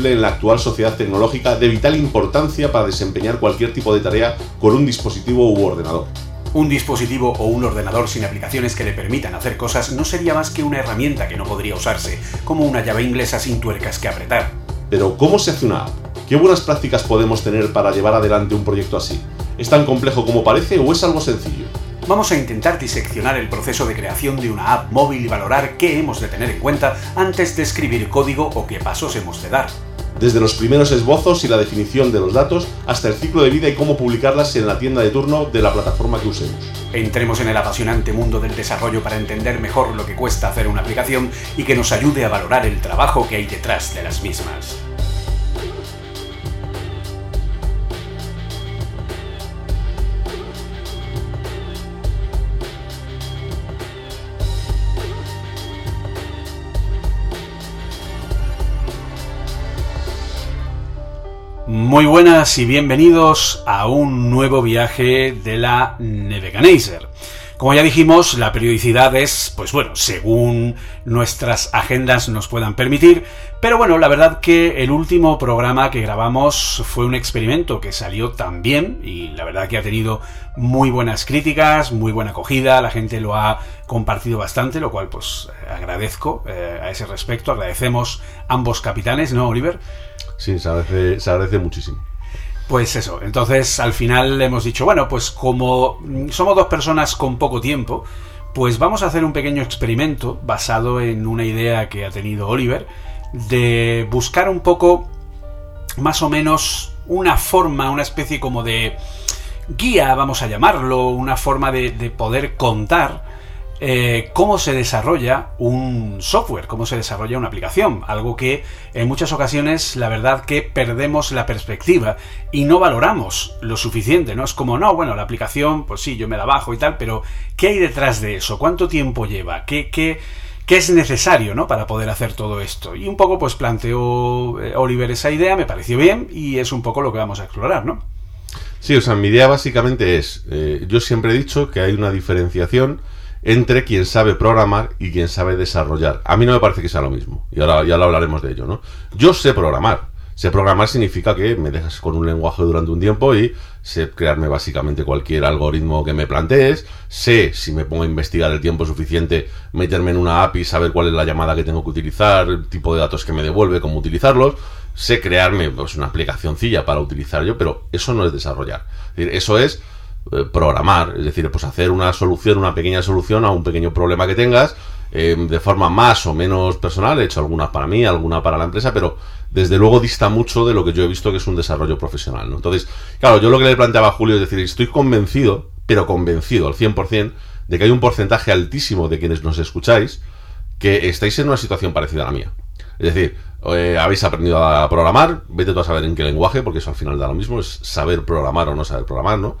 Imprescindible en la actual sociedad tecnológica de vital importancia para desempeñar cualquier tipo de tarea con un dispositivo u ordenador. Un dispositivo o un ordenador sin aplicaciones que le permitan hacer cosas no sería más que una herramienta que no podría usarse, como una llave inglesa sin tuercas que apretar. Pero, ¿cómo se hace una app? ¿Qué buenas prácticas podemos tener para llevar adelante un proyecto así? ¿Es tan complejo como parece o es algo sencillo? Vamos a intentar diseccionar el proceso de creación de una app móvil y valorar qué hemos de tener en cuenta antes de escribir código o qué pasos hemos de dar. Desde los primeros esbozos y la definición de los datos hasta el ciclo de vida y cómo publicarlas en la tienda de turno de la plataforma que usemos. Entremos en el apasionante mundo del desarrollo para entender mejor lo que cuesta hacer una aplicación y que nos ayude a valorar el trabajo que hay detrás de las mismas. Muy buenas y bienvenidos a un nuevo viaje de la Nebuchadnezzar. Como ya dijimos, la periodicidad es, pues bueno, según nuestras agendas nos puedan permitir, pero bueno, la verdad que el último programa que grabamos fue un experimento que salió tan bien y la verdad que ha tenido muy buenas críticas, muy buena acogida, la gente lo ha compartido bastante, lo cual pues agradezco eh, a ese respecto, agradecemos ambos capitanes, ¿no, Oliver? Sí, se agradece, muchísimo. Pues eso, entonces al final hemos dicho, bueno, pues como somos dos personas con poco tiempo, pues vamos a hacer un pequeño experimento basado en una idea que ha tenido Oliver de buscar un poco más o menos una forma, una especie como de guía, vamos a llamarlo, una forma de poder contar eh, cómo se desarrolla un software, cómo se desarrolla una aplicación, algo que en muchas ocasiones la verdad que perdemos la perspectiva y no valoramos lo suficiente, ¿no? Es como, no, bueno, la aplicación, pues sí, yo me la bajo y tal, pero ¿qué hay detrás de eso? ¿Cuánto tiempo lleva? ¿Qué, es necesario, ¿no? Para poder hacer todo esto. Y un poco, pues planteó eh, Oliver esa idea, me pareció bien y es un poco lo que vamos a explorar, ¿no? Sí, o sea, mi idea básicamente es, eh, yo siempre he dicho que hay una diferenciación entre quien sabe programar y quien sabe desarrollar. A mí no me parece que sea lo mismo, y ahora ya lo hablaremos de ello, ¿no? Yo sé programar. Sé programar significa que me dejas con un lenguaje durante un tiempo y sé crearme básicamente cualquier algoritmo que me plantees. Sé, si me pongo a investigar el tiempo suficiente, meterme en una API, saber cuál es la llamada que tengo que utilizar, el tipo de datos que me devuelve, cómo utilizarlos. Sé crearme pues, una aplicacióncilla para utilizar yo, pero eso no es desarrollar. Es decir, eso es eh, programar, es decir, pues hacer una solución, una pequeña solución a un pequeño problema que tengas eh, de forma más o menos personal, he hecho algunas para mí, alguna para la empresa, pero desde luego dista mucho de lo que yo he visto que es un desarrollo profesional. ¿no? Entonces, claro, yo lo que le planteaba a Julio es decir, estoy convencido, pero convencido al 100%, de que hay un porcentaje altísimo de quienes nos escucháis que estáis en una situación parecida a la mía. Es decir, eh, habéis aprendido a programar, vete tú a saber en qué lenguaje, porque eso al final da lo mismo, es saber programar o no saber programar, ¿no?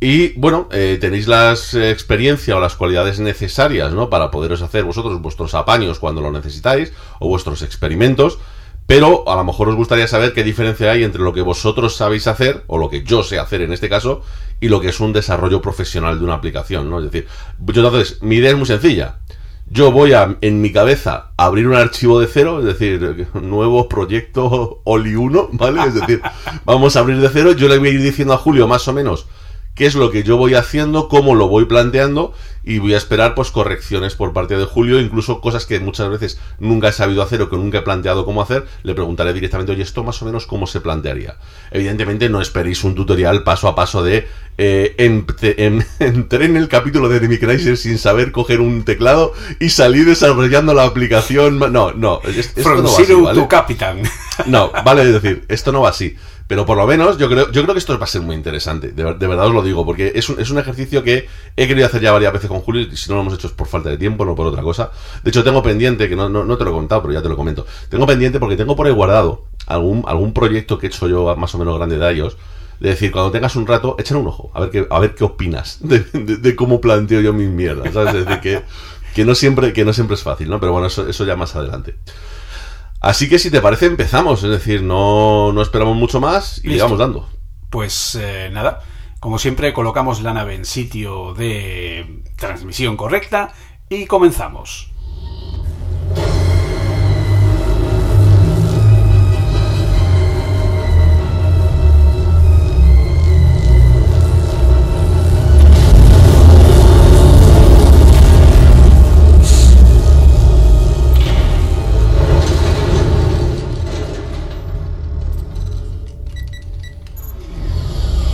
Y bueno, eh, tenéis las eh, experiencias o las cualidades necesarias, ¿no? Para poderos hacer vosotros vuestros apaños cuando lo necesitáis, o vuestros experimentos, pero a lo mejor os gustaría saber qué diferencia hay entre lo que vosotros sabéis hacer, o lo que yo sé hacer en este caso, y lo que es un desarrollo profesional de una aplicación, ¿no? Es decir, yo entonces, mi idea es muy sencilla yo voy a, en mi cabeza, abrir un archivo de cero, es decir, nuevo proyecto Oli 1, ¿vale? Es decir, vamos a abrir de cero, yo le voy a ir diciendo a Julio más o menos qué es lo que yo voy haciendo, cómo lo voy planteando y voy a esperar pues correcciones por parte de Julio, incluso cosas que muchas veces nunca he sabido hacer o que nunca he planteado cómo hacer, le preguntaré directamente, oye, esto más o menos cómo se plantearía. Evidentemente no esperéis un tutorial paso a paso de eh, entré en el capítulo de Demicraiser sin saber coger un teclado y salí desarrollando la aplicación. No, no, esto no va así, ¿vale? capitán. No, vale, es decir, esto no va así. Pero por lo menos yo creo, yo creo que esto va a ser muy interesante. De, verdad os lo digo, porque es un, es un, ejercicio que he querido hacer ya varias veces con Julio y si no lo hemos hecho es por falta de tiempo, no por otra cosa. De hecho, tengo pendiente, que no, no, te lo he contado, pero ya te lo comento. Tengo pendiente porque tengo por ahí guardado algún, algún proyecto que he hecho yo más o menos grande de ellos. De decir, cuando tengas un rato, échale un ojo, a ver qué, a ver qué opinas de, cómo planteo yo mis mierdas. ¿sabes? Es decir, que, que, no siempre, que no siempre es fácil, ¿no? Pero bueno, eso, eso ya más adelante. Así que si te parece, empezamos. Es decir, no, no esperamos mucho más y le vamos dando. Pues eh, nada, como siempre, colocamos la nave en sitio de transmisión correcta y comenzamos.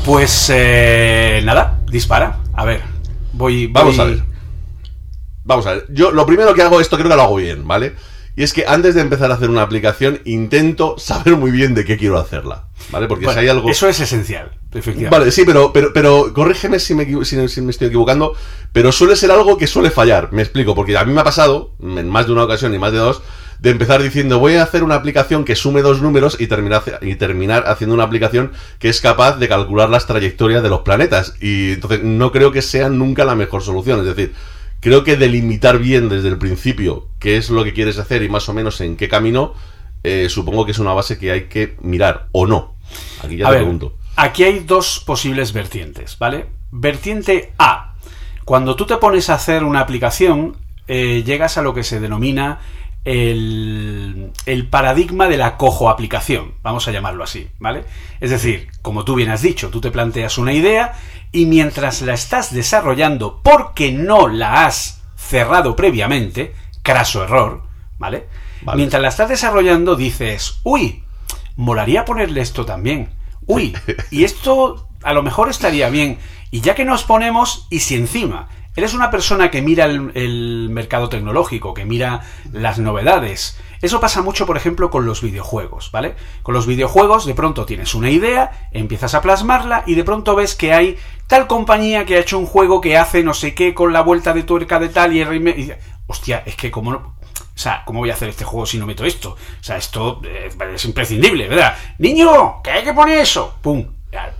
Pues eh, nada, dispara. A ver, voy, Vamos a ver. Vamos a ver. Yo lo primero que hago, esto creo que lo hago bien, ¿vale? Y es que antes de empezar a hacer una aplicación, intento saber muy bien de qué quiero hacerla. ¿Vale? Porque si hay algo. Eso es esencial, efectivamente. Vale, sí, pero, pero, pero corrígeme si me, si me estoy equivocando. Pero suele ser algo que suele fallar. Me explico, porque a mí me ha pasado, en más de una ocasión y más de dos, de empezar diciendo voy a hacer una aplicación que sume dos números y terminar, y terminar haciendo una aplicación que es capaz de calcular las trayectorias de los planetas. Y entonces no creo que sea nunca la mejor solución. Es decir, creo que delimitar bien desde el principio qué es lo que quieres hacer y más o menos en qué camino, eh, supongo que es una base que hay que mirar o no. Aquí ya te pregunto. Aquí hay dos posibles vertientes, ¿vale? Vertiente A. Cuando tú te pones a hacer una aplicación, eh, llegas a lo que se denomina el, paradigma de la cojo aplicación, vamos a llamarlo así, ¿vale? Es decir, como tú bien has dicho, tú te planteas una idea y mientras la estás desarrollando porque no la has cerrado previamente, craso error, ¿vale? Mientras la estás desarrollando dices, uy, molaría ponerle esto también. Uy, y esto a lo mejor estaría bien. Y ya que nos ponemos, y si encima Eres una persona que mira el, mercado tecnológico, que mira las novedades. Eso pasa mucho, por ejemplo, con los videojuegos, ¿vale? Con los videojuegos, de pronto tienes una idea, empiezas a plasmarla y de pronto ves que hay tal compañía que ha hecho un juego que hace no sé qué con la vuelta de tuerca de tal y, el y hostia, es que como no... O sea, ¿cómo voy a hacer este juego si no meto esto? O sea, esto eh, es imprescindible, ¿verdad? Niño, que hay que poner eso. ¡Pum!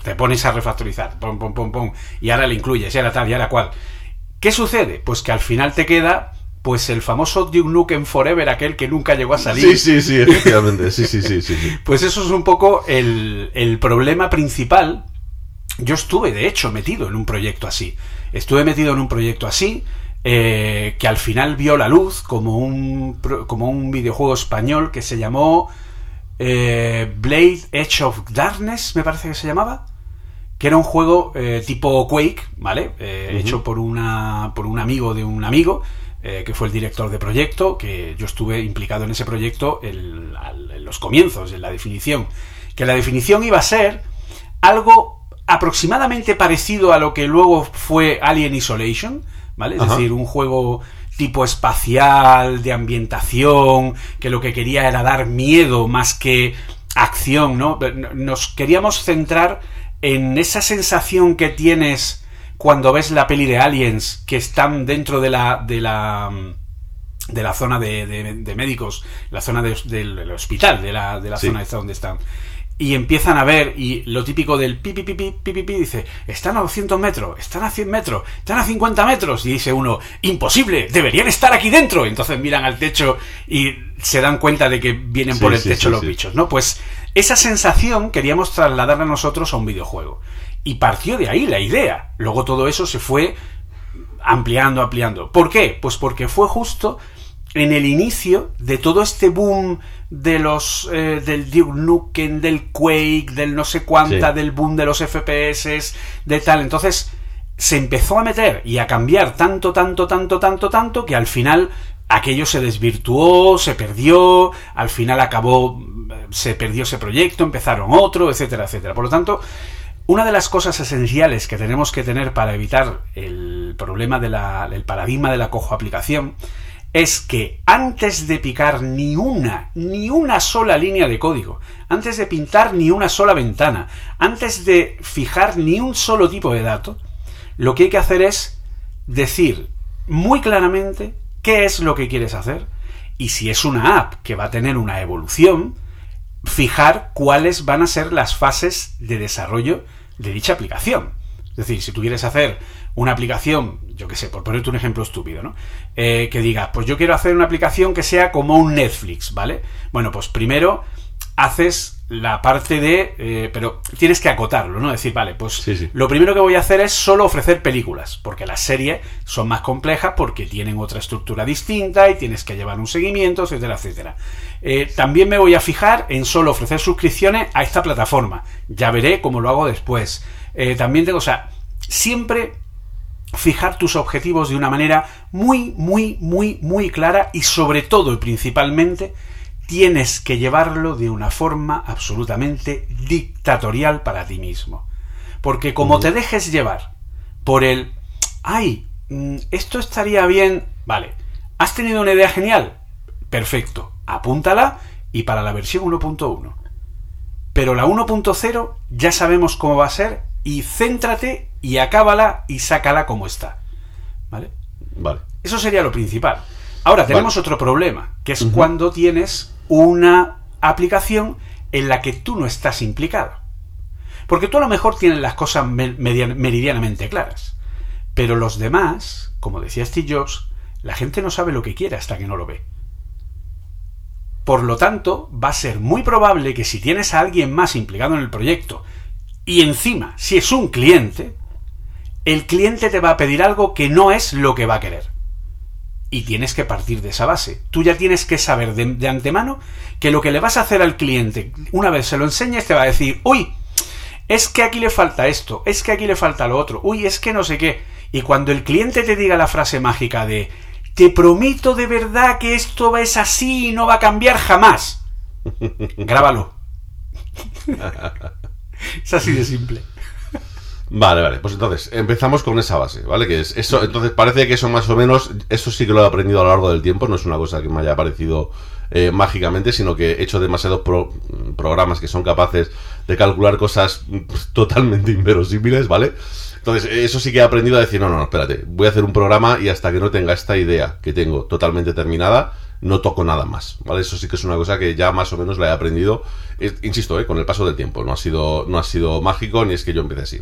Te pones a refactorizar. Pum, pum, pum, pum. Y ahora le incluyes, y ahora tal, y ahora cual. ¿Qué sucede? Pues que al final te queda pues el famoso Duke Nukem Forever, aquel que nunca llegó a salir. Sí, sí, sí, efectivamente. Sí, sí, sí, sí, Pues eso es un poco el, problema principal. Yo estuve, de hecho, metido en un proyecto así. Estuve metido en un proyecto así, eh, que al final vio la luz como un, como un videojuego español que se llamó eh, Blade Edge of Darkness, me parece que se llamaba que era un juego eh, tipo Quake, ¿vale? Eh, hecho por, una, por un amigo de un amigo, eh, que fue el director de proyecto, que yo estuve implicado en ese proyecto en, los comienzos, en la definición. Que la definición iba a ser algo aproximadamente parecido a lo que luego fue Alien Isolation, ¿vale? Es decir, un juego tipo espacial, de ambientación, que lo que quería era dar miedo más que acción, ¿no? Nos queríamos centrar en esa sensación que tienes cuando ves la peli de Aliens que están dentro de la de la de la zona de, de- de médicos, la zona de- del, hospital, de la, de la Sí. zona esta donde están. Y empiezan a ver, y lo típico del pi, pi, pi, pi, pi, pi, pi, dice, están a 200 metros, están a 100 metros, están a 50 metros. Y dice uno, imposible, deberían estar aquí dentro. Entonces miran al techo y se dan cuenta de que vienen Sí, por el sí, techo los bichos, ¿no? Pues esa sensación queríamos trasladarla nosotros a un videojuego. Y partió de ahí la idea. Luego todo eso se fue ampliando, ampliando. ¿Por qué? Pues porque fue justo en el inicio de todo este boom de los eh, del Duke Nukem, del Quake, del no sé cuánta, Sí. del boom de los FPS, de tal. Entonces se empezó a meter y a cambiar tanto, tanto, tanto, tanto, tanto que al final aquello se desvirtuó, se perdió, al final acabó, eh, se perdió ese proyecto, empezaron otro, etcétera, etcétera. Por lo tanto, una de las cosas esenciales que tenemos que tener para evitar el problema del paradigma de la cojo aplicación es que antes de picar ni una, ni una sola línea de código, antes de pintar ni una sola ventana, antes de fijar ni un solo tipo de dato, lo que hay que hacer es decir muy claramente qué es lo que quieres hacer y si es una app que va a tener una evolución, fijar cuáles van a ser las fases de desarrollo de dicha aplicación. Es decir, si tú quieres hacer una aplicación, yo qué sé, por ponerte un ejemplo estúpido, ¿no? Eh, que digas, pues yo quiero hacer una aplicación que sea como un Netflix, ¿vale? Bueno, pues primero haces la parte de... eh, pero tienes que acotarlo, ¿no? Decir, vale, pues Sí, sí. lo primero que voy a hacer es solo ofrecer películas, porque las series son más complejas porque tienen otra estructura distinta y tienes que llevar un seguimiento, etcétera, etcétera. Eh, también me voy a fijar en solo ofrecer suscripciones a esta plataforma. Ya veré cómo lo hago después. Eh, también tengo, o sea, siempre fijar tus objetivos de una manera muy, muy, muy, muy clara y sobre todo y principalmente tienes que llevarlo de una forma absolutamente dictatorial para ti mismo. Porque como te dejes llevar por el, ay, mm, esto estaría bien, vale, ¿has tenido una idea genial? Perfecto, apúntala y para la versión 1.1. Pero la 1.0 ya sabemos cómo va a ser y céntrate y acábala y sácala como está. ¿Vale? Vale. Eso sería lo principal. Ahora tenemos Vale. otro problema, que es cuando tienes una aplicación en la que tú no estás implicado. Porque tú a lo mejor tienes las cosas meridianamente claras. Pero los demás, como decía Steve Jobs, la gente no sabe lo que quiere hasta que no lo ve. Por lo tanto, va a ser muy probable que si tienes a alguien más implicado en el proyecto y encima, si es un cliente, el cliente te va a pedir algo que no es lo que va a querer. Y tienes que partir de esa base. Tú ya tienes que saber de, de antemano que lo que le vas a hacer al cliente, una vez se lo enseñes, te va a decir, uy, es que aquí le falta esto, es que aquí le falta lo otro, uy, es que no sé qué. Y cuando el cliente te diga la frase mágica de, te prometo de verdad que esto es así y no va a cambiar jamás, grábalo. es así de simple. Vale, vale, pues entonces empezamos con esa base, ¿vale? Que es eso, entonces parece que eso más o menos, eso sí que lo he aprendido a lo largo del tiempo, no es una cosa que me haya parecido eh, mágicamente, sino que he hecho demasiados pro- programas que son capaces de calcular cosas mm, totalmente inverosímiles, ¿vale? Entonces, eso sí que he aprendido a decir, no, no, espérate, voy a hacer un programa y hasta que no tenga esta idea que tengo totalmente terminada, no toco nada más, ¿vale? Eso sí que es una cosa que ya más o menos la he aprendido, insisto, eh, con el paso del tiempo, no ha sido, no ha sido mágico ni es que yo empiece así.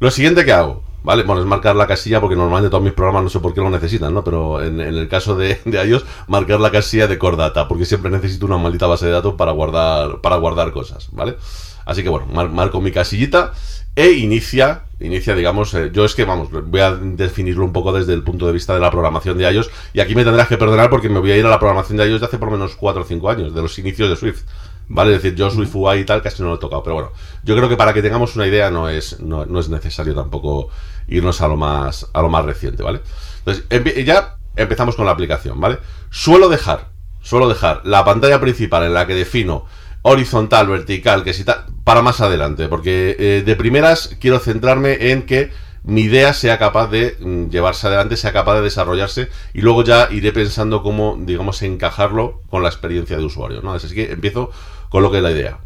Lo siguiente que hago, ¿vale? Bueno, es marcar la casilla porque normalmente todos mis programas no sé por qué lo necesitan, ¿no? Pero en, el caso de, de iOS, marcar la casilla de core data, porque siempre necesito una maldita base de datos para guardar, para guardar cosas, ¿vale? Así que bueno, mar- marco mi casillita e inicia, inicia, digamos, eh, yo es que, vamos, voy a definirlo un poco desde el punto de vista de la programación de iOS y aquí me tendrás que perdonar porque me voy a ir a la programación de iOS de hace por lo menos 4 o 5 años, de los inicios de Swift. ¿Vale? Es decir, yo Swift UI y tal casi no lo he tocado, pero bueno, yo creo que para que tengamos una idea no es, no, no es necesario tampoco irnos a lo más, a lo más reciente, ¿vale? Entonces, ya empezamos con la aplicación, ¿vale? Suelo dejar, suelo dejar la pantalla principal en la que defino horizontal, vertical, que si tal, para más adelante, porque eh, de primeras quiero centrarme en que mi idea sea capaz de mm, llevarse adelante, sea capaz de desarrollarse y luego ya iré pensando cómo, digamos, encajarlo con la experiencia de usuario, ¿no? Así que empiezo con lo que es la idea.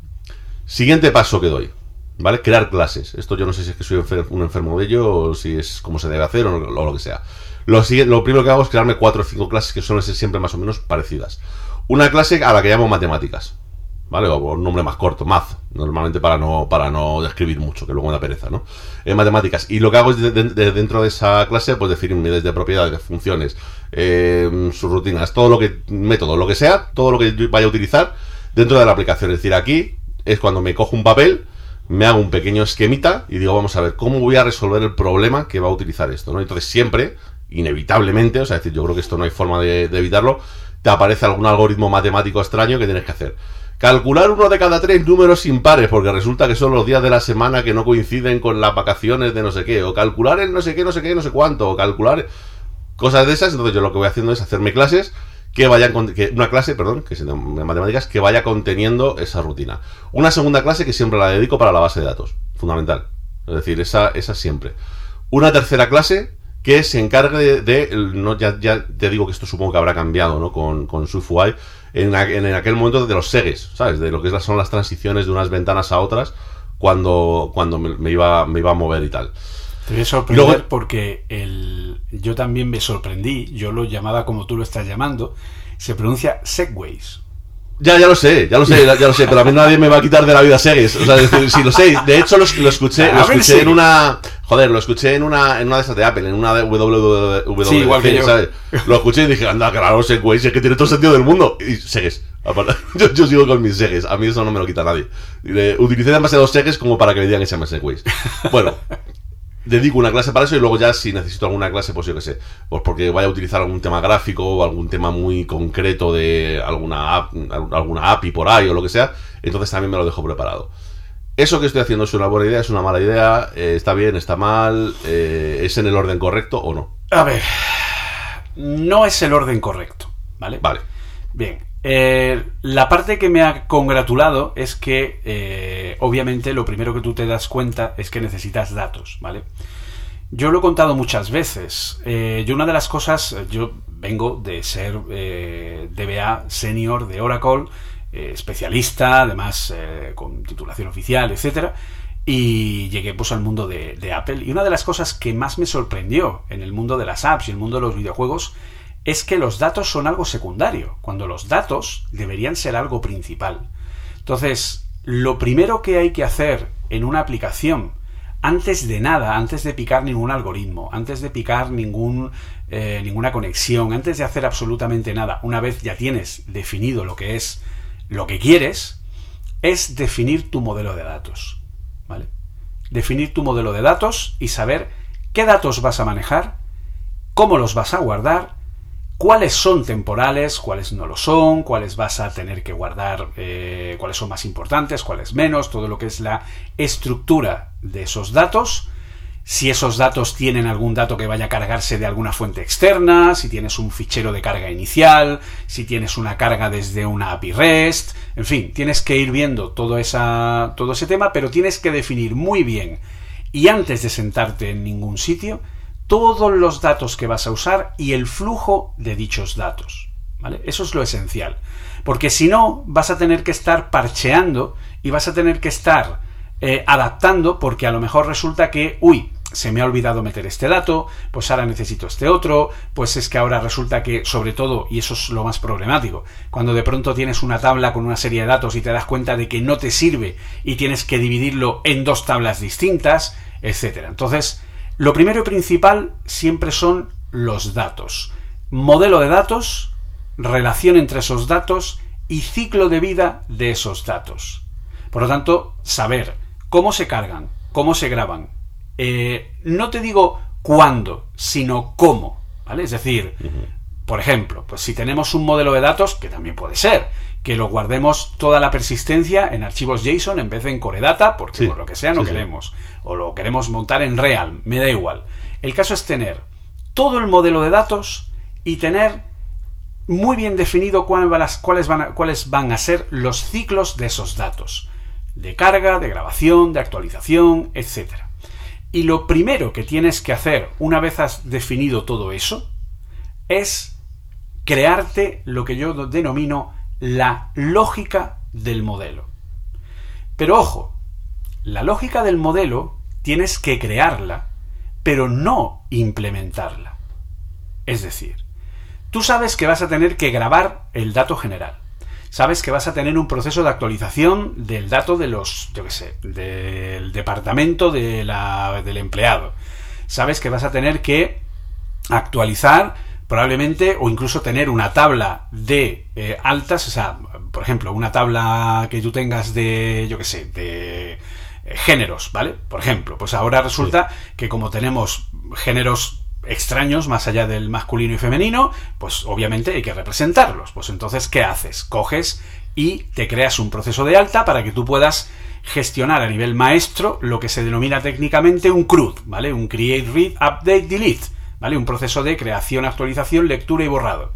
Siguiente paso que doy, ¿vale? Crear clases. Esto yo no sé si es que soy un enfermo de ello o si es como se debe hacer o, o lo que sea. Lo, lo primero que hago es crearme cuatro o cinco clases que suelen ser siempre más o menos parecidas. Una clase a la que llamo matemáticas, ¿vale? O un nombre más corto, math, normalmente para no, para no describir mucho, que luego me da pereza, ¿no? En matemáticas. Y lo que hago es de- de- de- dentro de esa clase, pues definir medidas de propiedades, funciones, eh, sus rutinas, todo lo que, método, lo que sea, todo lo que vaya a utilizar dentro de la aplicación. Es decir, aquí es cuando me cojo un papel, me hago un pequeño esquemita y digo, vamos a ver, ¿cómo voy a resolver el problema que va a utilizar esto? ¿no? Entonces siempre, inevitablemente, o sea, decir, yo creo que esto no hay forma de, de evitarlo, te aparece algún algoritmo matemático extraño que tienes que hacer. Calcular uno de cada tres números impares, porque resulta que son los días de la semana que no coinciden con las vacaciones de no sé qué, o calcular el no sé qué, no sé qué, no sé cuánto, o calcular cosas de esas. Entonces yo lo que voy haciendo es hacerme clases que vayan una clase, perdón, que es de matemáticas que vaya conteniendo esa rutina. Una segunda clase que siempre la dedico para la base de datos, fundamental. Es decir, esa, esa siempre. Una tercera clase que se encargue de, no, ya, ya te digo que esto supongo que habrá cambiado, ¿no? Con, con SwiftUI, en, en aquel momento de los segues, ¿sabes? De lo que son las transiciones de unas ventanas a otras cuando, cuando me, me iba, me iba a mover y tal. Te voy a sorprender Luego- porque el, yo también me sorprendí, yo lo llamaba como tú lo estás llamando, se pronuncia Segways. Ya, ya lo sé, ya lo sé, ya, lo sé, pero a mí nadie me va a quitar de la vida Segues. O sea, es decir, si lo sé, de hecho lo, lo escuché, lo escuché en una. Joder, lo escuché en una, en una de esas de Apple, en una de WWDC, Sí, igual que yo. ¿sabes? Lo escuché y dije, anda, claro, Segways, es que tiene todo el sentido del mundo. Y Segues. Aparte, Yo, yo sigo con mis Segues, a mí eso no me lo quita nadie. Utilicé demasiados Segues como para que me digan que se llama Segways. Bueno, dedico una clase para eso y luego ya si necesito alguna clase, pues yo qué sé, pues porque vaya a utilizar algún tema gráfico o algún tema muy concreto de alguna app, alguna API por ahí o lo que sea, entonces también me lo dejo preparado. Eso que estoy haciendo es una buena idea, es una mala idea, eh, está bien, está mal, eh, es en el orden correcto o no. A ver, no es el orden correcto, ¿vale? Vale. Bien, eh, la parte que me ha congratulado es que, eh, obviamente, lo primero que tú te das cuenta es que necesitas datos, ¿vale? Yo lo he contado muchas veces. Eh, yo una de las cosas, yo vengo de ser DBA senior de Oracle, especialista, además con titulación oficial, etcétera, y llegué pues al mundo de, de Apple. Y una de las cosas que más me sorprendió en el mundo de las apps y el mundo de los videojuegos es que los datos son algo secundario, cuando los datos deberían ser algo principal. Entonces, lo primero que hay que hacer en una aplicación, antes de nada, antes de picar ningún algoritmo, antes de picar ningún, eh, ninguna conexión, antes de hacer absolutamente nada, una vez ya tienes definido lo que es lo que quieres, es definir tu modelo de datos. ¿Vale? Definir tu modelo de datos y saber qué datos vas a manejar, cómo los vas a guardar, cuáles son temporales, cuáles no lo son, cuáles vas a tener que guardar, eh, cuáles son más importantes, cuáles menos, todo lo que es la estructura de esos datos, si esos datos tienen algún dato que vaya a cargarse de alguna fuente externa, si tienes un fichero de carga inicial, si tienes una carga desde una API REST, en fin, tienes que ir viendo todo, todo ese tema, pero tienes que definir muy bien. Y antes de sentarte en ningún sitio, todos los datos que vas a usar y el flujo de dichos datos. ¿vale? Eso es lo esencial. Porque si no, vas a tener que estar parcheando y vas a tener que estar eh, adaptando porque a lo mejor resulta que, uy, se me ha olvidado meter este dato, pues ahora necesito este otro, pues es que ahora resulta que, sobre todo, y eso es lo más problemático, cuando de pronto tienes una tabla con una serie de datos y te das cuenta de que no te sirve y tienes que dividirlo en dos tablas distintas, etcétera. Entonces, lo primero y principal siempre son los datos. Modelo de datos, relación entre esos datos y ciclo de vida de esos datos. Por lo tanto, saber cómo se cargan, cómo se graban. Eh, no te digo cuándo, sino cómo. ¿Vale? Es decir, por ejemplo, pues si tenemos un modelo de datos, que también puede ser, que lo guardemos toda la persistencia en archivos JSON en vez de en Core Data, porque Sí, por lo que sea no sí, sí. queremos, o lo queremos montar en Real, me da igual. El caso es tener todo el modelo de datos y tener muy bien definido cuáles, van a, cuáles van a ser los ciclos de esos datos, de carga, de grabación, de actualización, etc. Y lo primero que tienes que hacer una vez has definido todo eso es crearte lo que yo denomino la lógica del modelo. Pero ojo, la lógica del modelo tienes que crearla, pero no implementarla. Es decir, tú sabes que vas a tener que grabar el dato general. Sabes que vas a tener un proceso de actualización del dato de los, yo qué sé, del departamento de la, del empleado. Sabes que vas a tener que actualizar probablemente o incluso tener una tabla de eh, altas, o sea, por ejemplo, una tabla que tú tengas de, yo qué sé, de eh, géneros, ¿vale? Por ejemplo, pues ahora resulta que como tenemos géneros extraños más allá del masculino y femenino, pues obviamente hay que representarlos. Pues entonces, ¿qué haces? Coges y te creas un proceso de alta para que tú puedas gestionar a nivel maestro lo que se denomina técnicamente un CRUD, ¿vale? Un Create, Read, Update, Delete, Un proceso de creación, actualización, lectura y borrado.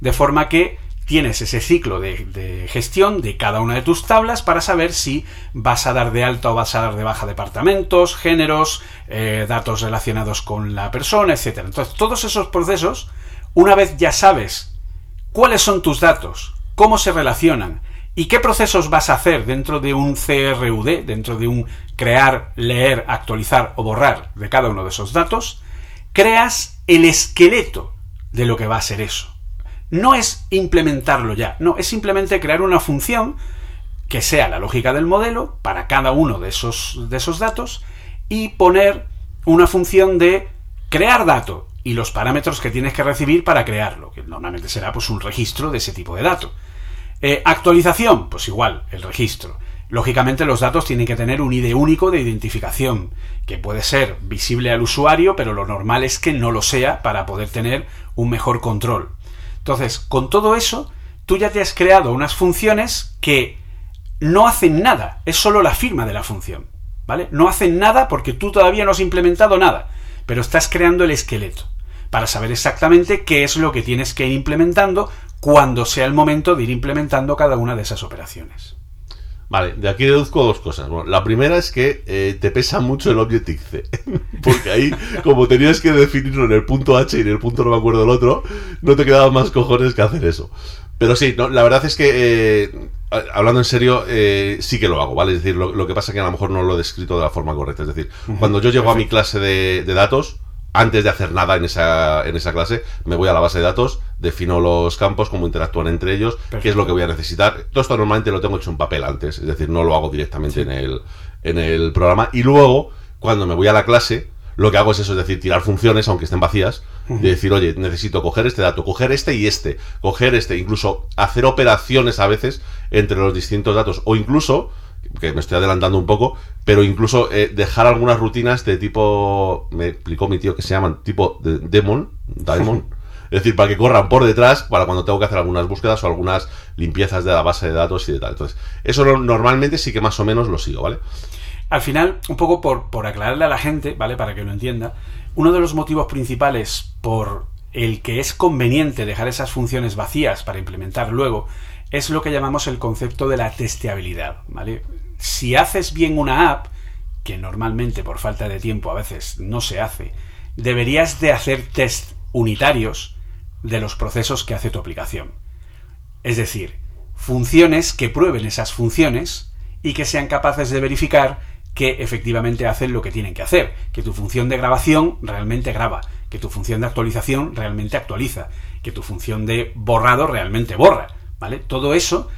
De forma que tienes ese ciclo de, gestión de cada una de tus tablas para saber si vas a dar de alta o vas a dar de baja departamentos, géneros, eh, datos relacionados con la persona, etc. Entonces, todos esos procesos, una vez ya sabes cuáles son tus datos, cómo se relacionan y qué procesos vas a hacer dentro de un CRUD, dentro de un crear, leer, actualizar o borrar de cada uno de esos datos, creas el esqueleto de lo que va a ser eso no es implementarlo ya, no, es simplemente crear una función que sea la lógica del modelo para cada uno de esos, de esos datos y poner una función de crear dato y los parámetros que tienes que recibir para crearlo, que normalmente será pues un registro de ese tipo de dato. Eh, actualización, pues igual, el registro. Lógicamente los datos tienen que tener un ID único de identificación, que puede ser visible al usuario, pero lo normal es que no lo sea para poder tener un mejor control. Entonces, con todo eso, tú ya te has creado unas funciones que no hacen nada, es solo la firma de la función, ¿vale? No hacen nada porque tú todavía no has implementado nada, pero estás creando el esqueleto para saber exactamente qué es lo que tienes que ir implementando cuando sea el momento de ir implementando cada una de esas operaciones. Vale, de aquí deduzco dos cosas. la primera es que eh, te pesa mucho el Objective-C. Porque ahí, como tenías que definirlo en el punto H y en el punto no me acuerdo del otro, no te quedaban más cojones que hacer eso. Pero sí, no, la verdad es que, eh, hablando en serio, eh, sí que lo hago, ¿vale? Es decir, lo, que pasa es que a lo mejor no lo he descrito de la forma correcta. Es decir, cuando yo llego a mi clase de datos, antes de hacer nada en esa, en esa clase, me voy a la base de datos, defino los campos, cómo interactúan entre ellos, qué es lo que voy a necesitar. Todo esto normalmente lo tengo hecho en papel antes, es decir, no lo hago directamente en, el, en el programa. Y luego, cuando me voy a la clase, lo que hago es eso, es decir, tirar funciones, aunque estén vacías, de decir, oye, necesito coger este dato, coger este y este, coger este, incluso hacer operaciones a veces entre los distintos datos, o incluso que me estoy adelantando un poco, pero incluso eh, dejar algunas rutinas de tipo, me explicó mi tío que se llaman tipo de demon, daemon, es decir, para que corran por detrás para cuando tengo que hacer algunas búsquedas o algunas limpiezas de la base de datos y de tal. Entonces, eso normalmente sí que más o menos lo sigo, ¿vale? Al final, un poco por, por aclararle a la gente, ¿vale? Para que lo entienda, uno de los motivos principales por el que es conveniente dejar esas funciones vacías para implementar luego es lo que llamamos el concepto de la testeabilidad, ¿vale? Si haces bien una app, que normalmente por falta de tiempo a veces no se hace, deberías de hacer test unitarios de los procesos que hace tu aplicación. Es decir, funciones que prueben esas funciones y que sean capaces de verificar que efectivamente hacen lo que tienen que hacer, que tu función de grabación realmente graba, que tu función de actualización realmente actualiza, que tu función de borrado realmente borra, ¿vale? Todo eso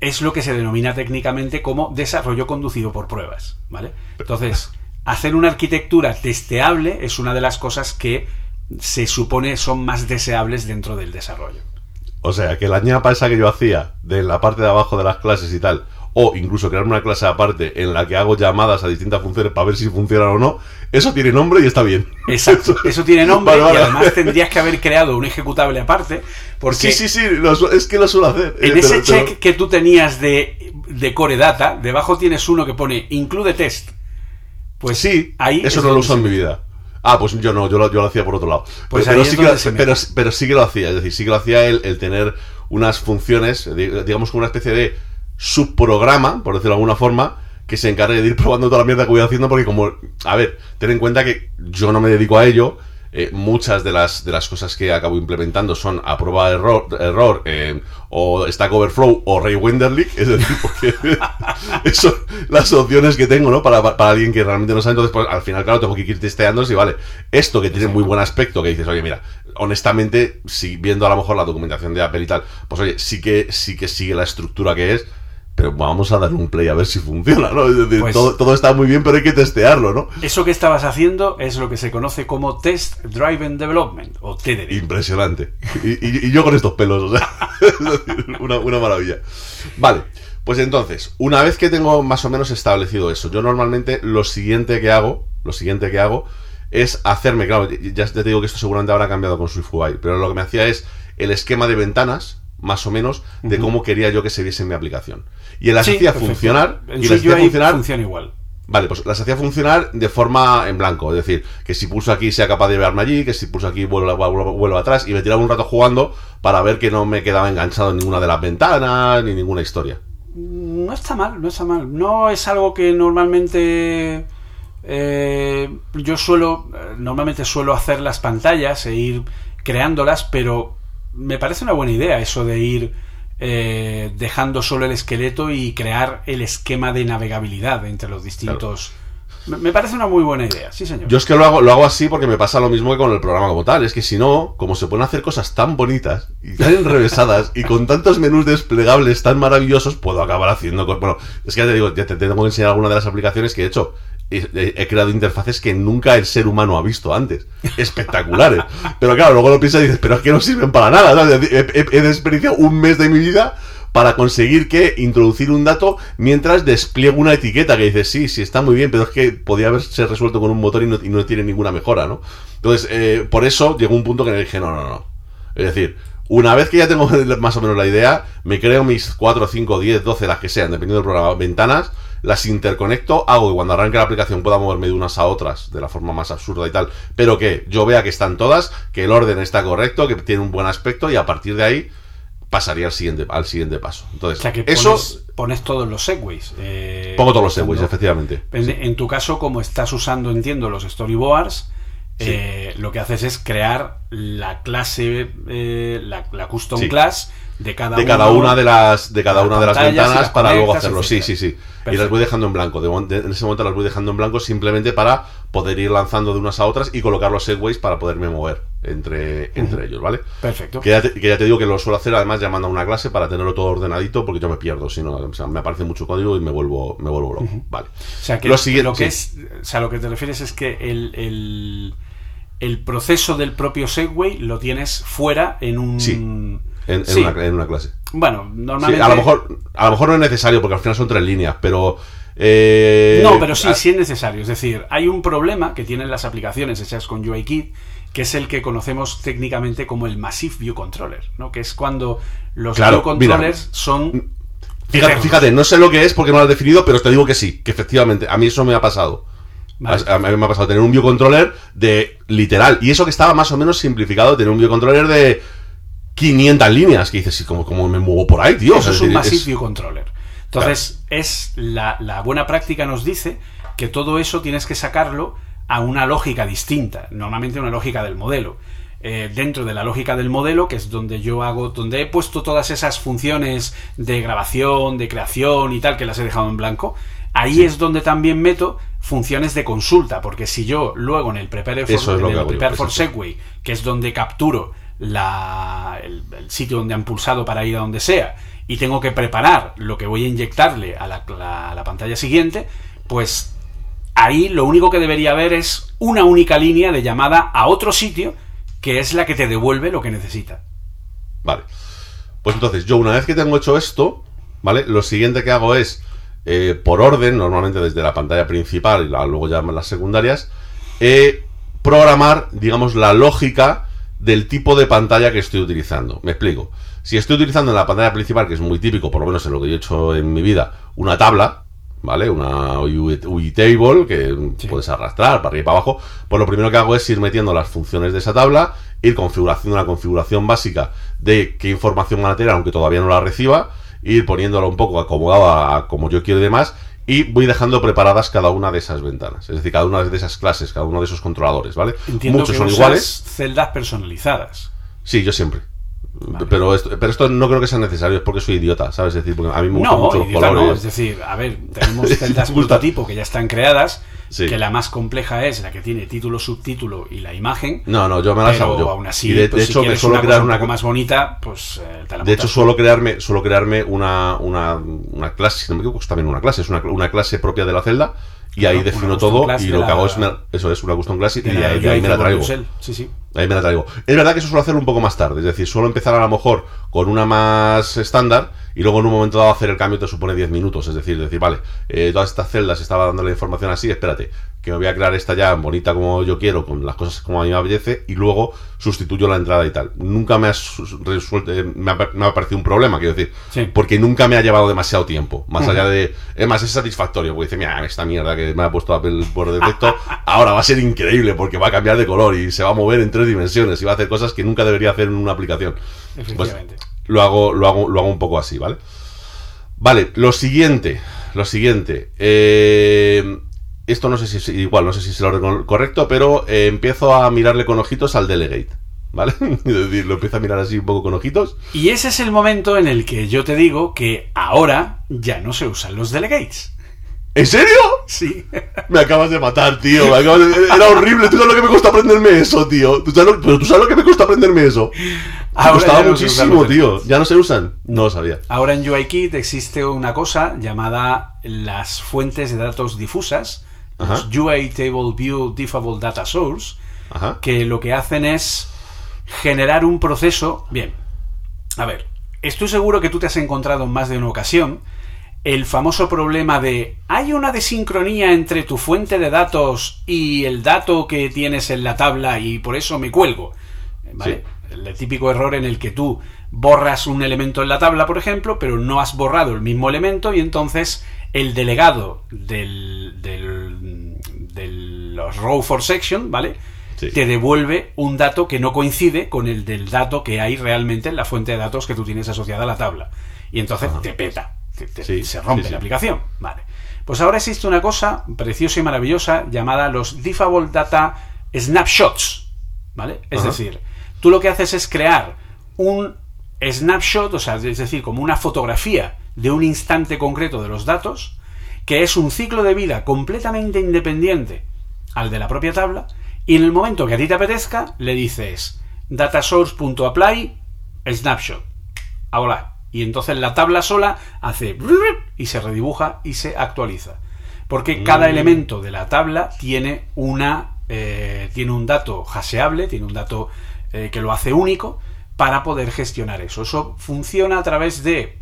es lo que se denomina técnicamente como desarrollo conducido por pruebas, ¿vale? Entonces, hacer una arquitectura testeable es una de las cosas que se supone son más deseables dentro del desarrollo. O sea, que la ñapa esa que yo hacía de la parte de abajo de las clases y tal, o incluso crear una clase aparte en la que hago llamadas a distintas funciones para ver si funcionan o no, eso tiene nombre y está bien. Exacto, eso tiene nombre y además tendrías que haber creado un ejecutable aparte. Porque sí, sí, sí, es que lo suelo hacer. En eh, ese check que tú tenías de, de Core Data, debajo tienes uno que pone include test. Pues sí, ahí eso no lo uso en mi vida. Ah, pues yo no, yo lo, yo lo hacía por otro lado. Pues pero, sí que lo, pero, sí que lo hacía, es decir, sí que lo hacía el, el tener unas funciones, digamos como una especie de subprograma, por decirlo de alguna forma, que se encargue de ir probando toda la mierda que voy haciendo, porque como, a ver, ten en cuenta que yo no me dedico a ello, eh, muchas de las, de las cosas que acabo implementando son a prueba de error, error eh, o Stack Overflow o Ray Wenderlich, es decir, porque son las opciones que tengo, ¿no? Para, para, alguien que realmente no sabe, entonces pues, al final, claro, tengo que ir testeando si vale, esto que tiene muy buen aspecto, que dices, oye, mira, honestamente, si viendo a lo mejor la documentación de Apple y tal, pues oye, sí que, sí que sigue la estructura que es, pero vamos a darle un play a ver si funciona, ¿no? Es decir, Pues- todo, todo está muy bien, pero hay que testearlo, ¿no? Eso que estabas haciendo es lo que se conoce como Test Driven Development, o TDD. Impresionante. Y, y- y yo con estos pelos, o sea, es decir, una, una maravilla. Vale, pues entonces, una vez que tengo más o menos establecido eso, yo normalmente lo siguiente que hago, lo siguiente que hago es hacerme, claro, ya, ya te digo que esto seguramente habrá cambiado con SwiftUI, pero lo que me hacía es el esquema de ventanas, más o menos, de cómo quería yo que se viese en mi aplicación. Y las Sí, hacía perfecto. funcionar, En y las hacía funcionar funciona igual. Vale, pues las hacía funcionar de forma en blanco. Es decir, que si pulso aquí sea capaz de llevarme allí, que si pulso aquí vuelvo, vuelvo, vuelvo atrás y me tiraba un rato jugando para ver que no me quedaba enganchado en ninguna de las ventanas ni ninguna historia. No está mal, no está mal. No es algo que normalmente eh, yo suelo, eh, normalmente suelo hacer las pantallas e ir creándolas, pero me parece una buena idea eso de ir eh, dejando solo el esqueleto y crear el esquema de navegabilidad entre los distintos. Me, me parece una muy buena idea, sí señor. Yo es que lo hago, lo hago así porque me pasa lo mismo que con el programa como tal. Es que si no, como se pueden hacer cosas tan bonitas y tan enrevesadas y con tantos menús desplegables tan maravillosos, puedo acabar haciendo cosas. Bueno, es que ya te digo, ya te, te tengo que enseñar alguna de las aplicaciones que he hecho. He, creado interfaces que nunca el ser humano ha visto antes. Espectaculares. Pero claro, luego lo piensas y dices, pero es que no sirven para nada. ¿sabes? He, desperdiciado un mes de mi vida para conseguir que introducir un dato mientras despliego una etiqueta que dices, sí, sí, está muy bien, pero es que podía haberse resuelto con un motor y no, no tiene ninguna mejora, ¿no? Entonces, eh, por eso llegó un punto que le dije, no, no, no. Es decir, una vez que ya tengo más o menos la idea, me creo mis 4, 5, 10, 12, las que sean, dependiendo del programa, ventanas, las interconecto, hago que cuando arranque la aplicación pueda moverme de unas a otras de la forma más absurda y tal, pero que yo vea que están todas, que el orden está correcto, que tiene un buen aspecto y a partir de ahí pasaría al siguiente, al siguiente paso. Entonces, o sea que eso pones, todos los segways. eh, pongo todos los segways, efectivamente. En, en tu caso, como estás usando, entiendo, los storyboards, Sí. eh, lo que haces es crear la clase, eh, la, la custom Sí. class de cada, de cada uno, una de las de cada una de las ventanas para luego hacerlo. Sí, sí, sí. Y las voy dejando en blanco. De mon- de- en ese momento las voy dejando en blanco simplemente para poder ir lanzando de unas a otras y colocar los segways para poderme mover entre, entre ellos, ¿vale? Perfecto. Que ya, te, que ya te digo que lo suelo hacer además llamando a una clase para tenerlo todo ordenadito porque yo me pierdo, si no, o sea, me aparece mucho código y me vuelvo, me vuelvo loco. Vale. O sea, que Lo siguiente- lo que sí. es, o sea, lo que te refieres es que el, el, el proceso del propio Segway lo tienes fuera en un. Sí. En, en Sí. una, en una clase. Bueno, Sí, normalmente. a lo mejor a lo mejor no es necesario porque al final son tres líneas, pero eh, No, pero sí, sí es necesario. Es decir, hay un problema que tienen las aplicaciones hechas con UIKit, que es el que conocemos técnicamente como el Massive View Controller, ¿no? Que es cuando los Claro, view mira. controllers son. Fíjate, fíjate, no sé lo que es porque no lo has definido, pero te digo que sí, que efectivamente, a mí eso me ha pasado. Vale. A, a mí me ha pasado tener un biocontroller de literal, y eso que estaba más o menos simplificado, tener un biocontroller de 500 líneas, que dices, sí, como, como me muevo por ahí, tío. Eso es un Massive es- View Controller. Entonces, es la, la buena práctica nos dice que todo eso tienes que sacarlo a una lógica distinta, normalmente una lógica del modelo. Eh, dentro de la lógica del modelo, que es donde yo hago, donde he puesto todas esas funciones de grabación, de creación y tal, que las he dejado en blanco, ahí es donde también meto funciones de consulta, porque si yo luego en el Prepare for, Eso es lo en que el Prepare for. Segway, que es donde capturo la, el, sitio donde han pulsado para ir a donde sea, y tengo que preparar lo que voy a inyectarle a la, pantalla siguiente, pues ahí lo único que debería haber es una única línea de llamada a otro sitio, que es la que te devuelve lo que necesita. Vale. Pues entonces, yo una vez que tengo hecho esto, ¿vale? Lo siguiente que hago es, eh, por orden, normalmente desde la pantalla principal y luego ya las secundarias, eh, programar, digamos, la lógica del tipo de pantalla que estoy utilizando. Me explico. Si estoy utilizando en la pantalla principal, que es muy típico, por lo menos en lo que yo he hecho en mi vida, una tabla, ¿vale? Una UI table que Sí. puedes arrastrar para arriba y para abajo, pues lo primero que hago es ir metiendo las funciones de esa tabla, ir configuración una configuración básica de qué información van a tener, aunque todavía no la reciba, ir poniéndolo un poco acomodado a, a como yo quiero y demás, y voy dejando preparadas cada una de esas ventanas, es decir, cada una de esas clases, cada uno de esos controladores, ¿vale? Entiendo Muchos que son usas iguales. celdas personalizadas. Sí, yo siempre. Pero, esto, pero esto no creo que sea necesario, es porque soy idiota, ¿sabes? Es decir, porque a mí me gustan No, mucho los colores. no, es decir, a ver, tenemos celdas prototipo que ya están creadas, Sí. que la más compleja es la que tiene título, subtítulo y la imagen. No, no, yo me pero hago yo. aún así, y de, pues, de si hecho, suelo una crear un una. poco más bonita, pues eh, te la De hecho, suelo crearme, suelo crearme una, una, una clase, si no me equivoco, es también una clase, es una, una clase propia de la celda, y ahí defino una todo, y lo la- que hago es, me- eso es una custom class, y de de la ahí, de ahí me la traigo. Sí, sí. Ahí me la traigo. Es verdad que eso suelo hacerlo un poco más tarde, es decir, suelo empezar a lo mejor con una más estándar y luego en un momento dado hacer el cambio te supone 10 minutos, es decir, decir, vale, eh, todas estas celdas estaba dando la información así, espérate, que me voy a crear esta ya bonita como yo quiero, con las cosas como a mí me apetece y luego sustituyo la entrada y tal. Nunca me ha, resuelto, eh, me ha, me ha parecido un problema, quiero decir, Sí. porque nunca me ha llevado demasiado tiempo, más allá de... Es más, es satisfactorio, porque dice, mira, esta mierda que me ha puesto Apple por defecto, ahora va a ser increíble porque va a cambiar de color y se va a mover en tres dimensiones y va a hacer cosas que nunca debería hacer en una aplicación. Pues lo hago, lo hago, lo hago un poco así, ¿vale? Vale, lo siguiente, lo siguiente. eh, esto no sé si es igual, no sé si es el orden correcto, pero eh, empiezo a mirarle con ojitos al delegate, ¿vale? es decir, lo empiezo a mirar así un poco con ojitos. Y ese es el momento en el que yo te digo que ahora ya no se usan los delegates. ¿En serio? Sí. Me acabas de matar, tío. me acabas de- Era horrible. ¿Tú sabes lo que me cuesta aprenderme eso, tío? ¿Tú sabes lo... Pero tú sabes lo que me cuesta aprenderme eso. Me Ahora costaba no muchísimo, tío. ¿Ya no se usan? No lo sabía. Ahora en UIKit existe una cosa llamada las fuentes de datos difusas. Los UI Table View Diffable Data Source, Ajá. que lo que hacen es generar un proceso. Bien, a ver, estoy seguro que tú te has encontrado en más de una ocasión el famoso problema de hay una desincronía entre tu fuente de datos y el dato que tienes en la tabla y por eso me cuelgo. ¿Vale? El típico error en el que tú borras un elemento en la tabla, por ejemplo, pero no has borrado el mismo elemento y entonces el delegado del, del, de los row for section, ¿vale? Sí. Te devuelve un dato que no coincide con el del dato que hay realmente en la fuente de datos que tú tienes asociada a la tabla. Y entonces te peta, te- te- Sí, se rompe sí, la aplicación. Vale. Pues ahora existe una cosa preciosa y maravillosa llamada los Diffable Data Snapshots. ¿Vale? Es Ajá. decir, tú lo que haces es crear un snapshot, o sea, es decir, como una fotografía de un instante concreto de los datos, que es un ciclo de vida completamente independiente al de la propia tabla, y en el momento que a ti te apetezca, le dices datasource.apply snapshot. Ahora, y entonces la tabla sola hace y se redibuja y se actualiza. Porque cada elemento de la tabla tiene una eh, tiene un dato haseable, tiene un dato eh, que lo hace único para poder gestionar eso. Eso funciona a través de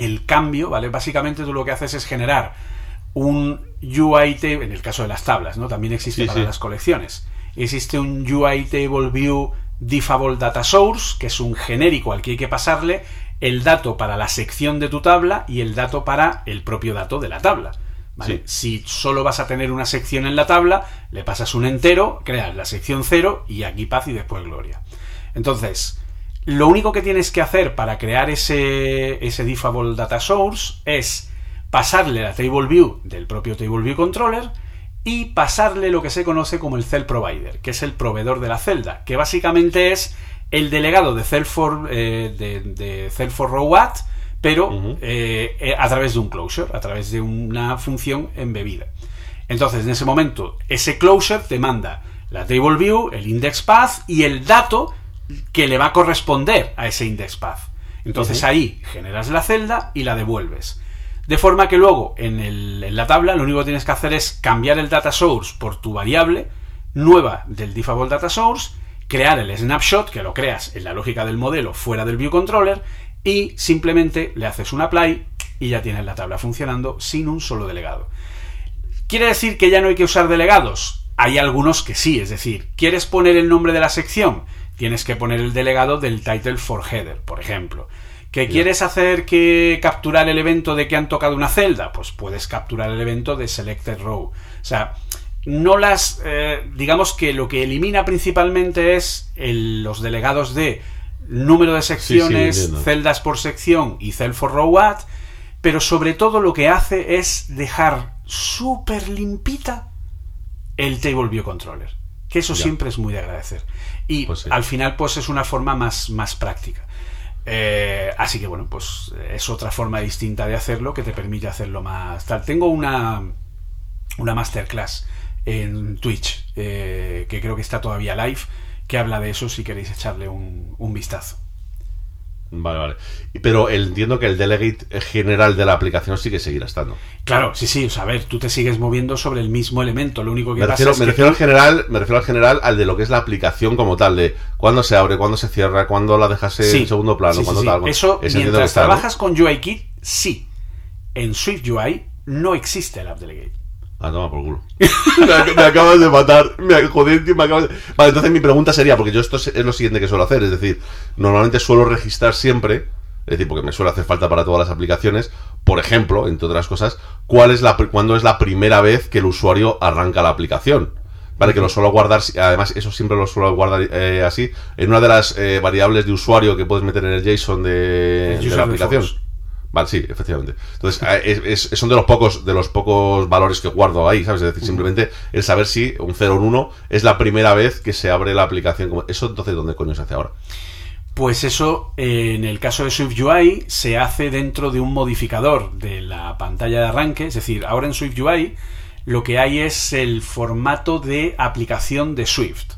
el cambio, ¿vale? Básicamente tú lo que haces es generar un UI table, en el caso de las tablas, ¿no? También existe Sí, para sí. las colecciones. Existe un UI table view diffable data source, que es un genérico al que hay que pasarle el dato para la sección de tu tabla y el dato para el propio dato de la tabla. ¿vale? Si solo vas a tener una sección en la tabla, le pasas un entero, creas la sección cero y aquí paz y después gloria. Entonces, lo único que tienes que hacer para crear ese, ese diffable data source es pasarle la table view del propio table view controller y pasarle lo que se conoce como el cell provider, que es el proveedor de la celda, que básicamente es el delegado de cell for, eh, de, de cell for row at, pero eh, eh, a través de un closure, a través de una función embebida. Entonces, en ese momento, ese closure te manda la table view, el index path y el dato que le va a corresponder a ese index path. Entonces ahí generas la celda y la devuelves. De forma que luego en, el- en la tabla lo único que tienes que hacer es cambiar el data source por tu variable nueva del default data source, crear el snapshot, que lo creas en la lógica del modelo fuera del view controller, y simplemente le haces un apply y ya tienes la tabla funcionando sin un solo delegado. ¿Quiere decir que ya no hay que usar delegados? Hay algunos que sí, es decir, ¿quieres poner el nombre de la sección? Tienes que poner el delegado del title for header, por ejemplo. ¿Que quieres hacer que capturar el evento de que han tocado una celda? Pues puedes capturar el evento de selected row. O sea, no las. eh, digamos que lo que elimina principalmente es el- los delegados de número de secciones, celdas por sección y cell for row at, pero sobre todo lo que hace es dejar súper limpita el Table View Controller. Que eso siempre es muy de agradecer. Y Pues sí. al final, pues es una forma más, más práctica. Eh, así que bueno, pues es otra forma distinta de hacerlo que te permite hacerlo más tal. Tengo una, una masterclass en Twitch, eh, que creo que está todavía live, que habla de eso si queréis echarle un, un vistazo. Vale, vale. Pero el- entiendo que el delegate general de la aplicación sí que seguirá estando. Claro, sí, sí, o sea, a ver, tú te sigues moviendo sobre el mismo elemento, lo único que Me pasa refiero, es me que refiero al general, me refiero al general al de lo que es la aplicación como tal, de cuándo se abre, cuándo se cierra, cuándo la dejas en segundo plano, Sí, cuándo sí. tal. Eso, mientras está, ¿no? trabajas con UIKit, sí. En SwiftUI no existe el App Delegate. Ah, toma por culo. me, ac- me acabas de matar. Me, joder, tío, me acabas de- Vale, entonces mi pregunta sería, porque yo esto es, es lo siguiente que suelo hacer, es decir, normalmente suelo registrar siempre, es decir, porque me suele hacer falta para todas las aplicaciones, por ejemplo, entre otras cosas, cuál es la, cuándo es la primera vez que el usuario arranca la aplicación. Vale, que lo suelo guardar, además eso siempre lo suelo guardar eh, así, en una de las eh, variables de usuario que puedes meter en el JSON de, de user la aplicación. Vale, sí, efectivamente. Entonces, eh, es- es- son de los pocos de los pocos valores que guardo ahí, ¿sabes? Es decir, simplemente el saber si un 0 o un 1 es la primera vez que se abre la aplicación. como- Eso entonces, ¿dónde coño se hace ahora? Pues eso, eh, en el caso de SwiftUI, se hace dentro de un modificador de la pantalla de arranque. Es decir, ahora en SwiftUI lo que hay es el formato de aplicación de Swift.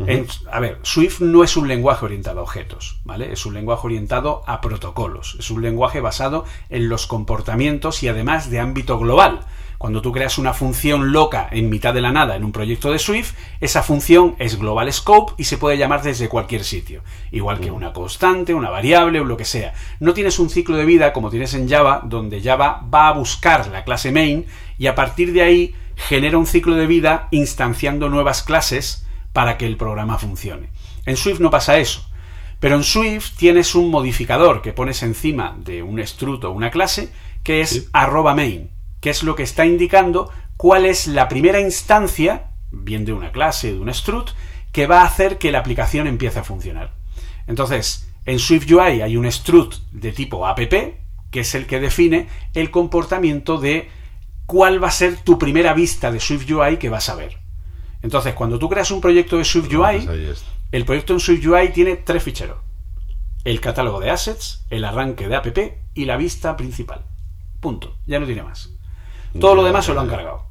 En- a ver, Swift no es un lenguaje orientado a objetos, ¿vale? Es un lenguaje orientado a protocolos. Es un lenguaje basado en los comportamientos y además de ámbito global. Cuando tú creas una función loca en mitad de la nada en un proyecto de Swift, esa función es global scope y se puede llamar desde cualquier sitio. Igual que una constante, una variable o lo que sea. No tienes un ciclo de vida como tienes en Java, donde Java va a buscar la clase main y a partir de ahí genera un ciclo de vida instanciando nuevas clases para que el programa funcione. En Swift no pasa eso. Pero en Swift tienes un modificador que pones encima de un struct o una clase que es arroba main, que es lo que está indicando cuál es la primera instancia, bien de una clase, de un struct, que va a hacer que la aplicación empiece a funcionar. Entonces, en SwiftUI hay un struct de tipo app, que es el que define el comportamiento de cuál va a ser tu primera vista de SwiftUI que vas a ver. Entonces, cuando tú creas un proyecto de SwiftUI, Pues el proyecto en SwiftUI tiene tres ficheros. El catálogo de assets, el arranque de app y la vista principal. Punto. Ya no tiene más. Todo lo demás se lo han cargado.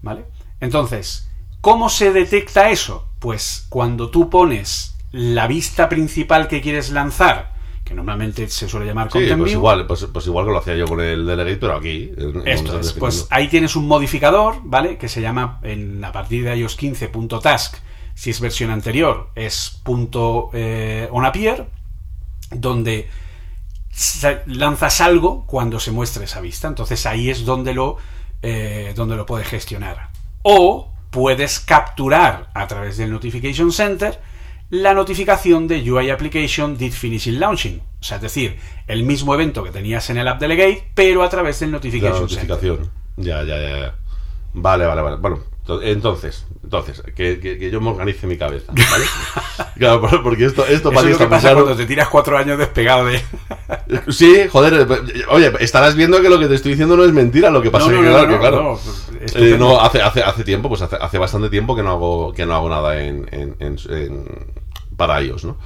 ¿Vale? Entonces, ¿cómo se detecta eso? Pues cuando tú pones la vista principal que quieres lanzar, que normalmente se suele llamar Sí, Content pues View, igual, pues, pues igual que lo hacía yo con el delegate, pero aquí. esto es, pues ahí tienes un modificador, ¿vale? Que se llama en a partir de iOS 15.task, si es versión anterior, es punto eh, onAppear, donde lanzas algo cuando se muestre esa vista. Entonces ahí es donde lo, eh, donde lo puedes gestionar. O puedes capturar a través del Notification Center la notificación de UI Application did finishing launching. O sea, es decir, el mismo evento que tenías en el App Delegate, pero a través del la Notification Center. notificación. Ya, ya, ya, ya. Vale, vale, vale. Bueno, to- entonces, entonces, que, que- que yo me organice mi cabeza, ¿vale? claro, por- porque esto, esto Eso para es mí lo que pasa claro. cuando te tiras cuatro años despegado de... Sí, joder, eh, oye, estarás viendo que lo que te estoy diciendo no es mentira, lo que pasa No, es no, que, no, claro, claro, no, eh, no, hace, hace, hace tiempo, pues hace, hace bastante tiempo que no hago, que no hago nada en, en- en- en- para ellos, ¿no?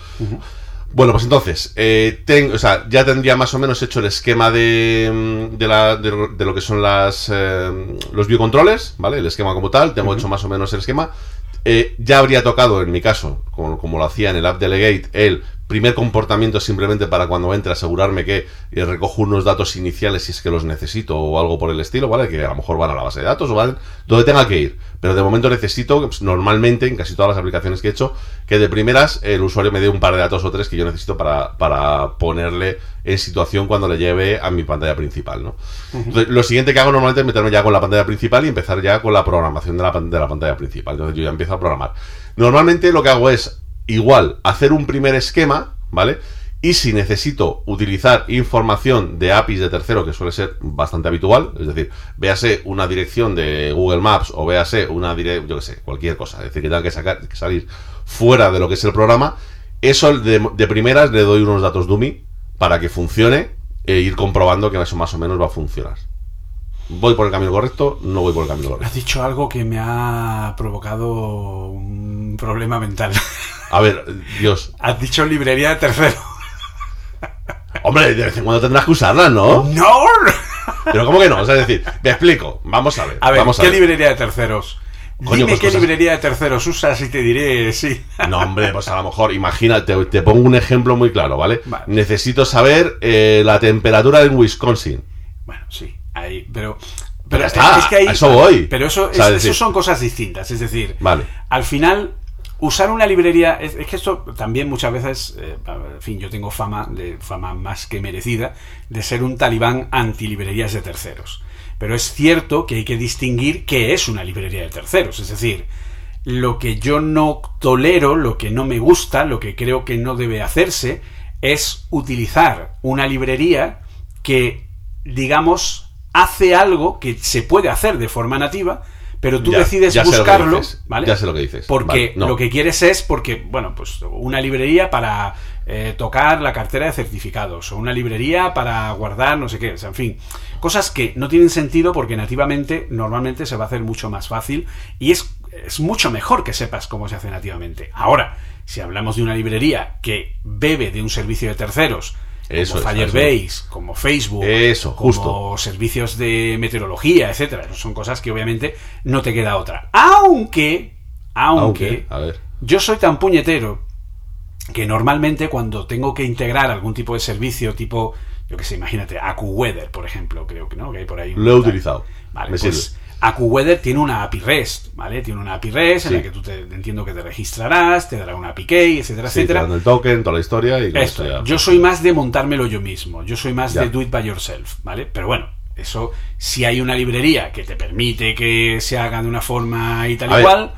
Bueno, pues entonces, eh, ten- o sea, ya tendría más o menos hecho el esquema de, mm, de, la- de- de lo que son las eh, los biocontroles, ¿vale? El esquema como tal, tengo hecho más o menos el esquema. Eh, ya habría tocado, en mi caso, como, como lo hacía en el App Delegate, el primer comportamiento simplemente para cuando entre asegurarme que eh, recojo unos datos iniciales si es que los necesito o algo por el estilo, ¿vale? Que a lo mejor van a la base de datos o van donde tenga que ir. Pero de momento necesito, pues, normalmente, en casi todas las aplicaciones que he hecho, que de primeras el usuario me dé un par de datos o tres que yo necesito para, para ponerle en situación cuando le lleve a mi pantalla principal, ¿no? Entonces, lo siguiente que hago normalmente es meterme ya con la pantalla principal y empezar ya con la programación de la, de la pantalla principal. Entonces yo ya empiezo a programar. Normalmente lo que hago es igual hacer un primer esquema, ¿vale? Y si necesito utilizar información de APIs de tercero, que suele ser bastante habitual, es decir, véase una dirección de Google Maps o véase una dirección, yo que sé, cualquier cosa, es decir, que tenga que, sacar, que salir fuera de lo que es el programa, eso de, primeras le doy unos datos dummy para que funcione e ir comprobando que eso más o menos va a funcionar. ¿Voy por el camino correcto? No voy por el camino Has correcto. dicho algo que me ha provocado un problema mental. A ver, Dios. Has dicho librería de tercero. Hombre, de vez en cuando tendrás que usarla, ¿no? ¡No! Pero ¿cómo que no? O sea, es decir, me explico. Vamos a ver. A ver, vamos a ¿qué ver. librería de terceros? Coño, Dime pues qué cosas- librería de terceros usas y te diré sí. No, hombre, pues a lo mejor, imagínate, te pongo un ejemplo muy claro, ¿vale? Vale. Necesito saber eh, la temperatura en Wisconsin. Bueno, sí, ahí, pero... Pero está, es que ahí, a eso voy. Pero eso, es- eso son cosas distintas. Es decir, Vale. al final, usar una librería. Es, que esto también muchas veces. eh, en fin, yo tengo fama, de fama más que merecida, de ser un talibán anti-librerías de terceros. Pero es cierto que hay que distinguir qué es una librería de terceros. Es decir, lo que yo no tolero, lo que no me gusta, lo que creo que no debe hacerse, es utilizar una librería que, digamos, hace algo que se puede hacer de forma nativa, pero tú Ya, decides ya buscarlo, dices, ¿vale? ya sé lo que dices, Porque vale, no. lo que quieres es porque, bueno, pues una librería para eh, tocar la cartera de certificados o una librería para guardar no sé qué, o sea, en fin, cosas que no tienen sentido porque nativamente normalmente se va a hacer mucho más fácil y es, es mucho mejor que sepas cómo se hace nativamente. Ahora, si hablamos de una librería que bebe de un servicio de terceros, Eso como es, Firebase, como Facebook, Eso, como justo. servicios de meteorología, etcétera, son cosas que obviamente no te queda otra. Aunque, aunque, Aunque, a ver. yo soy tan puñetero que normalmente cuando tengo que integrar algún tipo de servicio, tipo, yo que sé, imagínate, AcuWeather, por ejemplo, creo que no, que hay por ahí. un- Lo he utilizado. Vale, Me pues sirve. AcuWeather tiene una API REST, ¿vale? Tiene una API REST en la que tú te entiendo que te registrarás, te dará una API key, etcétera, Sí, te etcétera. dan el token, toda la historia y Esto, ya. yo soy más de montármelo yo mismo, yo soy más Ya. de do it by yourself, ¿vale? Pero bueno, eso, si hay una librería que te permite que se haga de una forma y tal y cual,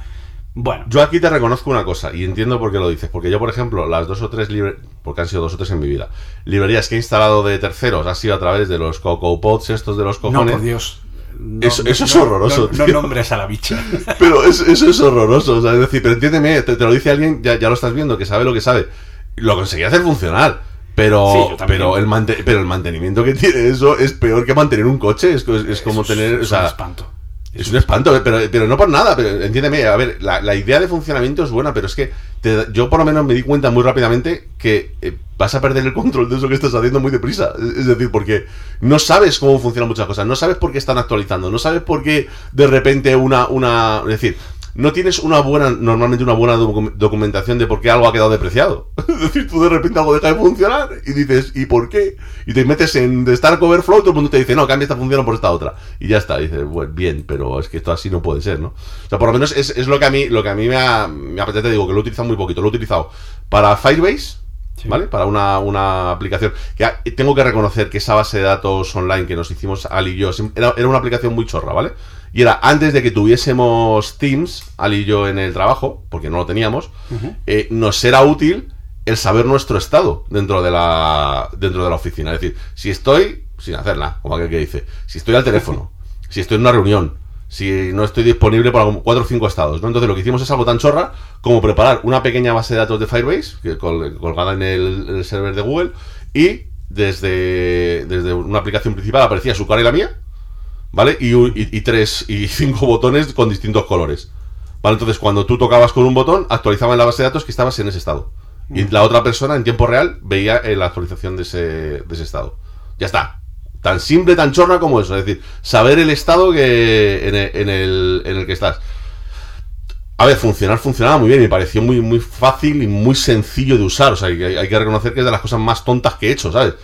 bueno, Yo aquí te reconozco una cosa y entiendo por qué lo dices. Porque yo, por ejemplo, las dos o tres librerías, porque han sido dos o tres en mi vida, librerías que he instalado de terceros ha sido a través de los Coco Pods estos de los no, cojones. por Dios. No, Eso- eso es horroroso, No, nombres a la bicha. Pero es- eso es horroroso. o sea, es decir, pero entiéndeme, te, te lo dice alguien, ya, ya lo estás viendo, que sabe lo que sabe. Lo conseguí hacer funcionar. Pero, Sí, pero, el pero el mantenimiento que tiene eso es peor que mantener un coche. Es, es- es como tener. o sea, un espanto. Es un espanto, pero, pero no por nada, pero entiéndeme, a ver, la, la idea de funcionamiento es buena, pero es que te- yo por lo menos me di cuenta muy rápidamente que eh, vas a perder el control de eso que estás haciendo muy deprisa. Es decir, porque no sabes cómo funcionan muchas cosas, no sabes por qué están actualizando, no sabes por qué de repente una... una es decir, no tienes una buena, normalmente una buena docu- documentación de por qué algo ha quedado depreciado. Es decir, tú de repente algo deja de funcionar y dices, ¿y por qué? Y te metes en de Stark Overflow, todo el mundo te dice, no, cambia esta función por esta otra. Y ya está, y dices, bueno, bien, pero es que esto así no puede ser, ¿no? O sea, por lo menos es, es lo que a mí, lo que a mí me ha, me ya te digo, que lo he utilizado muy poquito, lo he utilizado para Firebase, ¿vale? Para una, una aplicación. Que ha- tengo que reconocer que esa base de datos online que nos hicimos Ali y yo, era, era una aplicación muy chorra, ¿vale? Y era antes de que tuviésemos Teams, Ali y yo en el trabajo, porque no lo teníamos, eh, nos era útil el saber nuestro estado dentro de la dentro de la oficina. Es decir, si estoy sin hacer nada, como aquel que dice, si estoy al teléfono, si estoy en una reunión, si no estoy disponible para cuatro o cinco estados, ¿no? Entonces lo que hicimos es algo tan chorra como preparar una pequeña base de datos de Firebase, que col- colgada en el, en el server de Google, y desde, desde una aplicación principal aparecía su cara y la mía, ¿vale? Y, un- y- y tres y cinco botones con distintos colores. ¿Vale? Entonces, cuando tú tocabas con un botón, actualizaba en la base de datos que estabas en ese estado. Y la otra persona, en tiempo real, veía eh, la actualización de ese, de ese estado. Ya está. Tan simple, tan chorra como eso. Es decir, saber el estado que en el, en el, en el que estás. A ver, funcionar funcionaba muy bien. Me pareció muy, muy fácil y muy sencillo de usar. O sea, hay, hay que reconocer que es de las cosas más tontas que he hecho, ¿sabes?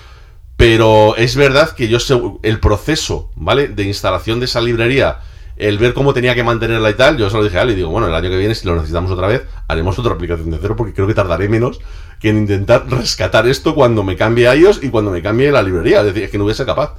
Pero es verdad que yo sé el proceso, ¿vale? De instalación de esa librería, el ver cómo tenía que mantenerla y tal, yo se lo dije a él y digo, bueno, el año que viene, si lo necesitamos otra vez, haremos otra aplicación de cero porque creo que tardaré menos que en intentar rescatar esto cuando me cambie a ellos y cuando me cambie la librería. Es decir, es que no hubiese capaz.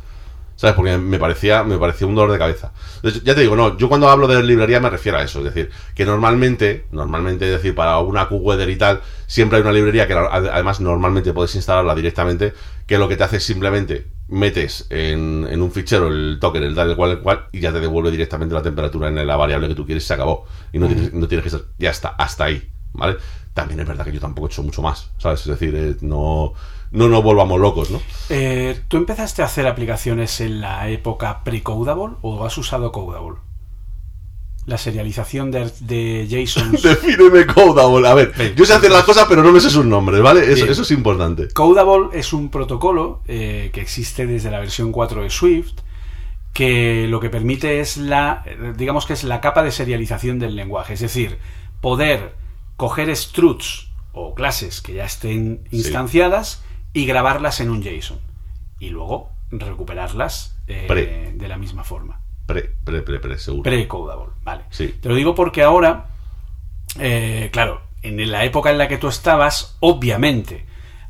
¿Sabes? Porque me parecía, me parecía un dolor de cabeza. Entonces, ya te digo, no, yo cuando hablo de librería me refiero a eso. Es decir, que normalmente, normalmente, es decir, para una QWeather y tal, siempre hay una librería que además normalmente puedes instalarla directamente, que lo que te hace es simplemente metes en, en un fichero el token, el tal, el cual, el cual, y ya te devuelve directamente la temperatura en la variable que tú quieres y se acabó. Y no, tienes, no tienes que estar, ya está, hasta ahí. ¿Vale? también es verdad que yo tampoco he hecho mucho más, ¿sabes? Es decir, eh, no, no nos volvamos locos, ¿no? Eh, ¿Tú empezaste a hacer aplicaciones en la época pre-Codable o has usado Codable? La serialización de, de JSON. Defíneme Codable. A ver, yo sé hacer las cosas, pero no me sé sus nombres, ¿vale? Eso, es importante. Codable es un protocolo eh, que existe desde la versión 4 de Swift que lo que permite es la, eh, digamos que es la capa de serialización del lenguaje, es decir, poder coger struts o clases que ya estén Sí. Y grabarlas en un JSON y luego recuperarlas eh, de la misma forma. Pre, pre, pre, pre, seguro. Pre-codable, vale. Sí. Te lo digo porque ahora, eh, claro, en la época en la que tú estabas, obviamente,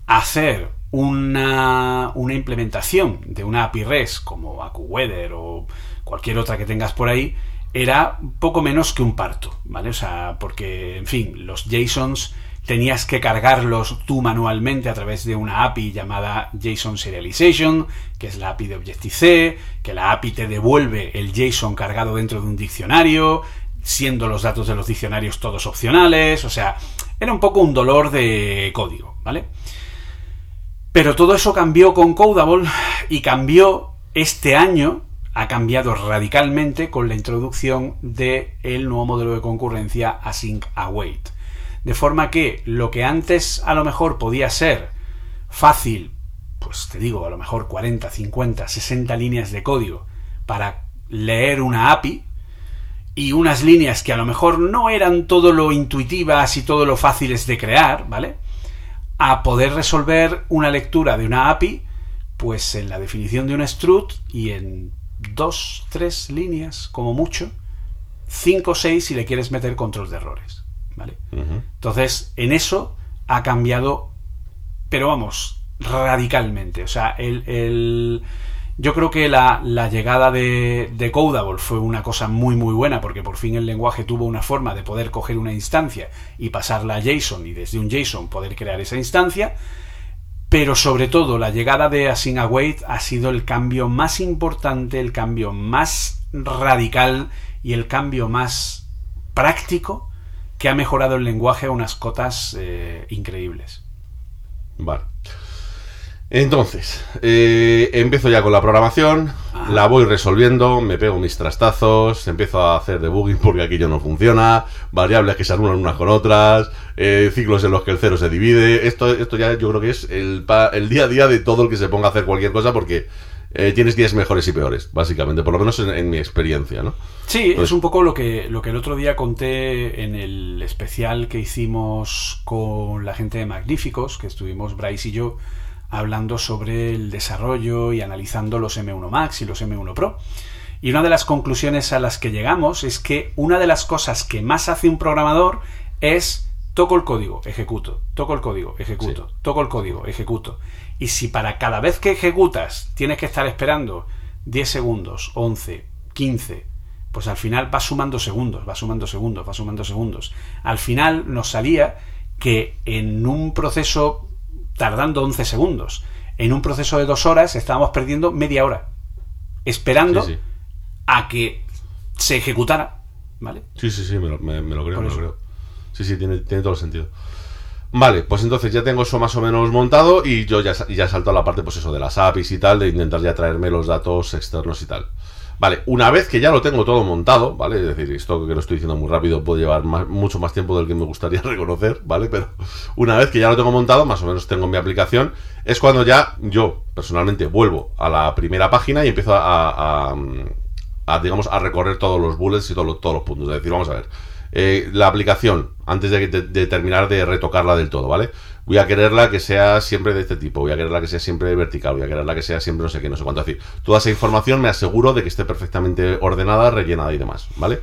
hacer una, una implementación de una API REST como AcuWeather o cualquier otra que tengas por ahí, era poco menos que un parto, ¿vale? O sea, porque, en fin, los JSONs tenías que cargarlos tú manualmente a través de una API llamada JSON Serialization, que es la API de Objective-C, que la API te devuelve el JSON cargado dentro de un diccionario, siendo los datos de los diccionarios todos opcionales, o sea, era un poco un dolor de código, ¿vale? Pero todo eso cambió con Codable y cambió este año, ha cambiado radicalmente con la introducción del nuevo modelo de concurrencia Async Await. De forma que lo que antes a lo mejor podía ser fácil, pues te digo, a lo mejor 40, 50, 60 líneas de código para leer una API y unas líneas que a lo mejor no eran todo lo intuitivas y todo lo fáciles de crear, ¿vale? A poder resolver una lectura de una API, pues en la definición de un strut y en dos, tres líneas, como mucho, cinco o seis si le quieres meter control de errores, Entonces, en eso ha cambiado, pero vamos, radicalmente. O sea, el, el- yo creo que la, la llegada de, de Codable fue una cosa muy, muy buena, porque por fin el lenguaje tuvo una forma de poder coger una instancia y pasarla a JSON y desde un JSON poder crear esa instancia. Pero sobre todo, la llegada de Async Await ha sido el cambio más importante, el cambio más radical y el cambio más práctico que ha mejorado el lenguaje a unas cotas eh, increíbles. Vale. Entonces, eh, empiezo ya con la programación, la voy resolviendo, me pego mis trastazos, empiezo a hacer debugging porque aquello no funciona, variables que se anulan unas con otras, eh, ciclos en los que el cero se divide. Esto, esto ya yo creo que es el, día a día de todo el que se ponga a hacer cualquier cosa porque eh, tienes días mejores y peores, básicamente, por lo menos en, en mi experiencia, ¿no? Sí, es un poco lo que, lo que el otro día conté en el especial que hicimos con la gente de Magníficos, que estuvimos Bryce y yo hablando sobre el desarrollo y analizando los M1 Max y los M1 Pro. Y una de las conclusiones a las que llegamos es que una de las cosas que más hace un programador es toco el código, ejecuto, toco el código, ejecuto, Sí. toco el código, ejecuto. Y si para cada vez que ejecutas tienes que estar esperando 10 segundos, 11, 15, pues al final va sumando segundos, va sumando segundos, va sumando segundos. Al final nos salía que en un proceso tardando 11 segundos, en un proceso de dos horas estábamos perdiendo media hora, esperando Sí, sí. a que se ejecutara, ¿vale? Sí, sí, sí, me lo, me- me lo creo, me lo creo. Sí, sí, tiene, tiene todo el sentido. Vale, pues entonces ya tengo eso más o menos montado y yo ya, ya salto a la parte, pues eso, de las APIs y tal, de intentar ya traerme los datos externos y tal. Vale, una vez que ya lo tengo todo montado, ¿vale? Es decir, esto que lo estoy diciendo muy rápido puede llevar mucho más tiempo del que me gustaría reconocer, ¿vale? Pero una vez que ya lo tengo montado, más o menos tengo mi aplicación, es cuando ya yo personalmente vuelvo a la primera página y empiezo a, a- a, digamos, a recorrer todos los bullets y todos los puntos. Es decir, vamos a ver. Eh, la aplicación, antes de, de- de terminar de retocarla del todo, ¿vale? Voy a quererla que sea siempre de este tipo, voy a quererla que sea siempre vertical, voy a quererla que sea siempre no sé qué, no sé cuánto. Es decir, toda esa información me aseguro de que esté perfectamente ordenada, rellenada y demás, ¿vale?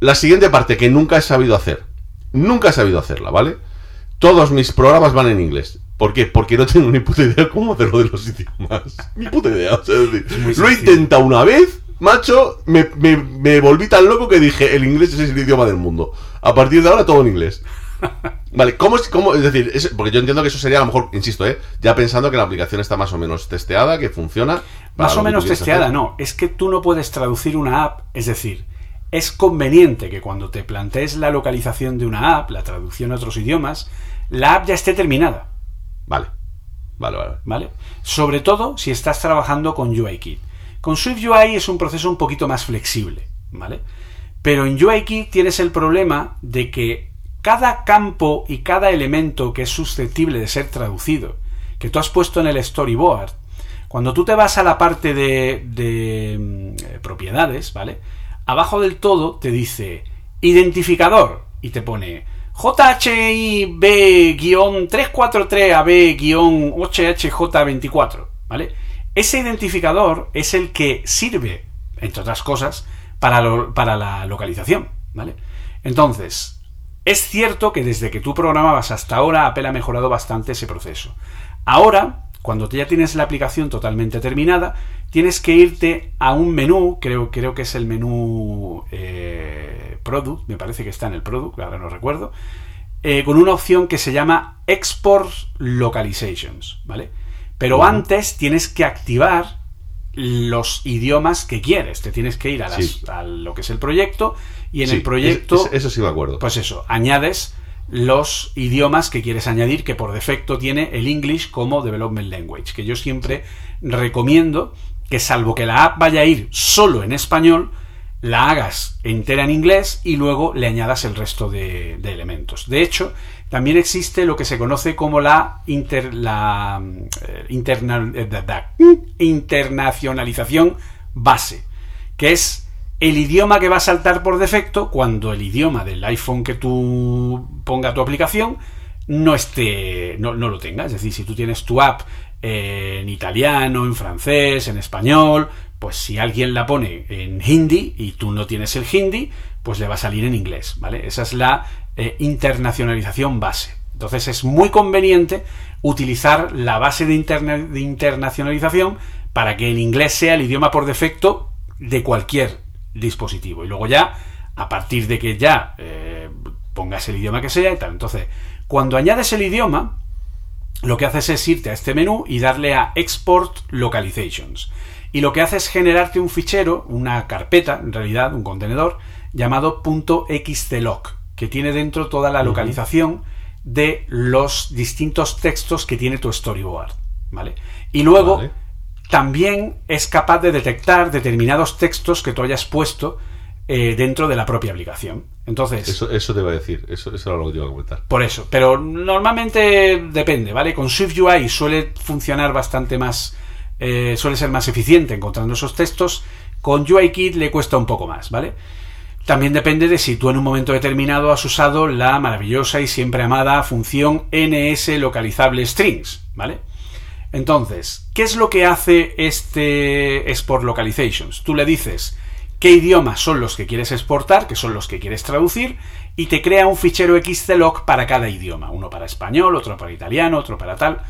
La siguiente parte que nunca he sabido hacer, nunca he sabido hacerla, ¿vale? Todos mis programas van en inglés. ¿Por qué? Porque no tengo ni puta idea cómo hacerlo de los idiomas. Ni puta idea. o sea, es decir, lo he intentado una vez, macho, me, me- me volví tan loco que dije, el inglés es el idioma del mundo. A partir de ahora todo en inglés. Vale, ¿cómo es, cómo, es decir, es- porque yo entiendo que eso sería a lo mejor, insisto, ¿eh? ya pensando que la aplicación está más o menos testeada, que funciona. Más o menos testeada, hacer. no. Es que tú no puedes traducir una app, es decir, es conveniente que cuando te plantees la localización de una app, la traducción a otros idiomas, la app ya esté terminada. Vale. Vale, vale. ¿Vale? Sobre todo si estás trabajando con UIKit. Con SwiftUI es un proceso un poquito más flexible, ¿vale? Pero en UIKit tienes el problema de que cada campo y cada elemento que es susceptible de ser traducido, que tú has puesto en el storyboard, cuando tú te vas a la parte de, mm, propiedades, ¿vale? Abajo del todo te dice identificador y te pone JHIB-343AB-8HJ24, ¿vale? Ese identificador es el que sirve, entre otras cosas, para, la localización, ¿vale? Entonces, es cierto que desde que tú programabas hasta ahora, Apple ha mejorado bastante ese proceso. Ahora, cuando ya tienes la aplicación totalmente terminada, tienes que irte a un menú, creo, creo que es el menú eh, Product, me parece que está en el Product, ahora no recuerdo, eh, con una opción que se llama Export Localizations, ¿vale? Pero antes tienes que activar los idiomas que quieres. Te tienes que ir a, lo que es el proyecto y en el proyecto... eso sí me acuerdo. Pues eso, añades los idiomas que quieres añadir, que por defecto tiene el English como Development Language, que yo siempre recomiendo que salvo que la app vaya a ir solo en español, la hagas entera en inglés y luego le añadas el resto de, elementos. De hecho, también existe lo que se conoce como la, la eh, eh, internacionalización base, que es el idioma que va a saltar por defecto cuando el idioma del iPhone que tú ponga tu aplicación no esté no, no lo tenga. Es decir, si tú tienes tu app en italiano, en francés, en español, pues si alguien la pone en hindi y tú no tienes el hindi, pues le va a salir en inglés, ¿vale? Esa es la eh, internacionalización base. Entonces es muy conveniente utilizar la base de, internacionalización para que en inglés sea el idioma por defecto de cualquier dispositivo. Y luego ya, a partir de que ya eh, pongas el idioma que sea y tal. Entonces, cuando añades el idioma, lo que haces es irte a este menú y darle a Export Localizations. Y lo que hace es generarte un fichero, una carpeta, en realidad, un contenedor, llamado .xcloc, que tiene dentro toda la localización de los distintos textos que tiene tu storyboard. ¿Vale? Y luego también es capaz de detectar determinados textos que tú hayas puesto eh, dentro de la propia aplicación. Entonces. Eso, eso te iba a decir, eso, eso era lo que te iba a comentar. Por eso, pero normalmente depende, ¿vale? Con SwiftUI suele funcionar bastante más. Eh, suele ser más eficiente encontrando esos textos. Con UIKit le cuesta un poco más, ¿vale? También depende de si tú en un momento determinado has usado la maravillosa y siempre amada función NS localizable strings, ¿vale? Entonces, ¿qué es lo que hace este Export Localizations? Tú le dices qué idiomas son los que quieres exportar, que son los que quieres traducir, y te crea un fichero XCLOC para cada idioma, uno para español, otro para italiano, otro para tal.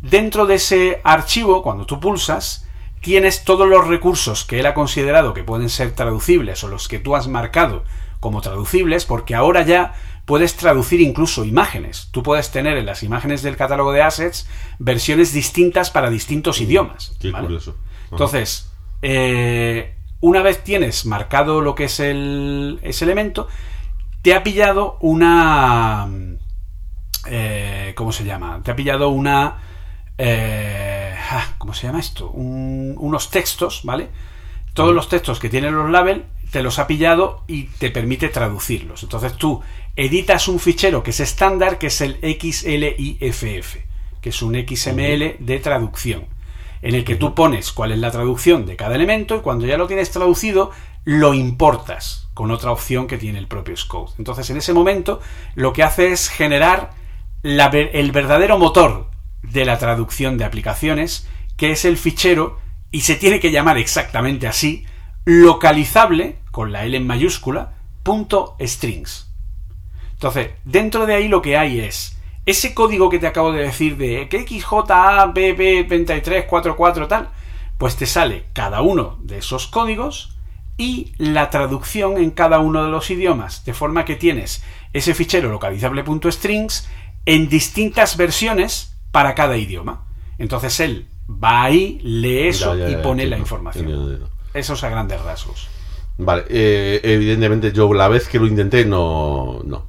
Dentro de ese archivo, cuando tú pulsas, tienes todos los recursos que él ha considerado que pueden ser traducibles o los que tú has marcado como traducibles, porque ahora ya puedes traducir incluso imágenes. Tú puedes tener en las imágenes del catálogo de assets versiones distintas para distintos idiomas. Qué curioso. Entonces, eh, una vez tienes marcado lo que es el, ese elemento, te ha pillado una... Eh, ¿Cómo se llama? Te ha pillado una... Eh, ¿Cómo se llama esto? unos textos, ¿vale? Todos los textos que tienen los labels te los ha pillado y te permite traducirlos. Entonces tú editas un fichero que es estándar, que es el XLIFF, que es un XML de traducción en el que tú pones cuál es la traducción de cada elemento y cuando ya lo tienes traducido, lo importas con otra opción que tiene el propio Scode. Entonces, en ese momento, lo que hace es generar el verdadero motor de la traducción de aplicaciones, que es el fichero, y se tiene que llamar exactamente así, localizable, con la L en mayúscula, punto strings. Entonces, dentro de ahí lo que hay es ese código que te acabo de decir de que XJABB2344 tal, pues te sale cada uno de esos códigos y la traducción en cada uno de los idiomas, de forma que tienes ese fichero localizable.strings en distintas versiones para cada idioma. Entonces él va ahí, lee eso y pone la información. Eso es a grandes rasgos. Vale, eh, evidentemente yo la vez que lo intenté no... no.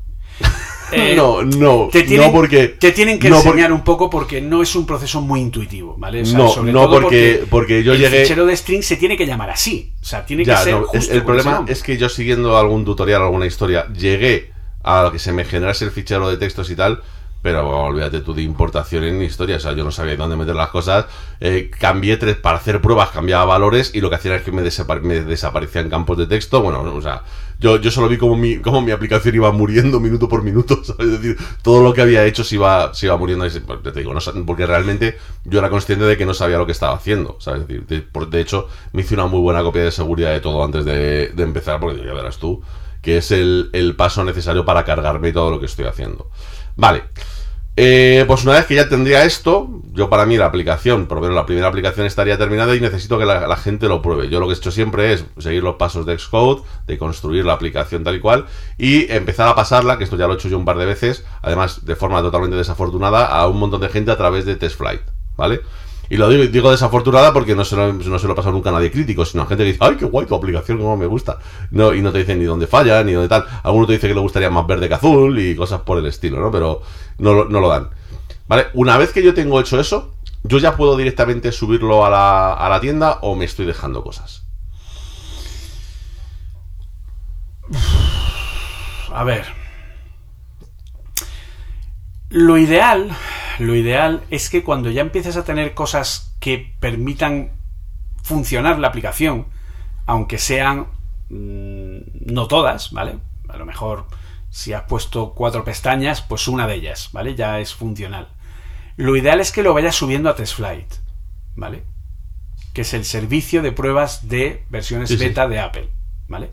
Eh, no, no, te tienen, no porque... te tienen que no enseñar un poco porque no es un proceso muy intuitivo, ¿vale? O sea, No, sobre no todo porque- porque yo el llegué- fichero de string se tiene que llamar así, o sea, tiene Ya, que ser no, justo el problema es que yo siguiendo algún tutorial, alguna historia, llegué a lo que se me generase el fichero de textos y tal, pero olvídate tú de importación en historia, o sea, yo no sabía dónde meter las cosas, eh, cambié tres, para hacer pruebas cambiaba valores y lo que hacía es que me, desapar- me desaparecían campos de texto, bueno, o sea, yo, yo solo vi como mi, como mi aplicación iba muriendo minuto por minuto, ¿sabes? Es decir, todo lo que había hecho se iba, se iba muriendo, pues, te digo, no porque realmente yo era consciente de que no sabía lo que estaba haciendo, ¿sabes? Es decir, de, hecho, me hice una muy buena copia de seguridad de todo antes de, de empezar, porque ya verás tú, que es el, el paso necesario para cargarme todo lo que estoy haciendo. Vale. Eh, pues una vez que ya tendría esto, yo para mí la aplicación, por lo menos la primera aplicación estaría terminada y necesito que la, gente lo pruebe. Yo lo que he hecho siempre es seguir los pasos de Xcode, de construir la aplicación tal y cual, y empezar a pasarla, que esto ya lo he hecho yo un par de veces, además de forma totalmente desafortunada, a un montón de gente a través de TestFlight, ¿vale? Y lo digo, digo desafortunada porque no se, lo, no se lo ha pasado nunca a nadie crítico, sino a gente que dice, ay, qué guay tu aplicación, cómo me gusta. No, y no te dicen ni dónde falla, ni dónde tal. Alguno te dice que le gustaría más verde que azul y cosas por el estilo, ¿no? Pero no, no lo dan. ¿Vale? Una vez que yo tengo hecho eso, yo ya puedo directamente subirlo a la, a la tienda o me estoy dejando cosas. A ver. Lo ideal, lo ideal es que cuando ya empieces a tener cosas que permitan funcionar la aplicación, aunque sean mm, no todas, ¿vale? A lo mejor si has puesto cuatro pestañas, pues una de ellas, ¿vale? Ya es funcional. Lo ideal es que lo vayas subiendo a TestFlight, ¿vale? Que es el servicio de pruebas de versiones Sí, sí. beta de Apple, ¿vale?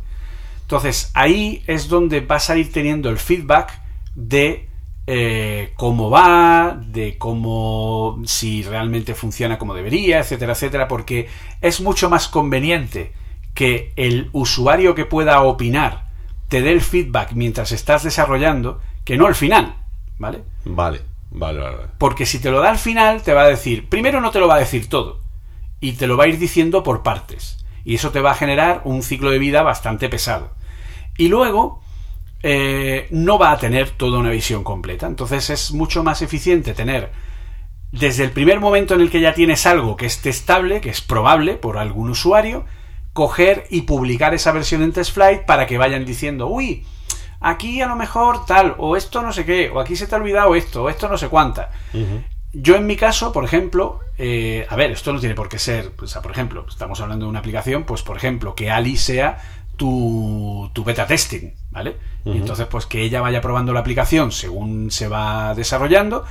Entonces, ahí es donde vas a ir teniendo el feedback de eh, cómo va, de cómo si realmente funciona como debería, etcétera, etcétera, porque es mucho más conveniente que el usuario que pueda opinar te dé el feedback mientras estás desarrollando que no al final, ¿vale? Vale, vale, vale. vale. Porque si te lo da al final, te va a decir, primero no te lo va a decir todo, y te lo va a ir diciendo por partes. Y eso te va a generar un ciclo de vida bastante pesado. Y luego, eh, no va a tener toda una visión completa. Entonces es mucho más eficiente tener, desde el primer momento en el que ya tienes algo que es testable, que es probable por algún usuario, coger y publicar esa versión en TestFlight para que vayan diciendo, uy, aquí a lo mejor tal, o esto no sé qué, o aquí se te ha olvidado esto, o esto no sé cuánta. Yo en mi caso, por ejemplo, eh, a ver, esto no tiene por qué ser, o sea, por ejemplo, estamos hablando de una aplicación, pues por ejemplo, que Ali sea tu, tu beta testing, ¿vale? Y entonces, pues que ella vaya probando la aplicación según se va desarrollando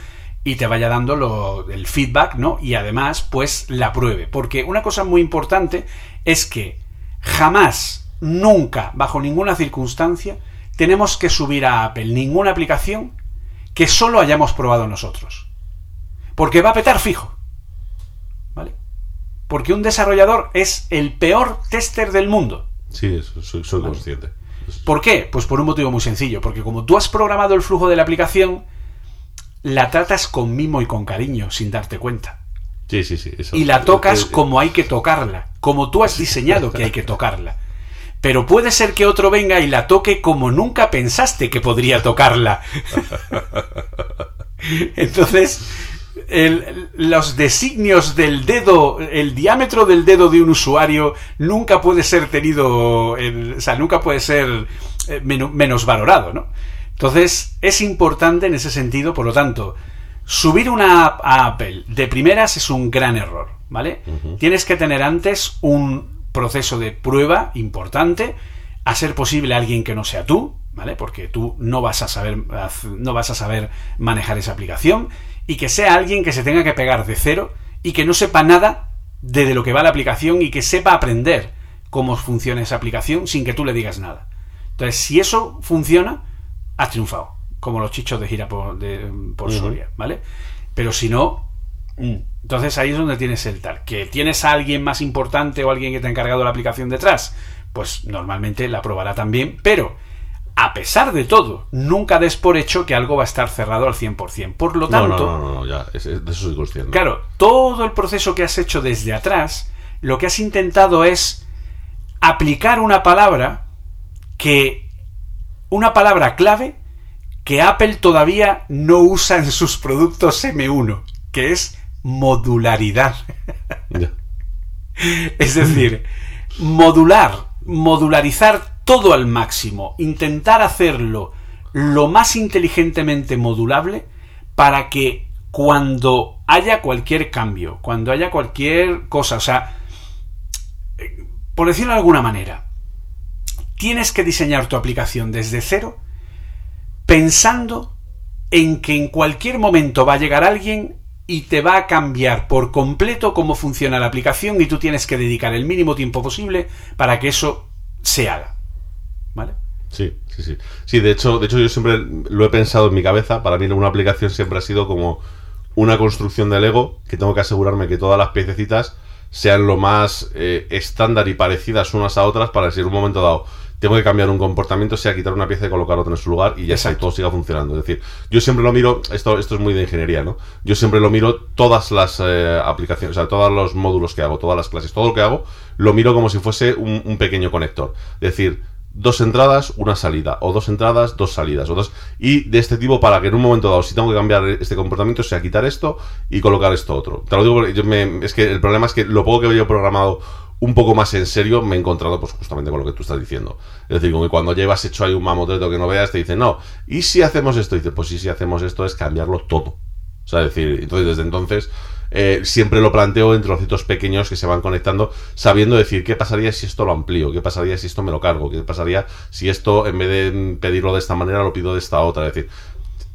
y te vaya dando lo- el feedback, ¿no? Y además, pues la pruebe. Porque una cosa muy importante es que jamás, nunca, bajo ninguna circunstancia, tenemos que subir a Apple ninguna aplicación que solo hayamos probado nosotros. Porque va a petar fijo. ¿Vale? Porque un desarrollador es el peor tester del mundo. Sí, eso, soy, soy consciente. ¿Por qué? Pues por un motivo muy sencillo. Porque como tú has programado el flujo de la aplicación, la tratas con mimo y con cariño, sin darte cuenta. Sí, sí, sí. eso- Y la tocas como hay que tocarla, como tú has diseñado que hay que tocarla. Pero puede ser que otro venga y la toque como nunca pensaste que podría tocarla. Entonces, el- los designios del dedo, el diámetro del dedo de un usuario nunca puede ser tenido, en- o sea, nunca puede ser eh, meno- menos valorado, ¿no? Entonces, es importante en ese sentido, por lo tanto, subir una app a Apple de primeras es un gran error, ¿vale? Tienes que tener antes un proceso de prueba importante, a ser posible alguien que no sea tú, ¿vale? Porque tú no vas a saber no vas a saber manejar esa aplicación y que sea alguien que se tenga que pegar de cero y que no sepa nada de, de lo que va la aplicación y que sepa aprender cómo funciona esa aplicación sin que tú le digas nada. Entonces, si eso funciona, has triunfado, como los chichos de gira por, de- por Soria, ¿vale? Pero si no, mm, entonces ahí es donde tienes el tal. Que tienes a alguien más importante o alguien que te ha encargado la aplicación detrás, pues normalmente la probará también, pero a pesar de todo, nunca des por hecho que algo va a estar cerrado al 100%. Por lo tanto, no, no, no, no, ya, es- es- de eso soy consciente. Claro, todo el proceso que has hecho desde atrás, lo que has intentado es aplicar una palabra que una palabra clave que Apple todavía no usa en sus productos M1, que es modularidad. es decir, modular, modularizar todo al máximo, intentar hacerlo lo más inteligentemente modulable para que cuando haya cualquier cambio, cuando haya cualquier cosa, o sea, eh, por decirlo de alguna manera, tienes que diseñar tu aplicación desde cero pensando en que en cualquier momento va a llegar alguien y te va a cambiar por completo cómo funciona la aplicación y tú tienes que dedicar el mínimo tiempo posible para que eso se haga. ¿Vale? Sí, sí, sí. Sí, de hecho, de hecho yo siempre lo he pensado en mi cabeza. Para mí una aplicación siempre ha sido como una construcción de Lego que tengo que asegurarme que todas las piececitas sean lo más eh, estándar y parecidas unas a otras para si en un momento dado tengo que cambiar un comportamiento, sea quitar una pieza y colocar otra en su lugar y ya está, todo siga funcionando. Es decir, yo siempre lo miro, esto, esto es muy de ingeniería, ¿no? Yo siempre lo miro todas las eh, aplicaciones, o sea, todos los módulos que hago, todas las clases, todo lo que hago, lo miro como si fuese un, un pequeño conector. Es decir, dos entradas, una salida, o dos entradas, dos salidas, o dos, y de este tipo para que en un momento dado, si tengo que cambiar este comportamiento, sea quitar esto y colocar esto otro. Te lo digo porque yo me, es que el problema es que lo poco que yo he programado un poco más en serio me he encontrado pues justamente con lo que tú estás diciendo. Es decir, como que cuando llevas hecho ahí un mamotreto que no veas, te dicen, no, ¿y si hacemos esto? Y dices, pues sí, si hacemos esto es cambiarlo todo. O sea, es decir, entonces desde entonces eh, siempre lo planteo en trocitos pequeños que se van conectando, sabiendo decir qué pasaría si esto lo amplío, qué pasaría si esto me lo cargo, qué pasaría si esto en vez de pedirlo de esta manera lo pido de esta otra. Es decir,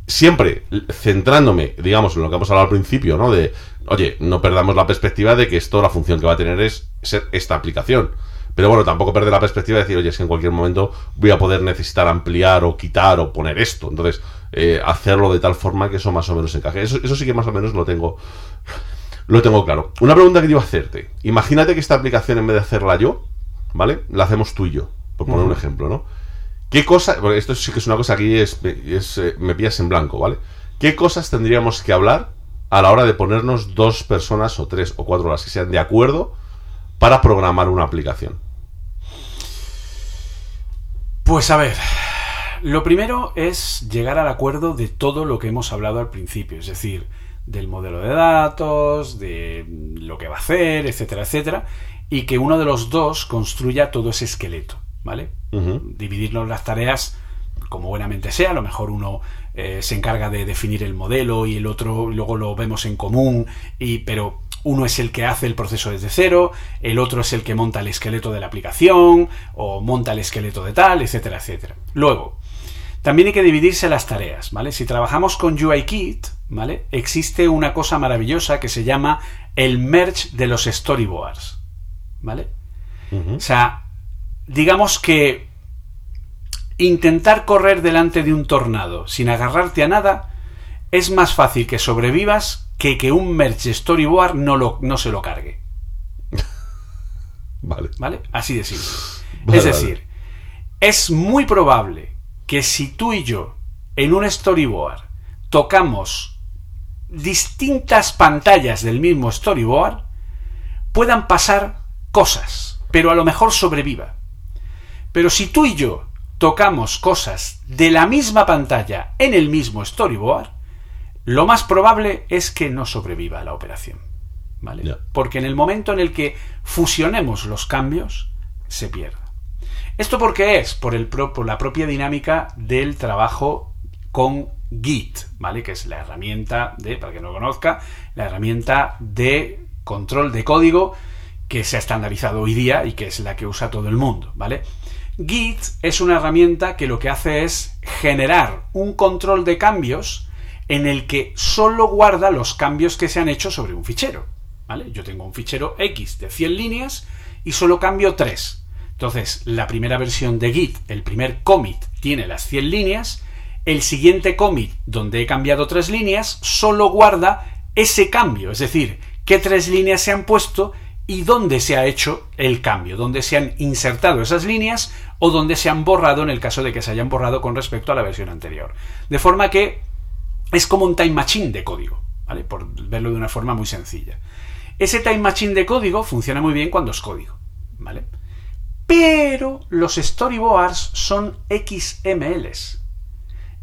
siempre centrándome, digamos, en lo que hemos hablado al principio, ¿no? De, oye, no perdamos la perspectiva de que esto la función que va a tener es ser esta aplicación. Pero bueno, tampoco perder la perspectiva de decir, oye, es que en cualquier momento voy a poder necesitar ampliar o quitar o poner esto. Entonces, eh, hacerlo de tal forma que eso más o menos encaje. Eso, eso sí que más o menos lo tengo, lo tengo claro. Una pregunta que iba a hacerte. Imagínate que esta aplicación, en vez de hacerla yo, ¿vale? La hacemos tú y yo, por poner un ejemplo, ¿no? ¿Qué cosa, porque esto sí que es una cosa aquí, es, es eh, me pillas en blanco, ¿vale? ¿Qué cosas tendríamos que hablar a la hora de ponernos dos personas o tres o cuatro horas que sean de acuerdo para programar una aplicación? Pues a ver, lo primero es llegar al acuerdo de todo lo que hemos hablado al principio, es decir, del modelo de datos, de lo que va a hacer, etcétera, etcétera, y que uno de los dos construya todo ese esqueleto, ¿vale? Dividirnos las tareas como buenamente sea, a lo mejor uno eh, se encarga de definir el modelo y el otro luego lo vemos en común, y, pero uno es el que hace el proceso desde cero, el otro es el que monta el esqueleto de la aplicación, o monta el esqueleto de tal, etcétera, etcétera. Luego, también hay que dividirse las tareas, ¿vale? Si trabajamos con UIKit, ¿vale? Existe una cosa maravillosa que se llama el merge de los storyboards, ¿vale? O sea, digamos que intentar correr delante de un tornado sin agarrarte a nada es más fácil que sobrevivas que que un merge storyboard no, lo, no se lo cargue. Vale. ¿Vale? Así de simple. es decir, es muy probable que si tú y yo en un storyboard tocamos distintas pantallas del mismo storyboard, puedan pasar cosas, pero a lo mejor sobreviva. Pero si tú y yo tocamos cosas de la misma pantalla en el mismo storyboard, lo más probable es que no sobreviva la operación. ¿Vale? Porque en el momento en el que fusionemos los cambios, se pierda. ¿Esto por qué es? Por, el por la propia dinámica del trabajo con Git, ¿vale? Que es la herramienta de, para que no lo conozca, la herramienta de control de código que se ha estandarizado hoy día y que es la que usa todo el mundo, ¿vale? Git es una herramienta que lo que hace es generar un control de cambios en el que solo guarda los cambios que se han hecho sobre un fichero. ¿vale? Yo tengo un fichero X de 100 líneas y solo cambio 3. Entonces, la primera versión de Git, el primer commit, tiene las 100 líneas. El siguiente commit, donde he cambiado 3 líneas, solo guarda ese cambio. Es decir, qué tres líneas se han puesto y dónde se ha hecho el cambio, dónde se han insertado esas líneas o dónde se han borrado en el caso de que se hayan borrado con respecto a la versión anterior. De forma que es como un time machine de código, ¿vale? Por verlo de una forma muy sencilla. Ese time machine de código funciona muy bien cuando es código, ¿vale? Pero los storyboards son XMLs.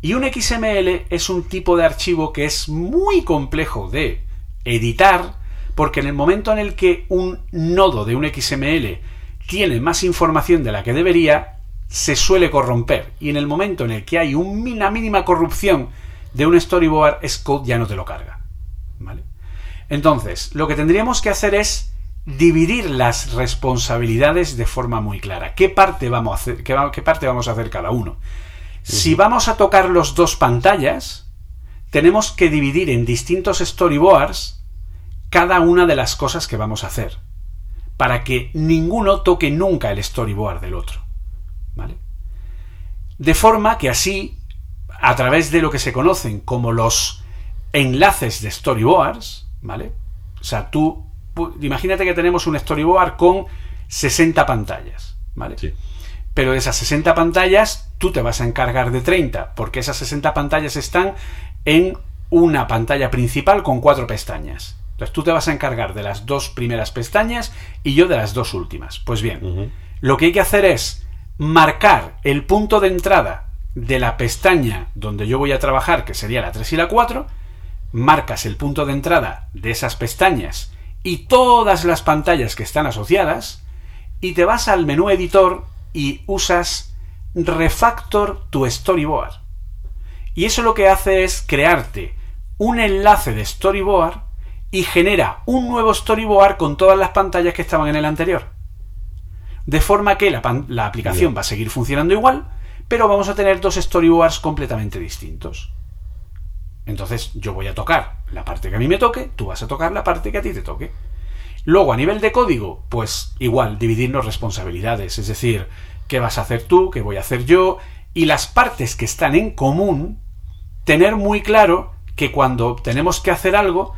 Y un XML es un tipo de archivo que es muy complejo de editar, porque en el momento en el que un nodo de un XML tiene más información de la que debería, se suele corromper. Y en el momento en el que hay una mínima corrupción de un storyboard, Scode ya no te lo carga. ¿Vale? Entonces, lo que tendríamos que hacer es dividir las responsabilidades de forma muy clara. ¿Qué parte vamos a hacer, qué, parte vamos a hacer cada uno? Si vamos a tocar los dos pantallas, tenemos que dividir en distintos storyboards cada una de las cosas que vamos a hacer, para que ninguno toque nunca el storyboard del otro. ¿Vale? De forma que así, a través de lo que se conocen como los enlaces de storyboards, ¿vale? O sea, tú imagínate que tenemos un storyboard con 60 pantallas, ¿vale? Sí. Pero de esas 60 pantallas, tú te vas a encargar de 30, porque esas 60 pantallas están en una pantalla principal con cuatro pestañas. Entonces tú te vas a encargar de las dos primeras pestañas y yo de las dos últimas. Pues bien, lo que hay que hacer es marcar el punto de entrada de la pestaña donde yo voy a trabajar, que sería la 3 y la 4, marcas el punto de entrada de esas pestañas y todas las pantallas que están asociadas y te vas al menú editor y usas Refactor tu storyboard. Y eso lo que hace es crearte un enlace de storyboard y genera un nuevo storyboard con todas las pantallas que estaban en el anterior. De forma que la, aplicación va a seguir funcionando igual, pero vamos a tener dos storyboards completamente distintos. Entonces yo voy a tocar la parte que a mí me toque, tú vas a tocar la parte que a ti te toque. Luego, a nivel de código, pues igual, dividirnos responsabilidades, es decir, qué vas a hacer tú, qué voy a hacer yo, y las partes que están en común, tener muy claro que cuando tenemos que hacer algo,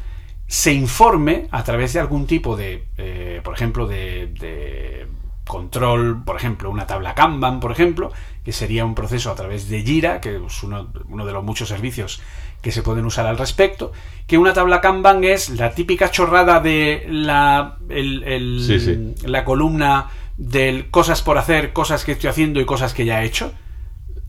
se informe a través de algún tipo de, eh, por ejemplo, de, de control, por ejemplo, una tabla Kanban, por ejemplo, que sería un proceso a través de Jira, que es uno, uno, de los muchos servicios que se pueden usar al respecto, que una tabla Kanban es la típica chorrada de la, la columna de cosas por hacer, cosas que estoy haciendo y cosas que ya he hecho,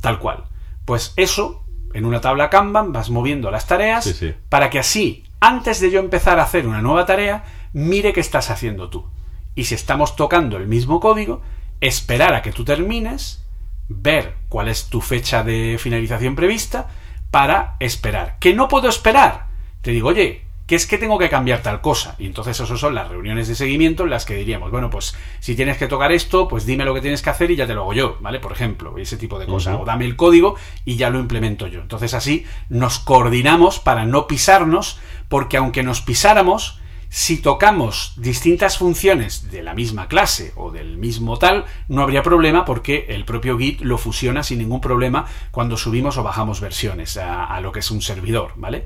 tal cual. Pues eso, en una tabla Kanban vas moviendo las tareas para que así, antes de yo empezar a hacer una nueva tarea, mire qué estás haciendo tú. Y si estamos tocando el mismo código, esperar a que tú termines, ver cuál es tu fecha de finalización prevista, para esperar. ¿Que no puedo esperar? Te digo, oye, que es que tengo que cambiar tal cosa. Y entonces eso son las reuniones de seguimiento en las que diríamos, bueno, pues si tienes que tocar esto, pues dime lo que tienes que hacer y ya te lo hago yo, ¿vale? Por ejemplo, ese tipo de cosas. O dame el código y ya lo implemento yo. Entonces así nos coordinamos para no pisarnos, porque aunque nos pisáramos, si tocamos distintas funciones de la misma clase o del mismo tal, no habría problema porque el propio Git lo fusiona sin ningún problema cuando subimos o bajamos versiones a, lo que es un servidor, ¿vale?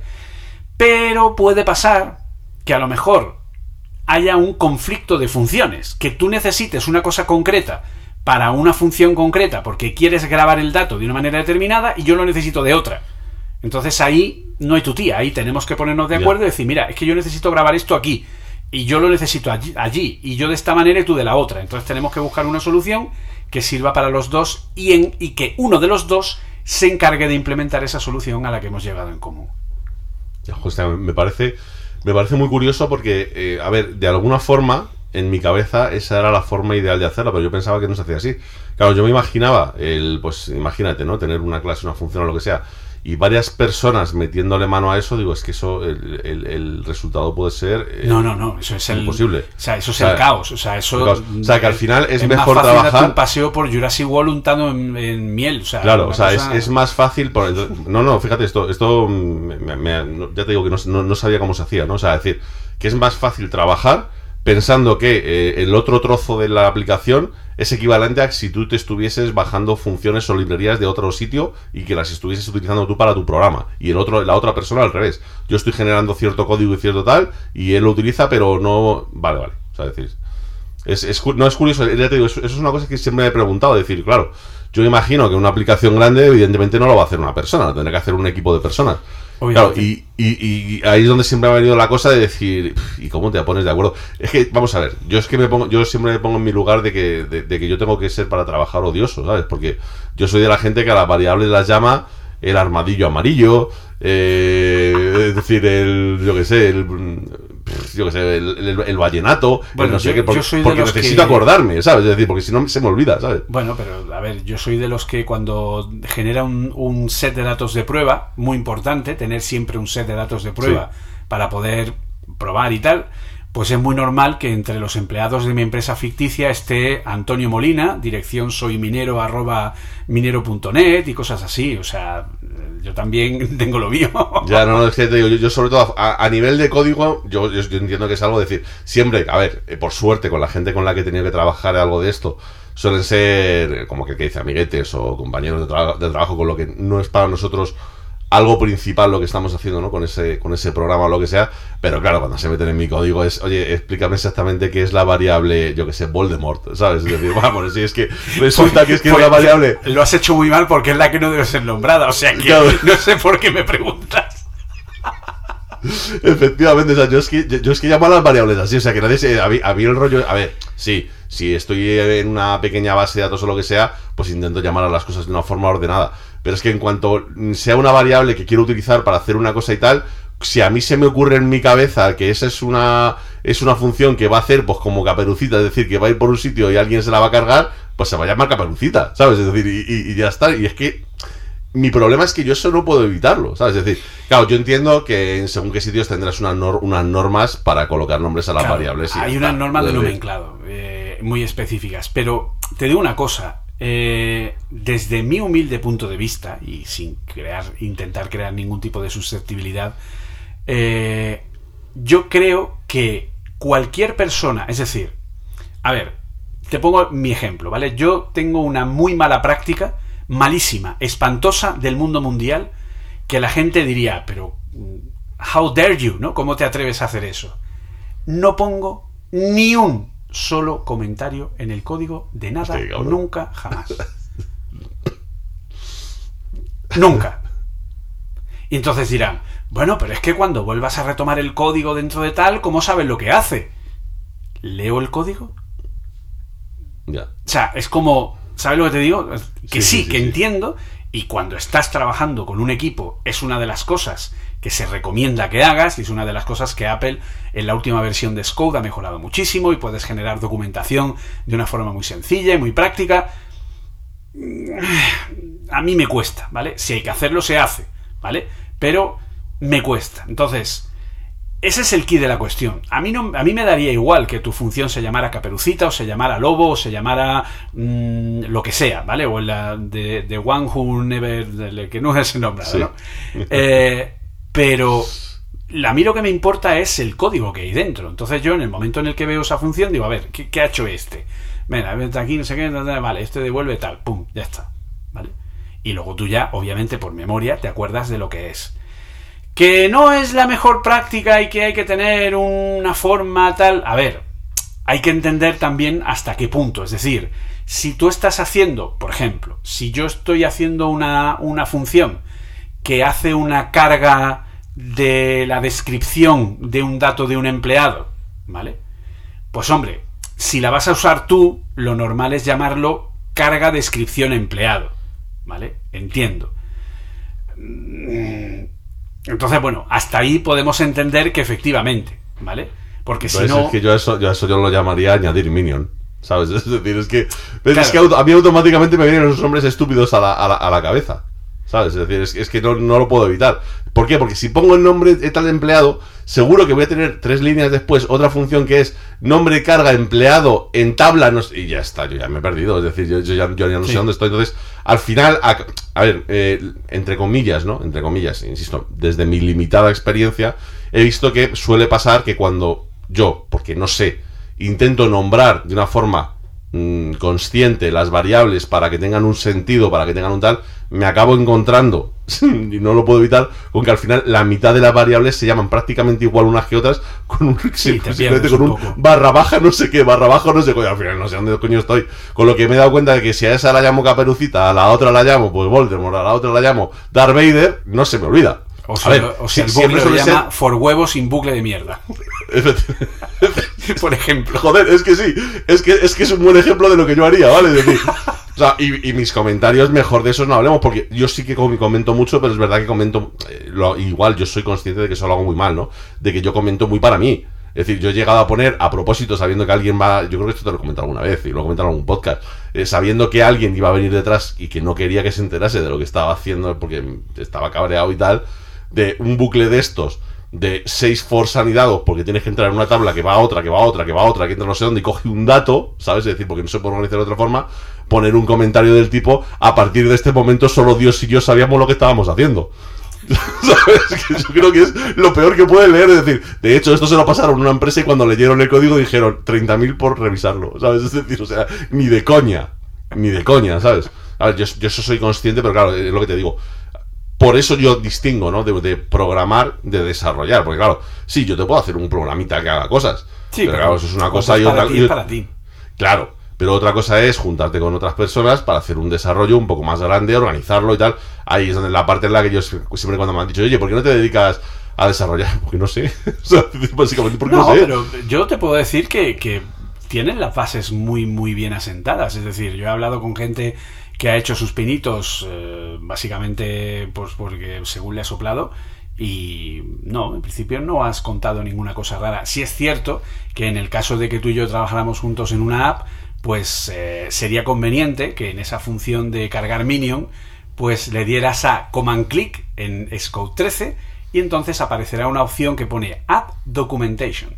Pero puede pasar que a lo mejor haya un conflicto de funciones, que tú necesites una cosa concreta para una función concreta porque quieres grabar el dato de una manera determinada y yo lo necesito de otra. Entonces ahí no hay tu tía, ahí tenemos que ponernos de acuerdo y decir, mira, es que yo necesito grabar esto aquí y yo lo necesito allí, y yo de esta manera y tú de la otra. Entonces tenemos que buscar una solución que sirva para los dos y, en, y que uno de los dos se encargue de implementar esa solución a la que hemos llegado en común. Me parece, me parece muy curioso porque, eh, a ver, de alguna forma, en mi cabeza esa era la forma ideal de hacerlo, pero yo pensaba que no se hacía así. Claro, yo me imaginaba, el, pues imagínate, ¿no? Tener una clase, una función o lo que sea, y varias personas metiéndole mano a eso, digo, es que eso, el, el, resultado puede ser. Eh, no, no, no, eso es imposible. O sea, eso es el caos. O sea, eso. O sea, que al final es, mejor trabajar. un paseo por Jurassic World untado en, miel. O sea, claro, o sea, es, es, más fácil. Por, no, no, fíjate, esto, esto ya te digo que no, no, sabía cómo se hacía, ¿no? O sea, decir, que es más fácil trabajar pensando que eh, el otro trozo de la aplicación es equivalente a si tú te estuvieses bajando funciones o librerías de otro sitio y que las estuvieses utilizando tú para tu programa y el otro la otra persona al revés. Yo estoy generando cierto código y cierto tal y él lo utiliza pero no vale, vale, o sea, decir es, no es curioso, ya te digo, eso, es una cosa que siempre me he preguntado, decir, claro, yo imagino que una aplicación grande evidentemente no lo va a hacer una persona, lo tendrá que hacer un equipo de personas. Claro, y, y- y ahí es donde siempre ha venido la cosa de decir, ¿y cómo te pones de acuerdo? Es que, vamos a ver, yo es que me pongo, yo siempre me pongo en mi lugar de que, de, de que yo tengo que ser para trabajar odioso, ¿sabes? Porque yo soy de la gente que a las variables las llama el armadillo amarillo, eh, es decir, el, yo que sé, el, yo que sé, el, el- el vallenato, el Bueno, no sé yo- qué, porque, porque necesito que- acordarme, ¿sabes? Es decir, porque si no se me olvida, ¿sabes? Bueno, pero a ver, yo soy de los que cuando genera un, un set de datos de prueba, muy importante, tener siempre un set de datos de prueba para poder probar y tal, pues es muy normal que entre los empleados de mi empresa ficticia esté Antonio Molina, dirección soy minero arroba minero.net y cosas así. O sea, yo también tengo lo mío. Ya, no, no, es que te digo, yo, yo sobre todo a, nivel de código, yo, yo, entiendo que es algo decir, siempre, a ver, eh, por suerte, con la gente con la que he tenido que trabajar algo de esto, suelen ser, eh, como que, que dice, amiguetes o compañeros de, de trabajo, con lo que no es para nosotros algo principal lo que estamos haciendo, ¿no? Con ese, con ese programa o lo que sea, pero claro, cuando se meten en mi código es, oye, explícame exactamente qué es la variable, yo que sé, Voldemort, ¿sabes? Es decir, vamos, si es que resulta que es que es Pues, la variable... Lo has hecho muy mal porque es la que no debe ser nombrada. O sea que Claro. no sé por qué me preguntas. Efectivamente, o sea, yo es que, yo, yo es que llamo a las variables así, o sea, que nadie se, a, mí, a mí el rollo, a ver, sí, si estoy en una pequeña base de datos o lo que sea, pues intento llamar a las cosas de una forma ordenada, pero es que en cuanto sea una variable que quiero utilizar para hacer una cosa y tal, si a mí se me ocurre en mi cabeza que esa es una es una función que va a hacer pues como caperucita, es decir, que va a ir por un sitio y alguien se la va a cargar, pues se va a llamar caperucita, ¿sabes? Es decir, y, y- y ya está, y es que mi problema es que yo eso no puedo evitarlo, ¿sabes? Es decir, claro, yo entiendo que en según qué sitios tendrás nor- unas normas para colocar nombres a las Claro, variables. y Hay unas normas de nomenclado eh, muy específicas, pero te digo una cosa. Eh, desde mi humilde punto de vista y sin crear, intentar crear ningún tipo de susceptibilidad, eh, yo creo que cualquier persona, es decir, a ver, te pongo mi ejemplo, ¿vale? Yo tengo una muy mala práctica, malísima, espantosa del mundo mundial, que la gente diría, pero mm, how dare you, ¿no? ¿Cómo te atreves a hacer eso? No pongo ni un solo comentario en el código de nada, nunca, jamás. nunca. Y entonces dirán, bueno, pero es que cuando vuelvas a retomar el código dentro de tal, ¿cómo sabes lo que hace? ¿Leo el código? Ya. O sea, es como, ¿sabes lo que te digo? Que Sí, sí, sí, sí, que sí. entiendo. Y cuando estás trabajando con un equipo, es una de las cosas que se recomienda que hagas y es una de las cosas que Apple en la última versión de Scode ha mejorado muchísimo y puedes generar documentación de una forma muy sencilla y muy práctica. A mí me cuesta, ¿vale? Si hay que hacerlo, se hace, ¿vale? Pero me cuesta. Entonces, ese es el key de la cuestión. A mí, no, a mí me daría igual que tu función se llamara caperucita, o se llamara lobo, o se llamara mm, lo que sea, ¿vale? O la de, de One Who Never, que no es el nombre, Sí. ¿no? Eh, pero a mí lo que me importa es el código que hay dentro. Entonces yo en el momento en el que veo esa función digo, a ver, ¿qué, ha hecho este? Vete aquí, no sé qué, vale, este devuelve tal, pum, ya está, ¿vale? Y luego tú ya, obviamente por memoria, te acuerdas de lo que es que no es la mejor práctica y que hay que tener una forma tal. A ver, hay que entender también hasta qué punto. Es decir, si tú estás haciendo, por ejemplo, si yo estoy haciendo una, una función que hace una carga de la descripción de un dato de un empleado, ¿vale? Pues hombre, si la vas a usar tú, lo normal es llamarlo carga descripción empleado, ¿vale? Entiendo. Entonces, bueno, hasta ahí podemos entender que efectivamente, ¿vale? Porque si Entonces, no... es que yo eso, yo eso yo lo llamaría añadir minion. ¿Sabes? Es decir, es que, Claro. es que a mí automáticamente me vienen los nombres estúpidos a la, a la, a la cabeza. ¿Sabes? Es decir, es, es que no, no lo puedo evitar. ¿Por qué? Porque si pongo el nombre de tal empleado, seguro que voy a tener tres líneas después otra función que es nombre carga empleado en tabla no sé- y ya está, yo ya me he perdido. Es decir, yo, yo ya, yo ya no Sí. sé dónde estoy. Entonces, al final, a, a ver, eh, entre comillas, ¿no? Entre comillas, insisto, desde mi limitada experiencia, he visto que suele pasar que cuando yo, porque no sé, intento nombrar de una forma mm, consciente las variables para que tengan un sentido, para que tengan un tal, me acabo encontrando, y no lo puedo evitar, con que al final la mitad de las variables se llaman prácticamente igual unas que otras, con un, Sí, simplemente con un barra baja no sé qué, barra baja no sé qué, al final no sé dónde coño estoy. Con lo que me he dado cuenta de que si a esa la llamo Caperucita, a la otra la llamo pues Voldemort, a la otra la llamo Darth Vader, no se me olvida. O sea, ver, o sea el bucle lo llama ser- for huevos sin bucle de mierda. Por ejemplo. Joder, es que sí, es que, es que es un buen ejemplo de lo que yo haría, ¿vale? Es decir, o sea, y, y mis comentarios, mejor de esos no hablemos, porque yo sí que com- comento mucho, pero es verdad que comento, eh, lo- igual yo soy consciente de que eso lo hago muy mal, ¿no? De que yo comento muy para mí. Es decir, yo he llegado a poner a propósito, sabiendo que alguien va, yo creo que esto te lo he comentado alguna vez, y lo he comentado en algún podcast, eh, sabiendo que alguien iba a venir detrás y que no quería que se enterase de lo que estaba haciendo porque estaba cabreado y tal, de un bucle de estos, de seis for anidados, porque tienes que entrar en una tabla que va a otra, que va a otra, que va a otra, que entra no sé dónde y coge un dato, ¿sabes? Es decir, porque no se puede organizar de otra forma, poner un comentario del tipo, a partir de este momento solo Dios y yo sabíamos lo que estábamos haciendo. ¿Sabes? Que yo creo que es lo peor que puede leer. Es decir, de hecho, esto se lo pasaron a una empresa y cuando leyeron el código dijeron 30.000 por revisarlo. ¿Sabes? Es decir, o sea, ni de coña. Ni de coña, ¿sabes? A ver, yo, yo soy consciente, pero claro, es lo que te digo. Por eso yo distingo, ¿no? De, de programar, de desarrollar. Porque claro, sí, yo te puedo hacer un programita que haga cosas. Sí, pero, claro, eso es una cosa y otra ti, para ti. Claro, pero otra cosa es juntarte con otras personas para hacer un desarrollo un poco más grande, organizarlo y tal. Ahí es donde la parte en la que yo siempre siempre cuando me han dicho, oye, ¿por qué no te dedicas a desarrollar? Porque no sé. O sea, básicamente porque no, No, sé. pero yo te puedo decir que, que tienen las bases muy, muy bien asentadas. Es decir, yo he hablado con gente que ha hecho sus pinitos eh, básicamente pues porque según le ha soplado y no, en principio no has contado ninguna cosa rara. Sí es cierto que en el caso de que tú y yo trabajáramos juntos en una app, pues eh, sería conveniente que en esa función de cargar Minion, pues le dieras a command click en Xcode 13 y entonces aparecerá una opción que pone App Documentation.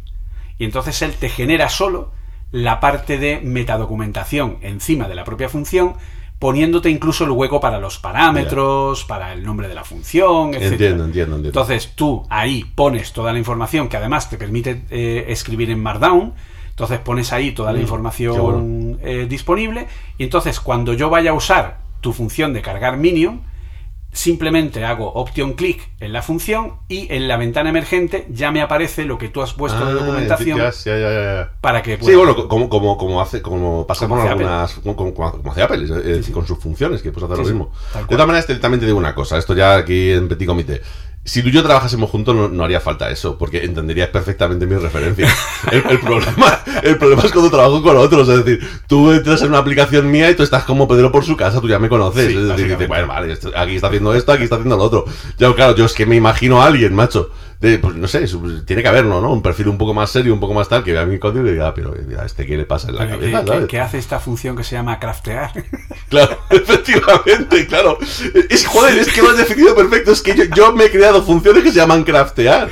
Y entonces él te genera solo la parte de metadocumentación encima de la propia función, poniéndote incluso el hueco para los parámetros, para el nombre de la función, etc. Entiendo, entiendo, entiendo. Entonces tú ahí pones toda la información que además te permite eh, escribir en Markdown. Entonces pones ahí toda la Mm, información bueno. eh, disponible. Y entonces cuando yo vaya a usar tu función de cargar Minion, simplemente hago option click en la función y en la ventana emergente ya me aparece lo que tú has puesto de Ah, documentación ya, ya, ya, ya. para que Sí, pueda- bueno, como, como, como hace, como pasa con algunas, como, como- como hace Apple, es con sus funciones, que puedes hacer Sí, lo sí, mismo. De todas maneras, también te digo una cosa, esto ya aquí en Petit Comité. Si tú y yo trabajásemos juntos no, no haría falta eso, porque entenderías perfectamente mi referencia. El, el problema, el problema es cuando trabajo con otros, es decir, tú entras en una aplicación mía y tú estás como Pedro por su casa, tú ya me conoces. Sí, es decir, dices, bueno, vale, aquí está haciendo esto, aquí está haciendo lo otro. Ya, claro, yo es que me imagino a alguien, macho. De, pues no sé, tiene que haberlo, ¿no? Un perfil un poco más serio, un poco más tal, que vea mi código y diga, "Ah, pero mira, este qué le pasa en la Pero ¿qué- cabeza, qué- ¿sabes? qué hace esta función que se llama craftear? Claro, efectivamente, claro. Es, joder, es que lo has definido perfecto. Es que yo, yo me he creado funciones que se llaman craftear,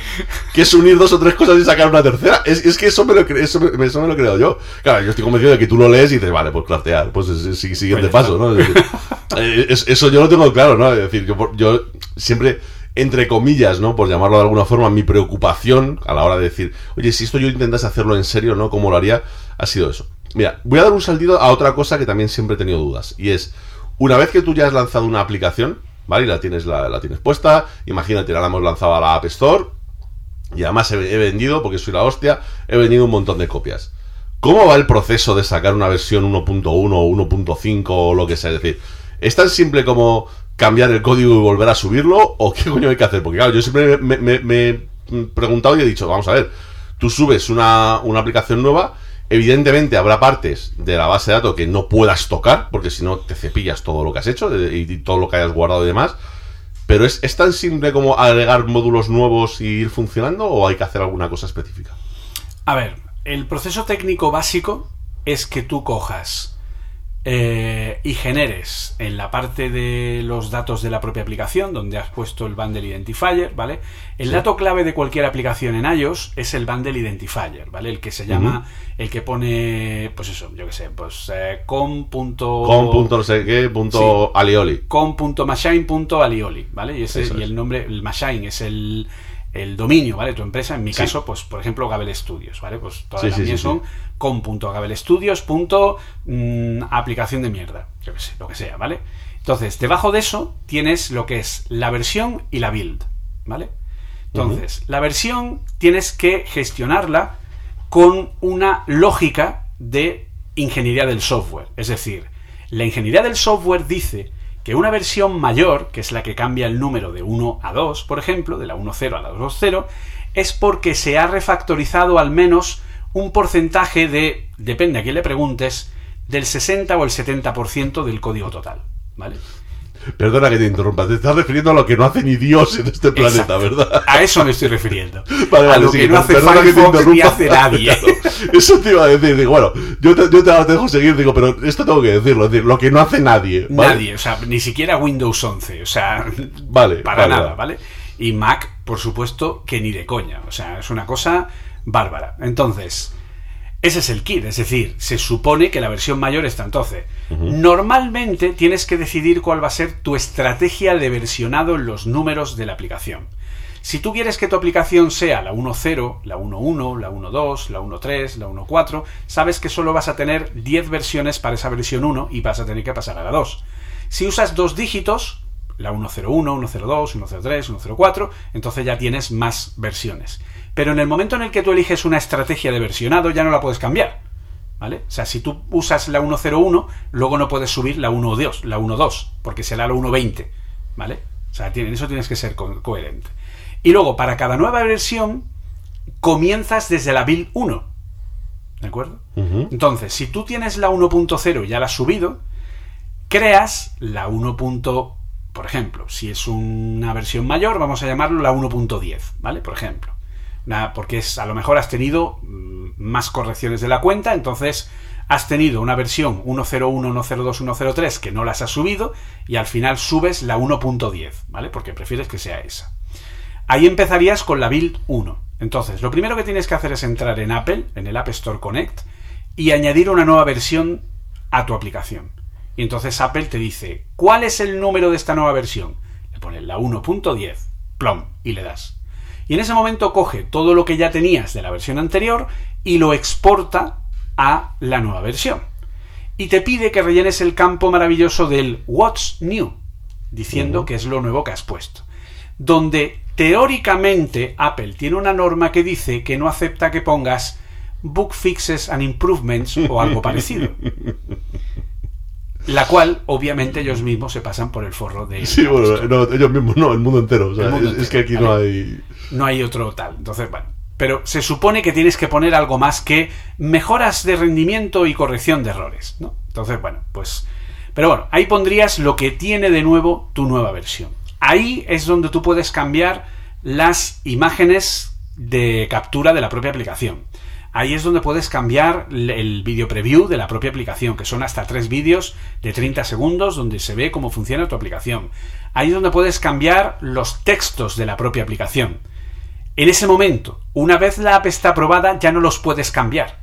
que es unir dos o tres cosas y sacar una tercera. Es, es que eso me, lo, eso, me, eso me lo he creado yo. Claro, yo estoy convencido de que tú lo lees y dices, vale, pues craftear. Pues es el si- siguiente Pues paso, ¿no? Es decir, eh, es- eso yo lo tengo claro, ¿no? Es decir, yo, yo siempre, entre comillas, ¿no? Por llamarlo de alguna forma, mi preocupación a la hora de decir, oye, si esto yo intentase hacerlo en serio, ¿no? ¿Cómo lo haría? Ha sido eso. Mira, voy a dar un saltito a otra cosa que también siempre he tenido dudas. Y es, una vez que tú ya has lanzado una aplicación, ¿vale? Y la tienes, la, tienes puesta, imagínate, la hemos lanzado a la App Store, y además he, he vendido, porque soy la hostia, he vendido un montón de copias. ¿Cómo va el proceso de sacar una versión 1.1 o 1.5 o lo que sea? Es decir, ¿es tan simple como cambiar el código y volver a subirlo? ¿O qué coño hay que hacer? Porque claro, yo siempre me, he preguntado y he dicho, vamos a ver, tú subes una, una aplicación nueva, evidentemente habrá partes de la base de datos que no puedas tocar, porque si no te cepillas todo lo que has hecho eh, y, y todo lo que hayas guardado y demás. Pero ¿es, ¿es tan simple como agregar módulos nuevos y ir funcionando o hay que hacer alguna cosa específica? A ver, el proceso técnico básico es que tú cojas eh, y generes en la parte de los datos de la propia aplicación, donde has puesto el bundle identifier, ¿vale? El dato clave de cualquier aplicación en iOS es el bundle identifier, ¿vale? El que se llama, el que pone, pues eso, yo qué sé, pues eh, com. punto no sé qué, punto alioli. com.machine.alioli, ¿vale? Y, ese, Eso y es. el nombre, el Machine es el, el dominio, ¿vale? Tu empresa, en mi Sí. caso, pues por ejemplo, Gabel Studios, ¿vale? Pues todas Sí, las sí, mías sí, son com.gabelstudios.aplicación de mierda, yo qué sé, lo que sea, ¿vale? Entonces, debajo de eso tienes lo que es la versión y la build, ¿vale? Entonces, la versión tienes que gestionarla con una lógica de ingeniería del software. Es decir, la ingeniería del software dice que una versión mayor, que es la que cambia el número de 1 a 2, por ejemplo, de la 1.0 a la 2.0, es porque se ha refactorizado al menos un porcentaje de, depende a quién le preguntes, del 60 o el 70% del código total, ¿vale? Perdona que te interrumpa, te estás refiriendo a lo que no hace ni Dios en este planeta, Exacto. ¿verdad? A eso me estoy refiriendo. Vale, a vale, lo sí, que no hace perdona que te Firefox ni interrumpa. hace nadie. Claro, eso te iba a decir, digo, bueno, yo te, yo te dejo seguir, digo, pero esto tengo que decirlo, es decir, lo que no hace nadie. ¿vale? Nadie, o sea, ni siquiera Windows 11, o sea, Vale, para nada. ¿vale? Y Mac, por supuesto, que ni de coña, o sea, es una cosa bárbara. Entonces, ese es el kit, es decir, se supone que la versión mayor está entonces. Normalmente tienes que decidir cuál va a ser tu estrategia de versionado en los números de la aplicación. Si tú quieres que tu aplicación sea la 1.0, la 1.1, la 1.2, la 1.3, la 1.4, sabes que solo vas a tener 10 versiones para esa versión 1 y vas a tener que pasar a la 2. Si usas dos dígitos, la 1.01, 1.02, 1.03, 1.04, entonces ya tienes más versiones. Pero en el momento en el que tú eliges una estrategia de versionado ya no la puedes cambiar. ¿Vale? O sea, si tú usas la 1.01, luego no puedes subir la 1.2, la 1.2, porque será la 1.20. ¿Vale? O sea, en eso tienes que ser co- coherente. Y luego, para cada nueva versión, comienzas desde la build 1. ¿De acuerdo? Entonces, si tú tienes la 1.0 y ya la has subido, creas la 1. Por ejemplo, si es una versión mayor, vamos a llamarlo la 1.10, ¿vale? Por ejemplo. Porque es, a lo mejor has tenido mm, más correcciones de la cuenta, entonces has tenido una versión 101, 102, 103 que no las has subido y al final subes la 1.10, ¿vale? Porque prefieres que sea esa. Ahí empezarías con la build 1. Entonces, lo primero que tienes que hacer es entrar en Apple, en el App Store Connect, y añadir una nueva versión a tu aplicación. Y entonces Apple te dice, ¿cuál es el número de esta nueva versión? Le pones la 1.10, plom, y le das. Y en ese momento coge todo lo que ya tenías de la versión anterior y lo exporta a la nueva versión. Y te pide que rellenes el campo maravilloso del What's New, diciendo que es lo nuevo que has puesto. Donde teóricamente Apple tiene una norma que dice que no acepta que pongas bug fixes and improvements o algo parecido. La cual, obviamente, ellos mismos se pasan por el forro de. Sí, bueno, no, ellos mismos no, el mundo entero. O sea, El mundo es, que aquí no hay. No hay otro tal. Entonces, bueno. Pero se supone que tienes que poner algo más que mejoras de rendimiento y corrección de errores, ¿no? Entonces, bueno, pues. Pero bueno, ahí pondrías lo que tiene de nuevo tu nueva versión. Ahí es donde tú puedes cambiar las imágenes de captura de la propia aplicación. Ahí es donde puedes cambiar el vídeo preview de la propia aplicación, que son hasta tres vídeos de 30 segundos donde se ve cómo funciona tu aplicación. Ahí es donde puedes cambiar los textos de la propia aplicación. En ese momento, una vez la app está aprobada, ya no los puedes cambiar,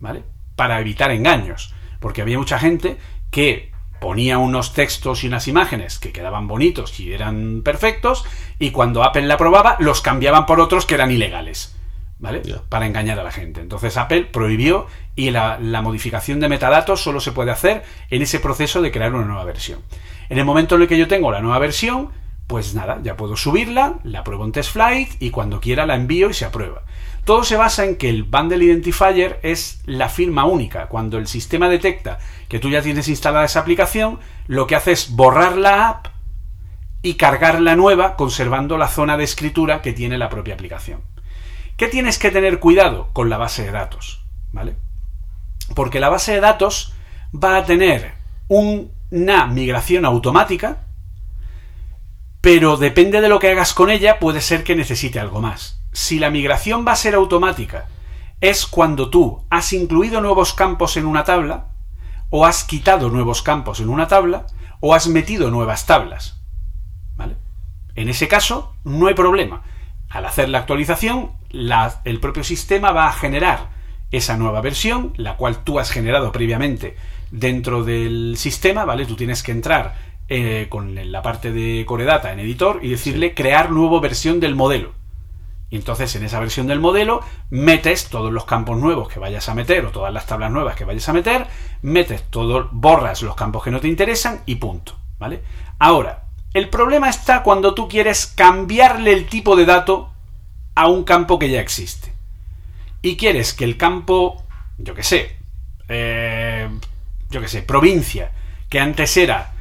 ¿vale? Para evitar engaños. Porque había mucha gente que ponía unos textos y unas imágenes que quedaban bonitos y eran perfectos, y cuando Apple la aprobaba, los cambiaban por otros que eran ilegales, ¿vale? Para engañar a la gente. Entonces Apple prohibió y la, la modificación de metadatos solo se puede hacer en ese proceso de crear una nueva versión. En el momento en el que yo tengo la nueva versión, pues nada, ya puedo subirla, la pruebo en test flight y cuando quiera la envío y se aprueba. Todo se basa en que el Bundle Identifier es la firma única. Cuando el sistema detecta que tú ya tienes instalada esa aplicación, lo que hace es borrar la app y cargar la nueva conservando la zona de escritura que tiene la propia aplicación. ¿Qué tienes que tener cuidado con la base de datos? ¿Vale? Porque la base de datos va a tener una migración automática, pero depende de lo que hagas con ella, puede ser que necesite algo más. Si la migración va a ser automática, es cuando tú has incluido nuevos campos en una tabla, o has quitado nuevos campos en una tabla, o has metido nuevas tablas. ¿Vale? En ese caso, no hay problema. Al hacer la actualización, el propio sistema va a generar esa nueva versión, la cual tú has generado previamente dentro del sistema, ¿vale? Tú tienes que entrar eh, con la parte de Core Data en editor y decirle crear nueva versión del modelo. Y entonces en esa versión del modelo metes todos los campos nuevos que vayas a meter o todas las tablas nuevas que vayas a meter, metes todo, borras los campos que no te interesan y punto, ¿vale? Ahora, el problema está cuando tú quieres cambiarle el tipo de dato a un campo que ya existe. Y quieres que el campo, yo que sé, eh, yo que sé, provincia, que antes era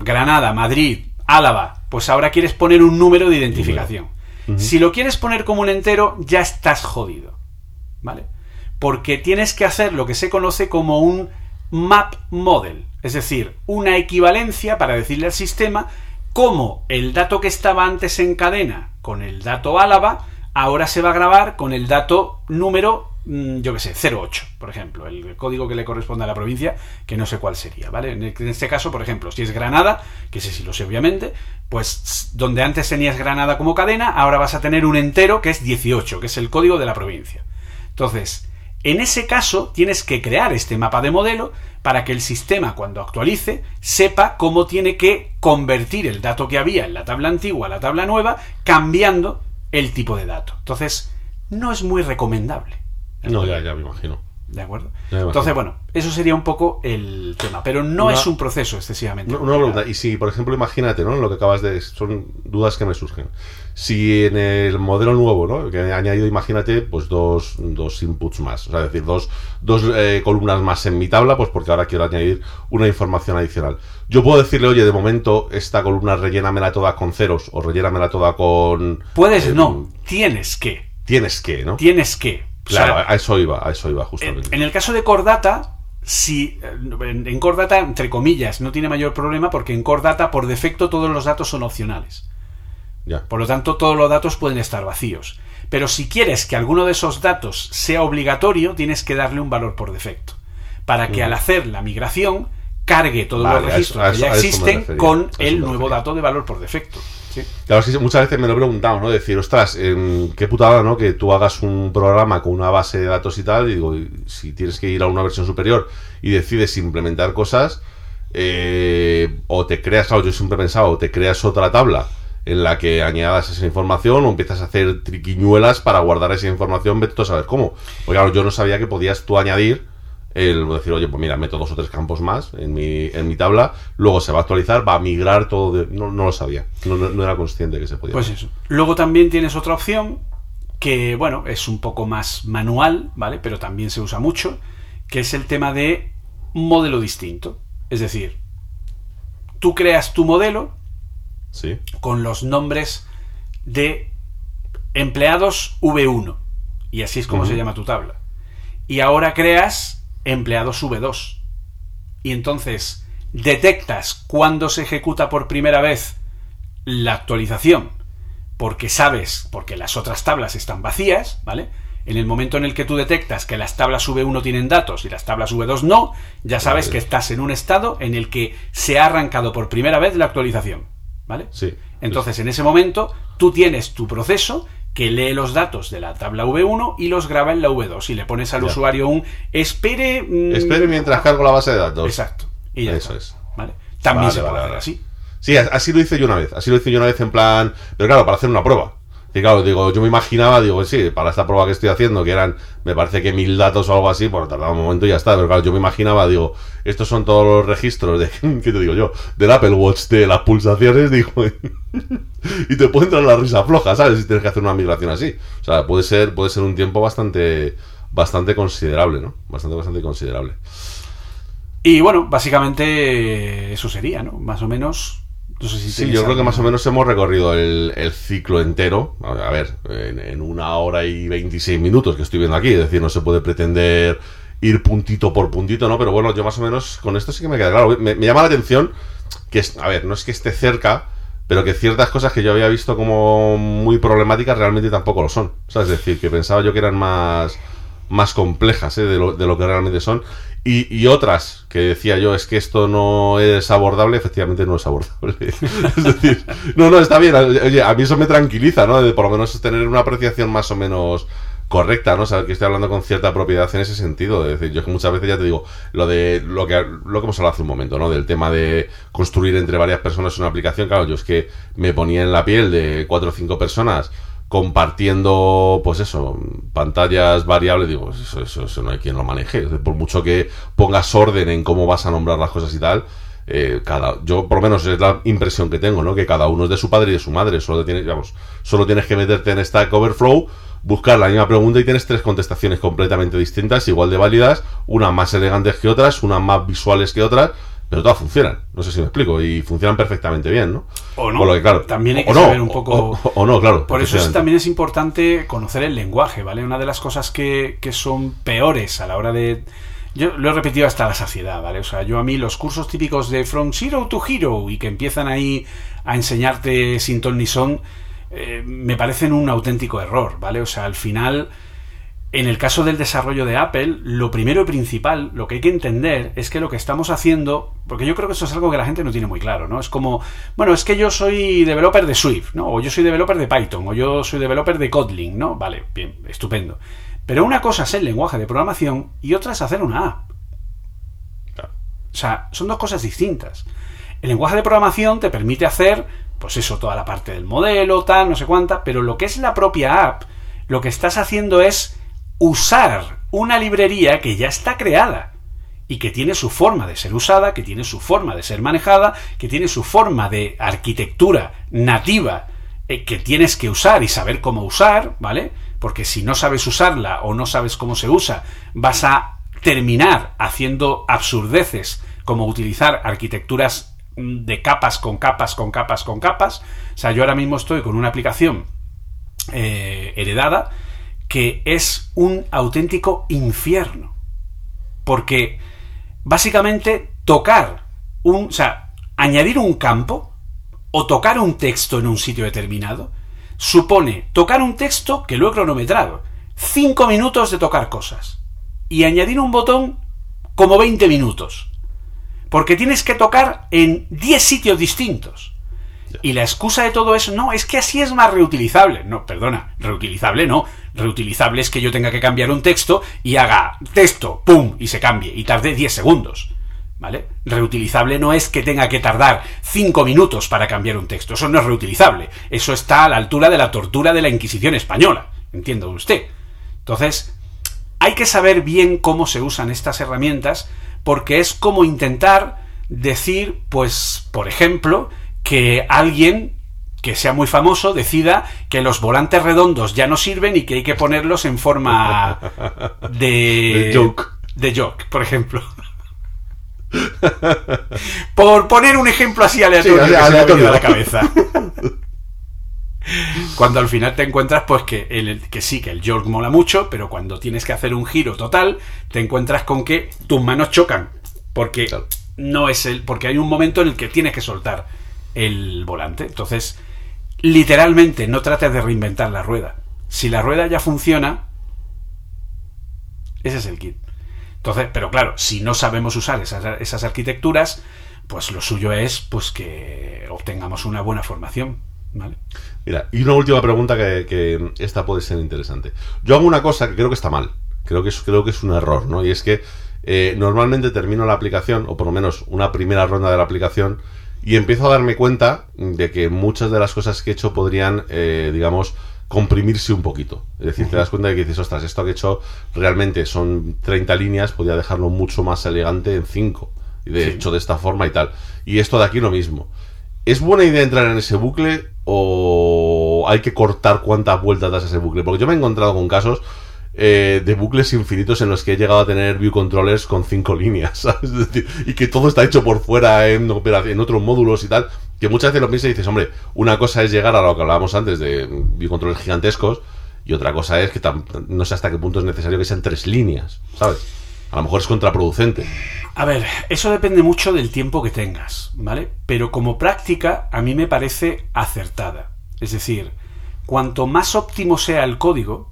Granada, Madrid, Álava, pues ahora quieres poner un número de identificación. Si lo quieres poner como un entero, ya estás jodido. ¿Vale? Porque tienes que hacer lo que se conoce como un map model, es decir, una equivalencia para decirle al sistema cómo el dato que estaba antes en cadena con el dato Álava ahora se va a grabar con el dato número yo qué sé, 08, por ejemplo, el código que le corresponde a la provincia, que no sé cuál sería, ¿vale? En este caso, por ejemplo, si es Granada, que sé si lo sé obviamente, pues donde antes tenías Granada como cadena, ahora vas a tener un entero que es 18, que es el código de la provincia. Entonces, en ese caso, tienes que crear este mapa de modelo para que el sistema, cuando actualice, sepa cómo tiene que convertir el dato que había en la tabla antigua a la tabla nueva, cambiando el tipo de dato. Entonces, no es muy recomendable. No, ya, ya me imagino. ¿De acuerdo? Entonces, bueno, eso sería un poco el tema, pero no es un proceso excesivamente. Una, pregunta, y si, por ejemplo, imagínate, ¿no? Lo que acabas de... Son dudas que me surgen. Si en el modelo nuevo, ¿no? Que ha añadido, imagínate, pues dos, dos inputs más, o sea, es decir, dos, dos eh, columnas más en mi tabla, pues porque ahora quiero añadir una información adicional. Yo puedo decirle, oye, de momento esta columna rellénamela toda con ceros o rellénamela toda con... Puedes, eh, no, tienes que. Tienes que, ¿no? Tienes que. Claro, a eso iba, a eso iba justamente. En, el caso de Cordata, si en Core Data, entre comillas, no tiene mayor problema porque en Core Data, por defecto, todos los datos son opcionales. Ya. Por lo tanto, todos los datos pueden estar vacíos. Pero si quieres que alguno de esos datos sea obligatorio, tienes que darle un valor por defecto. Para que al hacer la migración cargue todos los registros que ya existen con el nuevo dato de valor por defecto. Claro, muchas veces me lo he preguntado, ¿no? Decir, ostras, qué putada, ¿no? Que tú hagas un programa con una base de datos y tal, y digo, si tienes que ir a una versión superior y decides implementar cosas, eh, o te creas, claro, yo siempre he pensado, o te creas otra tabla en la que añadas esa información o empiezas a hacer triquiñuelas para guardar esa información, vete tú a saber cómo. Porque claro, yo no sabía que podías tú añadir el decir, oye, pues mira, meto dos o tres campos más en mi, en mi tabla, luego se va a actualizar, va a migrar todo, no, no, lo sabía, no, no, era consciente que se podía. Pues eso. Luego también tienes otra opción que, bueno, es un poco más manual, ¿vale? Pero también se usa mucho, que es el tema de modelo distinto. Es decir, tú creas tu modelo ¿Sí? con los nombres de empleados V1, y así es como se llama tu tabla. Y ahora creas empleados V2. Y entonces detectas cuando se ejecuta por primera vez la actualización, porque sabes, porque las otras tablas están vacías, ¿vale? En el momento en el que tú detectas que las tablas V1 tienen datos y las tablas V2 no, ya sabes que estás en un estado en el que se ha arrancado por primera vez la actualización, ¿vale? Sí. Entonces, en ese momento, tú tienes tu proceso que lee los datos de la tabla V1 y los graba en la V2 y le pones al usuario un espere mm, espere mientras cargo la base de datos. Exacto. Y ya eso es. ¿vale? también se puede hacer así. Sí así lo hice yo una vez así lo hice yo una vez en plan pero claro para hacer una prueba y claro, digo, yo me imaginaba, digo, sí, para esta prueba que estoy haciendo, que eran, me parece que mil datos o algo así, por tardaba un momento y ya está. Pero claro, yo me imaginaba, digo, estos son todos los registros de, ¿qué te digo yo? Del Apple Watch, de las pulsaciones, digo, y te puede entrar la risa floja, ¿sabes? Si tienes que hacer una migración así. O sea, puede ser, puede ser un tiempo bastante, bastante considerable, ¿no? Bastante, bastante considerable. Y bueno, básicamente eso sería, ¿no? Más o menos sí, yo creo que más o menos hemos recorrido el, ciclo entero. A ver, en, una hora y 26 minutos que estoy viendo aquí. Es decir, no se puede pretender ir puntito por puntito, ¿no? Pero bueno, yo más o menos con esto sí que me queda claro. Me, llama la atención que, a ver, no es que esté cerca, pero que ciertas cosas que yo había visto como muy problemáticas realmente tampoco lo son. es decir, que pensaba yo que eran más, más complejas ¿eh? de, lo, de lo que realmente son. Y, otras que decía yo, es que esto no es abordable, efectivamente no es abordable. es decir, no, no, está bien. Oye, a mí eso me tranquiliza, ¿no? De por lo menos tener una apreciación más o menos correcta, ¿no? Saber que estoy hablando con cierta propiedad en ese sentido. Es decir, yo que muchas veces ya te digo, lo de lo que, lo que hemos hablado hace un momento, ¿no? Del tema de construir entre varias personas una aplicación. Claro, yo es que me ponía en la piel de cuatro o cinco personas compartiendo, pues eso, pantallas variables, digo, eso, eso, eso, no hay quien lo maneje. Por mucho que pongas orden en cómo vas a nombrar las cosas y tal, eh, cada, yo por lo menos es la impresión que tengo, ¿no? Que cada uno es de su padre y de su madre. Solo tienes, digamos, solo tienes que meterte en Stack Overflow, buscar la misma pregunta y tienes tres contestaciones completamente distintas, igual de válidas, unas más elegantes que otras, unas más visuales que otras, pero todas funcionan. No sé si me explico. Y funcionan perfectamente bien, ¿no? O no. Por lo que, claro, también hay que no, saber un poco. O, o no, claro. Por eso es- también es importante conocer el lenguaje, ¿vale? Una de las cosas que, que son peores a la hora de... Yo lo he repetido hasta la saciedad, ¿vale? O sea, yo a mí los cursos típicos de From Zero to Hero y que empiezan ahí a enseñarte sin ton ni son, eh, me parecen un auténtico error, ¿vale? O sea, al final, en el caso del desarrollo de Apple, lo primero y principal, lo que hay que entender es que lo que estamos haciendo, porque yo creo que eso es algo que la gente no tiene muy claro, ¿no? Es como, bueno, es que yo soy developer de Swift, ¿no? O yo soy developer de Python, o yo soy developer de Kotlin, ¿no? Vale, bien, estupendo. Pero una cosa es el lenguaje de programación y otra es hacer una app. Claro. O sea, son dos cosas distintas. El lenguaje de programación te permite hacer, pues eso, toda la parte del modelo, tal, no sé cuánta, pero lo que es la propia app, lo que estás haciendo es usar una librería que ya está creada y que tiene su forma de ser usada, que tiene su forma de ser manejada, que tiene su forma de arquitectura nativa eh, que tienes que usar y saber cómo usar, ¿vale? Porque si no sabes usarla o no sabes cómo se usa, vas a terminar haciendo absurdeces como utilizar arquitecturas mm, de capas con capas con capas con capas. O sea, yo ahora mismo estoy con una aplicación eh, heredada que es un auténtico infierno. Porque básicamente tocar un, o sea, añadir un campo o tocar un texto en un sitio determinado supone tocar un texto que lo he cronometrado. 5 minutos de tocar cosas. Y añadir un botón como 20 minutos. Porque tienes que tocar en 10 sitios distintos. Y la excusa de todo eso, no, es que así es más reutilizable. No, perdona, reutilizable no. Reutilizable es que yo tenga que cambiar un texto y haga texto, pum, y se cambie, y tarde 10 segundos. ¿Vale? Reutilizable no es que tenga que tardar 5 minutos para cambiar un texto. Eso no es reutilizable. Eso está a la altura de la tortura de la Inquisición española. Entiendo usted. Entonces, hay que saber bien cómo se usan estas herramientas porque es como intentar decir, pues, por ejemplo, que alguien que sea muy famoso decida que los volantes redondos ya no sirven y que hay que ponerlos en forma de De joke. de joke, por ejemplo. por poner un ejemplo así aleatorio Sí, que se me ha aleatorio. venido a la cabeza. Cuando al final te encuentras, pues que, el, que sí, que el York mola mucho, pero cuando tienes que hacer un giro total, te encuentras con que tus manos chocan. Porque Claro. no es el. Porque hay un momento en el que tienes que soltar el volante. Entonces, literalmente, no trates de reinventar la rueda. Si la rueda ya funciona, ese es el kit. Entonces, pero claro, si no sabemos usar esas, esas arquitecturas, pues lo suyo es pues que obtengamos una buena formación. ¿Vale? Mira, y una última pregunta que, esta puede ser interesante. Yo hago una cosa que creo que está mal. Creo que es, creo que es un error, ¿no? Y es que eh, normalmente termino la aplicación, o por lo menos una primera ronda de la aplicación, y empiezo a darme cuenta de que muchas de las cosas que he hecho podrían, eh, digamos, comprimirse un poquito. Es decir, te das cuenta de que dices, ostras, esto que he hecho realmente son 30 líneas, podría dejarlo mucho más elegante en 5. Y de Sí. hecho de esta forma y tal. Y esto de aquí lo mismo. ¿Es buena idea entrar en ese bucle o hay que cortar cuántas vueltas das a ese bucle? Porque yo me he encontrado con casos eh, de bucles infinitos en los que he llegado a tener view controllers con cinco líneas, ¿sabes? Es decir, y que todo está hecho por fuera en, en otros módulos y tal, que muchas veces lo piensas y dices, hombre, una cosa es llegar a lo que hablábamos antes de view controllers gigantescos y otra cosa es que no sé hasta qué punto es necesario que sean tres líneas, ¿sabes? A lo mejor es contraproducente. A ver, eso depende mucho del tiempo que tengas, ¿vale? Pero como práctica a mí me parece acertada. Es decir, cuanto más óptimo sea el código,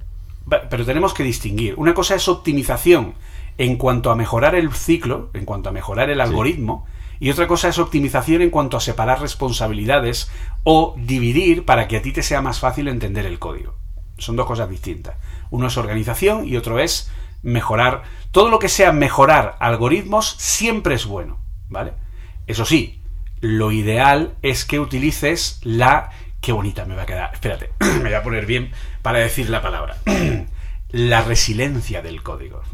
pero tenemos que distinguir. Una cosa es optimización en cuanto a mejorar el ciclo, en cuanto a mejorar el algoritmo, y otra cosa es optimización en cuanto a separar responsabilidades o dividir para que a ti te sea más fácil entender el código. Son dos cosas distintas. Uno es organización y otro es mejorar. Todo lo que sea mejorar algoritmos siempre es bueno, ¿vale? Eso sí, lo ideal es que utilices la... Qué bonita me va a quedar. Espérate, me voy a poner bien para decir la palabra. la resiliencia del código.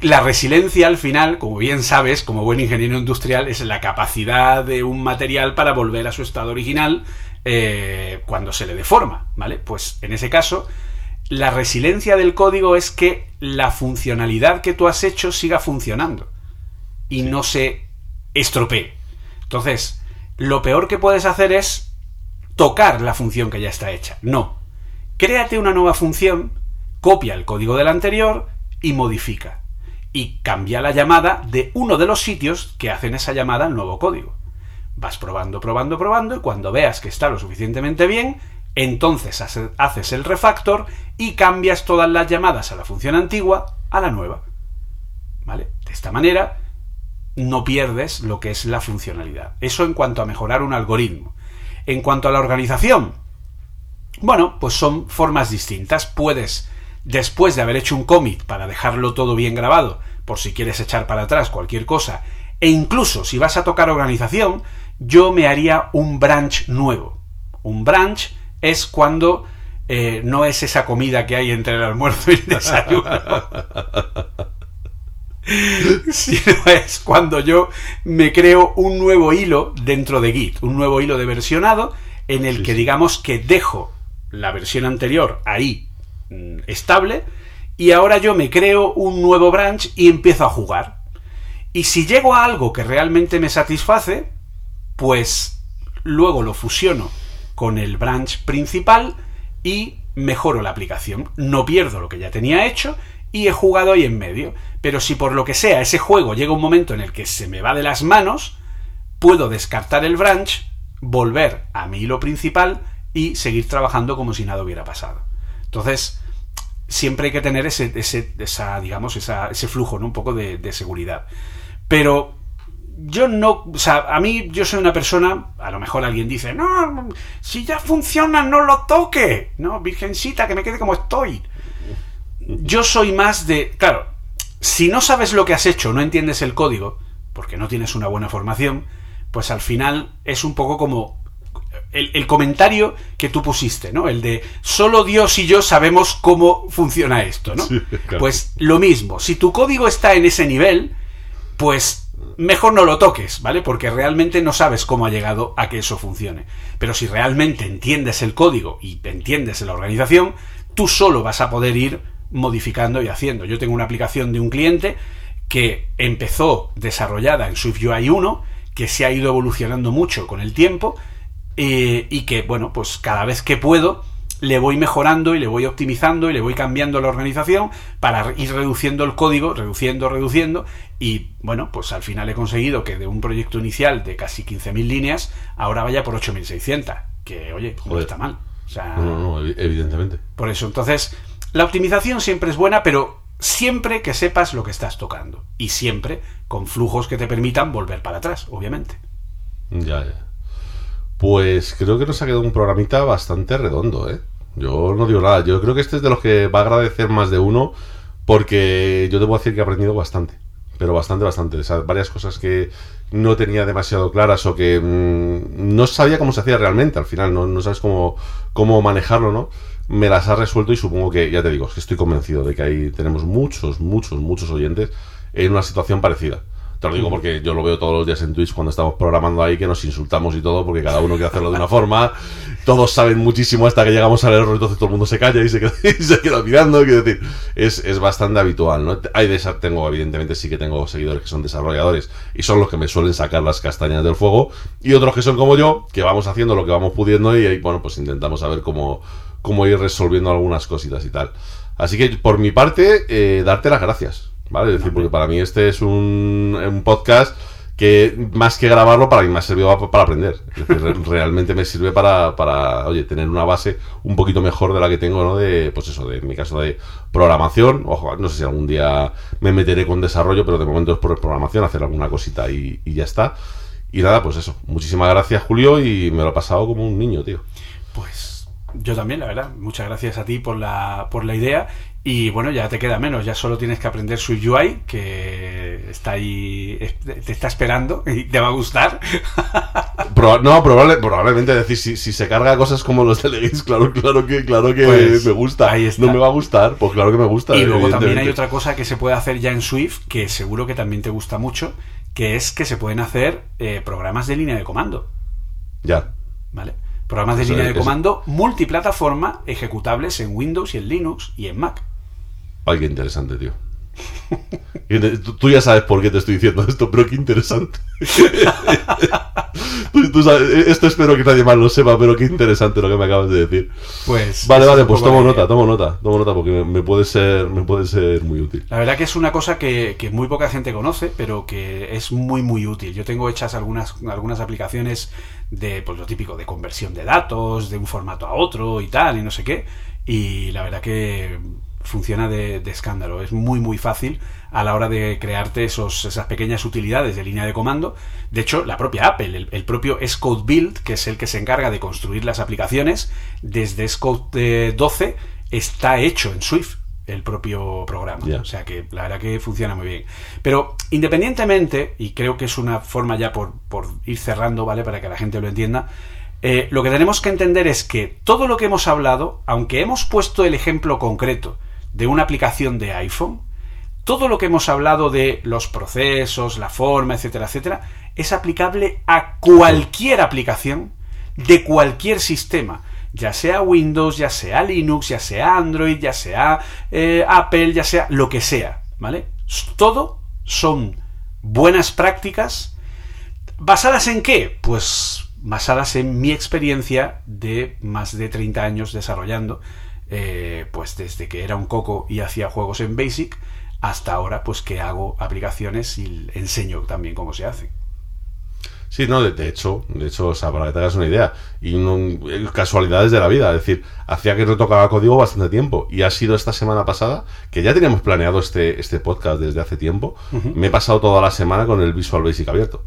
La resiliencia al final, como bien sabes, como buen ingeniero industrial, es la capacidad de un material para volver a su estado original eh, cuando se le deforma, ¿vale? Pues en ese caso, la resiliencia del código es que la funcionalidad que tú has hecho siga funcionando y no se estropee. Entonces, lo peor que puedes hacer es tocar la función que ya está hecha. No. Créate una nueva función, copia el código del anterior y modifica. Y cambia la llamada de uno de los sitios que hacen esa llamada al nuevo código. Vas probando, probando, probando y cuando veas que está lo suficientemente bien, entonces haces el refactor y cambias todas las llamadas a la función antigua a la nueva. ¿Vale? De esta manera no pierdes lo que es la funcionalidad. Eso en cuanto a mejorar un algoritmo. En cuanto a la organización, bueno, pues son formas distintas. Puedes, después de haber hecho un commit para dejarlo todo bien grabado, por si quieres echar para atrás cualquier cosa, e incluso si vas a tocar organización, yo me haría un branch nuevo. Un branch es cuando eh, no es esa comida que hay entre el almuerzo y el desayuno. sino es cuando yo me creo un nuevo hilo dentro de Git, un nuevo hilo de versionado en el que digamos que dejo la versión anterior ahí mm, estable y ahora yo me creo un nuevo branch y empiezo a jugar. Y si llego a algo que realmente me satisface, pues luego lo fusiono con el branch principal y mejoro la aplicación. No pierdo lo que ya tenía hecho y he jugado ahí en medio. Pero si por lo que sea ese juego llega un momento en el que se me va de las manos, puedo descartar el branch, volver a mi hilo principal y seguir trabajando como si nada hubiera pasado. Entonces, siempre hay que tener ese, ese esa, digamos, ese flujo, ¿no? Un poco de, de seguridad. Pero yo no, o sea, a mí yo soy una persona, a lo mejor alguien dice, no, si ya funciona, no lo toque, no, virgencita, que me quede como estoy. Yo soy más de, claro, si no sabes lo que has hecho, no entiendes el código, porque no tienes una buena formación, pues al final es un poco como el, comentario que tú pusiste, ¿no? El de solo Dios y yo sabemos cómo funciona esto, ¿no? Pues lo mismo, si tu código está en ese nivel, pues mejor no lo toques, ¿vale? Porque realmente no sabes cómo ha llegado a que eso funcione. Pero si realmente entiendes el código y entiendes la organización, tú solo vas a poder ir modificando y haciendo. Yo tengo una aplicación de un cliente que empezó desarrollada en SwiftUI 1, que se ha ido evolucionando mucho con el tiempo eh, y que, bueno, pues cada vez que puedo le voy mejorando y le voy optimizando y le voy cambiando la organización para ir reduciendo el código, reduciendo, reduciendo y bueno, pues al final he conseguido que de un proyecto inicial de casi 15.000 líneas ahora vaya por 8.600, que oye, no está mal. O sea, no, no, evidentemente. Por eso, entonces, la optimización siempre es buena, pero siempre que sepas lo que estás tocando. Y siempre con flujos que te permitan volver para atrás, obviamente. Ya, ya. Pues creo que nos ha quedado un programita bastante redondo, ¿eh? Yo no digo nada. Yo creo que este es de los que va a agradecer más de uno porque yo debo decir que he aprendido bastante. Pero bastante, bastante. Varias cosas que no tenía demasiado claras o que mm, no sabía cómo se hacía realmente. Al final no, no sabes cómo, cómo manejarlo, ¿no? me las ha resuelto y supongo que, ya te digo, que estoy convencido de que ahí tenemos muchos, muchos, muchos oyentes en una situación parecida. Te lo digo porque yo lo veo todos los días en Twitch cuando estamos programando ahí que nos insultamos y todo porque cada uno quiere hacerlo de una forma. Todos saben muchísimo hasta que llegamos al error, entonces todo el mundo se calla y se queda, y se queda mirando. Quiero decir, es, es bastante habitual, ¿no? Hay de esas, tengo, evidentemente, sí que tengo seguidores que son desarrolladores y son los que me suelen sacar las castañas del fuego. Y otros que son como yo, que vamos haciendo lo que vamos pudiendo y ahí, bueno, pues intentamos saber cómo cómo ir resolviendo algunas cositas y tal. Así que por mi parte, eh, darte las gracias, ¿vale? Es decir, porque para mí este es un, podcast que más que grabarlo, para mí me ha servido para aprender. Es decir, realmente me sirve para, para, oye, tener una base un poquito mejor de la que tengo, ¿no? De, pues eso, de en mi caso de programación. Ojo, no sé si algún día me meteré con desarrollo, pero de momento es por programación, hacer alguna cosita y, y ya está. Y nada, pues eso. Muchísimas gracias, Julio, y me lo he pasado como un niño, tío. Pues yo también, la verdad. Muchas gracias a ti por la, por la idea. Y bueno, ya te queda menos, ya solo tienes que aprender su UI, que está ahí, te está esperando y te va a gustar. no, probable, probablemente decir, si, si, se carga cosas como los de claro, claro que, claro que pues, me gusta. No me va a gustar, pues claro que me gusta. Y luego también hay otra cosa que se puede hacer ya en Swift, que seguro que también te gusta mucho, que es que se pueden hacer eh, programas de línea de comando. Ya. ¿Vale? Programas de Eso línea de comando multiplataforma ejecutables en Windows y en Linux y en Mac. Ay, qué interesante, tío. Tú ya sabes por qué te estoy diciendo esto, pero qué interesante. Tú- sabes- esto espero que nadie más lo sepa, pero qué interesante lo que me acabas de decir. Pues Vale, vale, pues tomo nota, tomo nota, tomo nota, porque me, me puede ser, me puede ser muy útil. La verdad que es una cosa que, que muy poca gente conoce, pero que es muy muy útil. Yo tengo hechas algunas, algunas aplicaciones de pues lo típico, de conversión de datos, de un formato a otro y tal, y no sé qué. Y la verdad que funciona de, de escándalo. Es muy muy fácil a la hora de crearte esos, esas pequeñas utilidades de línea de comando. De hecho, la propia Apple, el, el propio Xcode Build, que es el que se encarga de construir las aplicaciones, desde Xcode eh, 12 está hecho en Swift el propio programa. O sea que la verdad que funciona muy bien. Pero independientemente, y creo que es una forma ya por, por ir cerrando, ¿vale? Para que la gente lo entienda, eh, lo que tenemos que entender es que todo lo que hemos hablado, aunque hemos puesto el ejemplo concreto de una aplicación de iPhone, todo lo que hemos hablado de los procesos, la forma, etcétera, etcétera, es aplicable a cualquier aplicación de cualquier sistema, ya sea Windows, ya sea Linux, ya sea Android, ya sea eh, Apple, ya sea lo que sea, ¿vale? Todo son buenas prácticas ¿Basadas en qué? Pues basadas en mi experiencia de más de 30 años desarrollando, eh, pues desde que era un coco y hacía juegos en Basic, hasta ahora pues que hago aplicaciones y enseño también cómo se hacen. Sí, no, de, de hecho, de hecho, o sea, para que te hagas una idea, y no, eh, casualidades de la vida, es decir, hacía que no tocaba código bastante tiempo, y ha sido esta semana pasada, que ya teníamos planeado este, este podcast desde hace tiempo, me he pasado toda la semana con el Visual Basic abierto.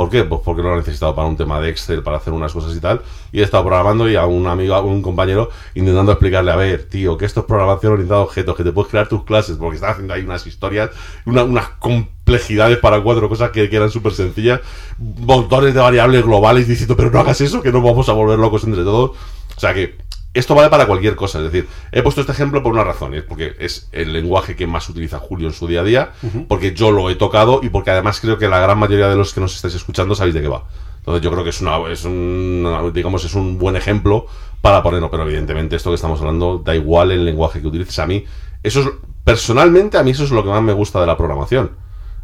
¿Por qué? Pues porque lo he necesitado para un tema de Excel, para hacer unas cosas y tal. Y he estado programando y a un amigo, a un compañero, intentando explicarle, a ver, tío, que esto es programación orientada a objetos, que te puedes crear tus clases, porque están haciendo ahí unas historias, una- unas complejidades para cuatro cosas que, que eran súper sencillas, montones de variables globales diciendo, pero no hagas eso, que nos vamos a volver locos entre todos. O sea que esto vale para cualquier cosa. Es decir, he puesto este ejemplo por una razón, es porque es el lenguaje que más utiliza Julio en su día a día, porque yo lo he tocado y porque además creo que la gran mayoría de los que nos estáis escuchando sabéis de qué va. Entonces yo creo que es una, es un, digamos, es un buen ejemplo para ponerlo, pero evidentemente esto que estamos hablando da igual el lenguaje que utilices. A mí, eso es, personalmente a mí eso es lo que más me gusta de la programación.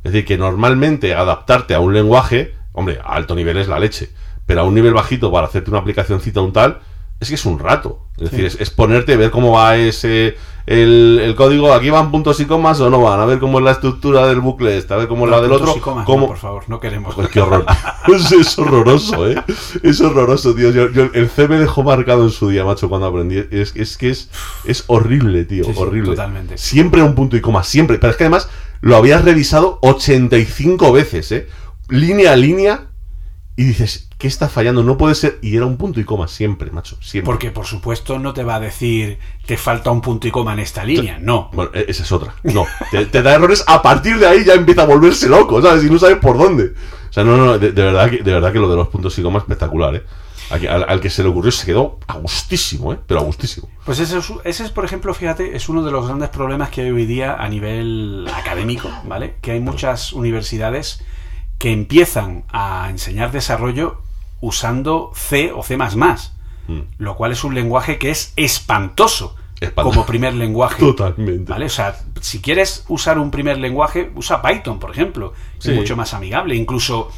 Es decir, que normalmente adaptarte a un lenguaje, hombre, a alto nivel es la leche, pero a un nivel bajito para hacerte una aplicacióncita un tal, es que es un rato. Es decir, es, es ponerte, ver cómo va ese el, el código, aquí van puntos y comas o no van, a ver cómo es la estructura del bucle este, a ver cómo es la del otro, y comas, cómo... no, por favor, no queremos. Pues qué horror. Pues es horroroso, ¿eh? Es horroroso, tío. Yo- yo- el C me dejó marcado en su día, macho, cuando aprendí. Es, es que es, es horrible, tío. Sí, sí, horrible. totalmente. Siempre un punto y coma, siempre. Pero es que además lo habías revisado 85 veces, ¿eh? Línea a línea. Y dices, ¿qué está fallando? No puede ser. Y era un punto y coma siempre, macho. Siempre. Porque por supuesto no te va a decir te falta un punto y coma en esta línea, no. Bueno, e- esa es otra. No, te, te da errores. A partir de ahí ya empieza a volverse loco, ¿sabes? Y no sabes por dónde. O sea, no, no, de, de verdad, que, de verdad que lo de los puntos y comas es espectacular, ¿eh? Al, que- al- al que se le ocurrió se quedó a gustísimo, ¿eh? Pero a gustísimo. Pues ese es, ese es, por ejemplo, fíjate, es uno de los grandes problemas que hay hoy día a nivel académico, ¿vale? Que hay muchas universidades que empiezan a enseñar desarrollo usando C o C++, Mm. lo cual es un lenguaje que es espantoso, Espantoso. como primer lenguaje. Totalmente. ¿Vale? O sea, si quieres usar un primer lenguaje, usa Python, por ejemplo. Sí. Es mucho más amigable. Incluso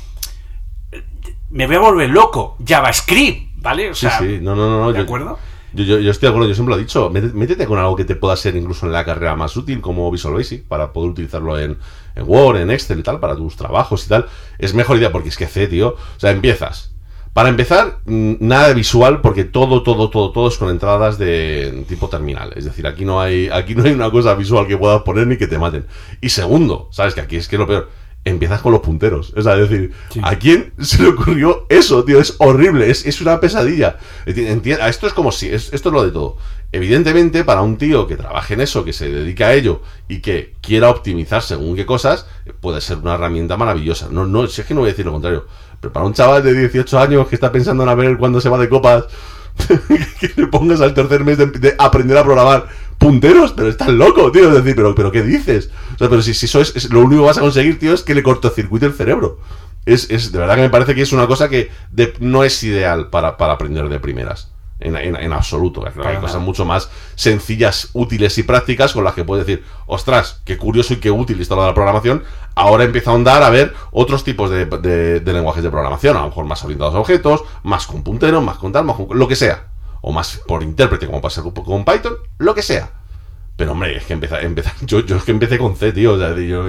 eh, me voy a volver loco. JavaScript, ¿vale? O Sí, sea, sí, no, no, no. no, ¿De yo- acuerdo? Yo, yo, yo estoy de acuerdo, yo siempre lo he dicho. Métete, métete con algo que te pueda ser incluso en la carrera más útil, como Visual Basic, para poder utilizarlo en, en Word, en Excel y tal, para tus trabajos y tal. Es mejor idea porque es que C, tío. O sea, empiezas. Para empezar, nada de visual, porque todo, todo, todo, todo es con entradas de tipo terminal. Es decir, aquí no hay, aquí no hay una cosa visual que puedas poner ni que te maten. Y segundo, sabes que aquí es que lo peor. Empiezas con los punteros. Es decir, Sí. ¿a quién se le ocurrió eso, tío? Es horrible, es, es una pesadilla. Enti- enti- Esto es como si, es- esto es lo de todo. Evidentemente, para un tío que trabaje en eso, que se dedica a ello y que quiera optimizar según qué cosas, puede ser una herramienta maravillosa. No, no, si es que no voy a decir lo contrario. Pero para un chaval de 18 años que está pensando en a ver cuándo se va de copas, que le pongas al tercer mes de, de aprender a programar punteros, pero estás loco, tío. Es decir, pero, pero ¿qué dices? O sea, pero si, si eso es, es- lo único que vas a conseguir, tío, es que le cortocircuite el cerebro. es, es, de verdad que me parece que es una cosa que de- no es ideal para, para aprender de primeras. En, en- en absoluto. Hay cosas mucho más sencillas, útiles y prácticas con las que puedes decir, ostras, qué curioso y qué útil está lo de la programación. Ahora empieza a ahondar a ver otros tipos de, de- de lenguajes de programación, a lo mejor más orientados a objetos, más con punteros, más con tal, más con lo que sea. O más por intérprete, como pasa con- con Python, lo que sea. Pero hombre, es que empezar, empezar yo, yo es que empecé con C, tío. O sea, yo,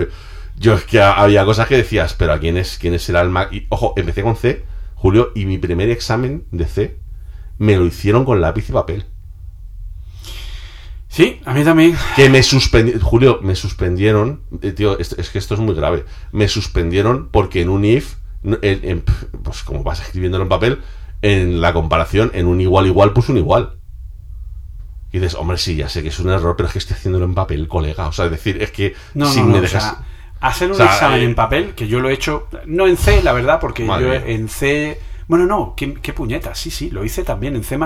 yo es que ha- había cosas que decías, pero ¿a quién es, quién será el? Y, ojo, empecé con C, Julio, y mi primer examen de C me lo hicieron con lápiz y papel. Sí, a mí también. Que me suspendieron, Julio, me suspendieron, eh, tío, es, es que esto es muy grave. Me suspendieron porque en un if, en- en- pues como vas escribiéndolo en papel, en la comparación, en un igual igual, pues un igual. Y dices, hombre, sí, ya sé que es un error, pero es que estoy haciéndolo en papel, colega. O sea, es decir, es que No, si no, me no, o dejas. sea, hacer un o sea, examen eh, en papel, que yo lo he hecho, no en C, la verdad, porque Madre yo en C... Bueno, no, qué, qué puñeta, sí, sí, lo hice también en C++,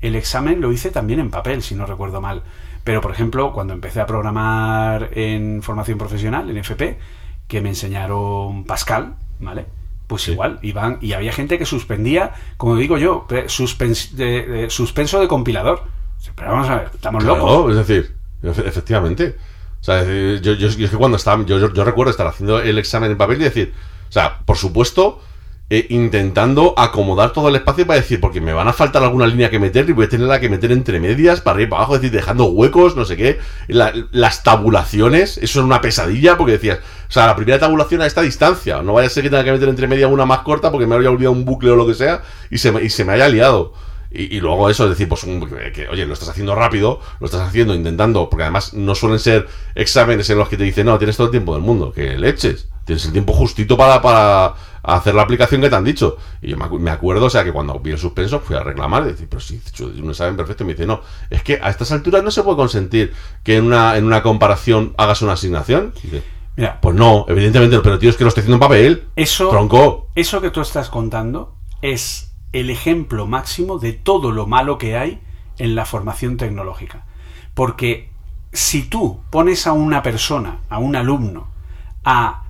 el examen lo hice también en papel, si no recuerdo mal. Pero, por ejemplo, cuando empecé a programar en formación profesional, en FP, que me enseñaron Pascal, ¿vale? Pues Sí. igual, iban, y había gente que suspendía, como digo yo, pe- suspens- de- de- suspenso de compilador. Pero vamos a ver, estamos Claro, locos. es decir, efe- efectivamente. O sea, yo, yo, yo es que cuando estaba, yo, yo recuerdo estar haciendo el examen en papel y decir, o sea, por supuesto, eh, intentando acomodar todo el espacio para decir, porque me van a faltar alguna línea que meter y voy a tenerla que meter entre medias, para arriba y para abajo, es decir, dejando huecos, no sé qué. La- las tabulaciones, eso es una pesadilla, porque decías, o sea, la primera tabulación a esta distancia, no vaya a ser que tenga que meter entre medias una más corta porque me haya olvidado un bucle o lo que sea y se y se me haya liado. Y, y luego eso, es decir, pues un- que, oye, lo estás haciendo rápido, lo estás haciendo intentando, porque además no suelen ser exámenes en los que te dicen, no, tienes todo el tiempo del mundo, que leches, tienes el tiempo justito para, para hacer la aplicación que te han dicho. Y yo me, acu- me acuerdo, o sea, que cuando vi el suspenso fui a reclamar y decir, pero si un examen perfecto, y me dice, no, es que a estas alturas no se puede consentir que en una, en una comparación hagas una asignación. Y dice, Mira, pues no, evidentemente, no, pero tío, es que lo estoy haciendo en papel. Eso, Tronco. eso que tú estás contando es el ejemplo máximo de todo lo malo que hay en la formación tecnológica. Porque si tú pones a una persona, a un alumno, a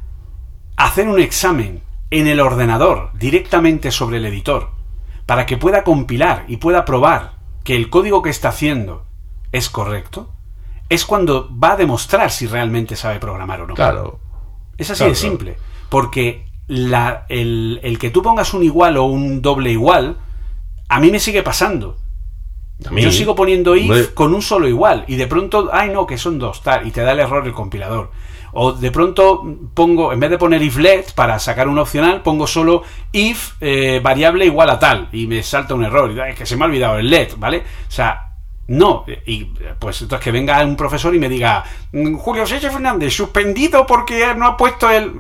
hacer un examen en el ordenador directamente sobre el editor, para que pueda compilar y pueda probar que el código que está haciendo es correcto, es cuando va a demostrar si realmente sabe programar o no. Claro. Es así Claro, de simple. Porque la- el, el que tú pongas un igual o un doble igual, a mí me sigue pasando. A mí, Yo sigo poniendo if hombre, con un solo igual. Y de pronto, ay no, que son dos, tal. Y te da el error el compilador. O de pronto pongo, en vez de poner if let para sacar un opcional, pongo solo if eh, variable igual a tal. Y me salta un error. "Ay, que se me ha olvidado el let, ¿vale? O sea, no. Y pues entonces que venga un profesor y me diga, "Mm, Julio Sánchez Fernández, suspendido porque no ha puesto el.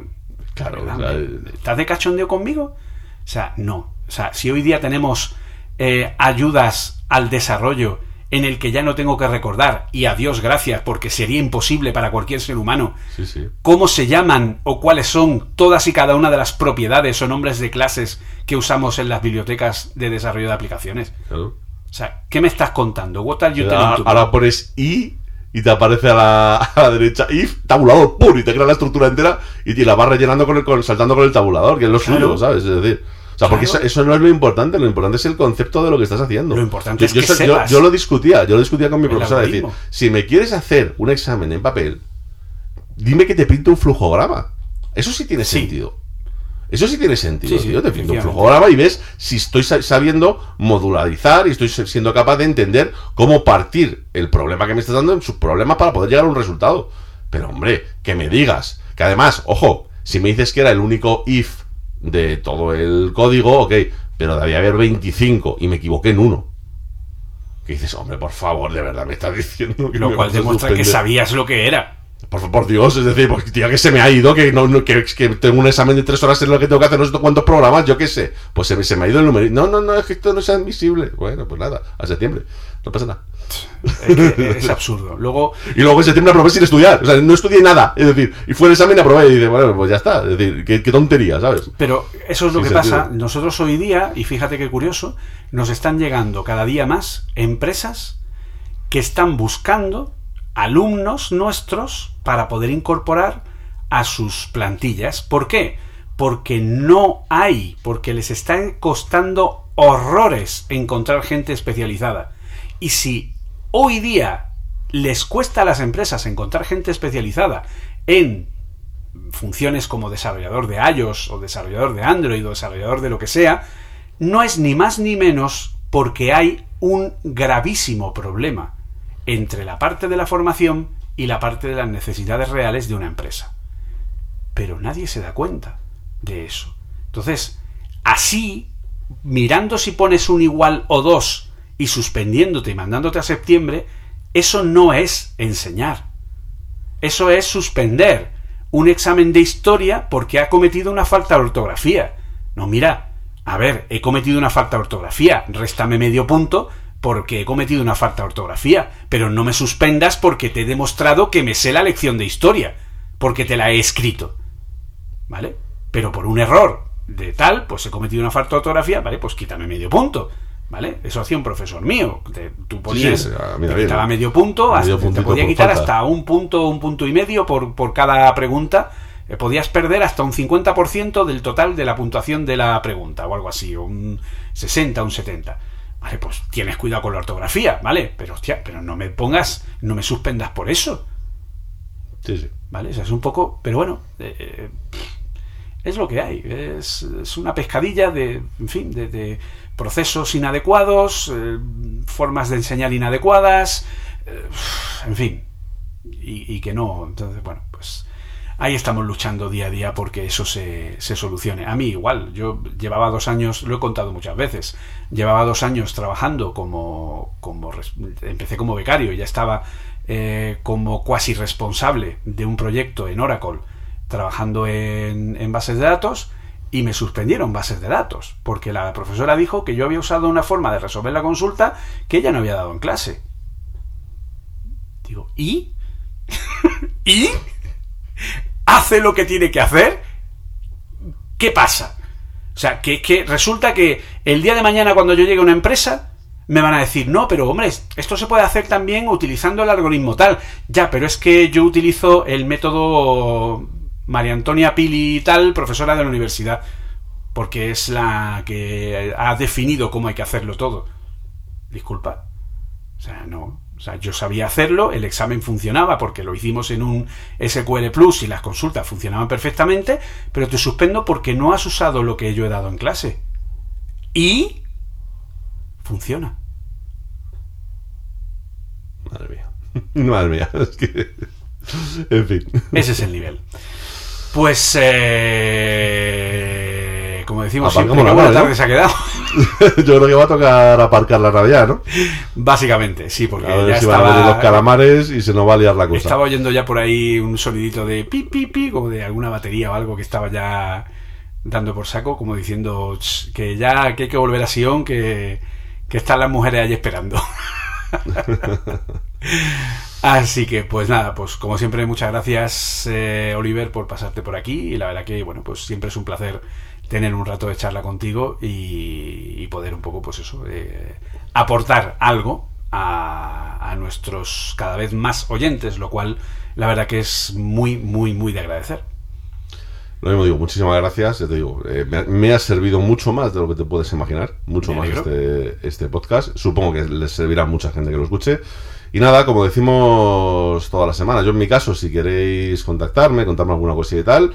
Claro, ¿Verdad? o sea, ¿Me- ¿Estás de cachondeo conmigo? O sea, no. O sea, si hoy día tenemos eh, ayudas al desarrollo en el que ya no tengo que recordar, y a Dios gracias, porque sería imposible para cualquier ser humano, sí, sí. cómo se llaman o cuáles son todas y cada una de las propiedades o nombres de clases que usamos en las bibliotecas de desarrollo de aplicaciones. claro. O sea, ¿qué me estás contando? What are you telling Ahora, ahora pones i y te aparece a la, a la derecha. If tabulador pum y te crea la estructura entera y, y la vas rellenando con el con- saltando con el tabulador que es lo Claro. suyo sabes es decir o sea porque eso, eso no es lo importante lo importante es el concepto de lo que estás haciendo. Lo importante Yo- es yo, que yo- sepas. yo lo discutía yo lo discutía con mi El profesora decir si me quieres hacer un examen en papel dime que te pinto un flujograma eso sí tiene Sí. sentido eso sí tiene sentido, Sí, sí, tío. Te pinto un efectivamente. flujograma y ves si estoy sa- sabiendo modularizar y estoy siendo capaz de entender cómo partir el problema que me estás dando en sus problemas para poder llegar a un resultado. Pero, hombre, que me digas que además, ojo, si me dices que era el único if de todo el código, ok, pero debía haber 25 y me equivoqué en uno. Que dices, hombre, por favor, de verdad me estás diciendo que Lo me cual demuestra que sabías lo que era. Por, por Dios, es decir, porque tío, que se me ha ido, que no, no- que, que tengo un examen de tres horas en lo que tengo que hacer no sé cuántos programas, yo qué sé. Pues se me, se me ha ido el número. No, no, no, es que esto no es admisible. Bueno, pues nada, a septiembre. No pasa nada. Es, que es absurdo. Luego, Y luego en septiembre aprobé sin estudiar. O sea, no estudié nada. Es decir, y fue el examen y aprobé. Y dice, bueno, pues ya está. Es decir, qué, qué tontería, ¿sabes? Pero eso es lo Sin que sentido. pasa. Nosotros hoy día, y fíjate qué curioso, nos están llegando cada día más empresas que están buscando alumnos nuestros para poder incorporar a sus plantillas. ¿Por qué? porque no hay, porque les está costando horrores encontrar gente especializada. Y si hoy día les cuesta a las empresas encontrar gente especializada en funciones como desarrollador de iOS o desarrollador de Android o desarrollador de lo que sea, no es ni más ni menos porque hay un gravísimo problema entre la parte de la formación y la parte de las necesidades reales de una empresa. Pero nadie se da cuenta de eso. Entonces, así, mirando si pones un igual o dos y suspendiéndote y mandándote a septiembre, eso no es enseñar. Eso es suspender un examen de historia porque ha cometido una falta de ortografía. No, mira, a ver, he cometido una falta de ortografía, réstame medio punto porque he cometido una falta de ortografía, pero no me suspendas porque te he demostrado que me sé la lección de historia, porque te la he escrito. ¿Vale? Pero por un error de tal, pues he cometido una falta de ortografía, ¿vale? Pues quítame medio punto. ¿Vale? Eso hacía un profesor mío. tú ponías, sí, sí, te quitaba medio punto, hasta, te podía quitar falta. hasta un punto, un punto y medio por, por cada pregunta. Eh, podías perder hasta un 50% del total de la puntuación de la pregunta, o algo así, o un 60, un 70. Vale, pues tienes cuidado con la ortografía, ¿vale? Pero hostia, pero no me pongas, no me suspendas por eso. Sí, sí. ¿Vale? O sea, es un poco. Pero bueno, eh, eh, es lo que hay. Es, es una pescadilla de, en fin, de, de procesos inadecuados, eh, formas de enseñar inadecuadas, eh, en fin. Y, y que no. Entonces, bueno, pues ahí estamos luchando día a día porque eso se, se solucione. A mí igual, yo llevaba dos años, lo he contado muchas veces, llevaba dos años trabajando como, como empecé como becario, ya estaba eh, como cuasi responsable de un proyecto en Oracle, trabajando en, en bases de datos, y me suspendieron bases de datos, porque la profesora dijo que yo había usado una forma de resolver la consulta que ella no había dado en clase. Digo, ¿y? ¿Y? ¿Hace lo que tiene que hacer? ¿Qué pasa? O sea, que, que resulta que el día de mañana cuando yo llegue a una empresa me van a decir, no, pero hombre, esto se puede hacer también utilizando el algoritmo tal. Ya, pero es que yo utilizo el método María Antonia Pili tal, profesora de la universidad, porque es la que ha definido cómo hay que hacerlo todo. Disculpa. O sea, no. O sea, yo sabía hacerlo, el examen funcionaba porque lo hicimos en un SQL Plus y las consultas funcionaban perfectamente, pero te suspendo porque no has usado lo que yo he dado en clase. Y funciona. Madre mía. Madre mía. Es que. En fin. Ese es el nivel. Pues, eh, como decimos siempre, la buena nave, tarde ¿no? se ha quedado. Yo creo que va a tocar aparcar la Navidad, ¿no? Básicamente, sí, porque A ver ya si van a venir los calamares y se nos va a liar la cosa. estaba oyendo ya por ahí un sonidito de pi, pi, pi, como de alguna batería o algo que estaba ya dando por saco, como diciendo "Ch, que ya que hay que volver a Sion, que, que están las mujeres allí esperando. Así que, pues nada, pues como siempre, muchas gracias, eh, Oliver, por pasarte por aquí. Y la verdad que, bueno, pues siempre es un placer tener un rato de charla contigo y, y poder un poco, pues eso, eh, aportar algo a, a nuestros cada vez más oyentes, lo cual la verdad que es muy, muy, muy de agradecer. Lo mismo digo, muchísimas gracias. Ya te digo, eh, me, me ha servido mucho más de lo que te puedes imaginar. Mucho más este, este podcast. Supongo que les servirá a mucha gente que lo escuche. Y nada, como decimos todas las semanas, yo en mi caso, si queréis contactarme, contarme alguna cosilla y tal,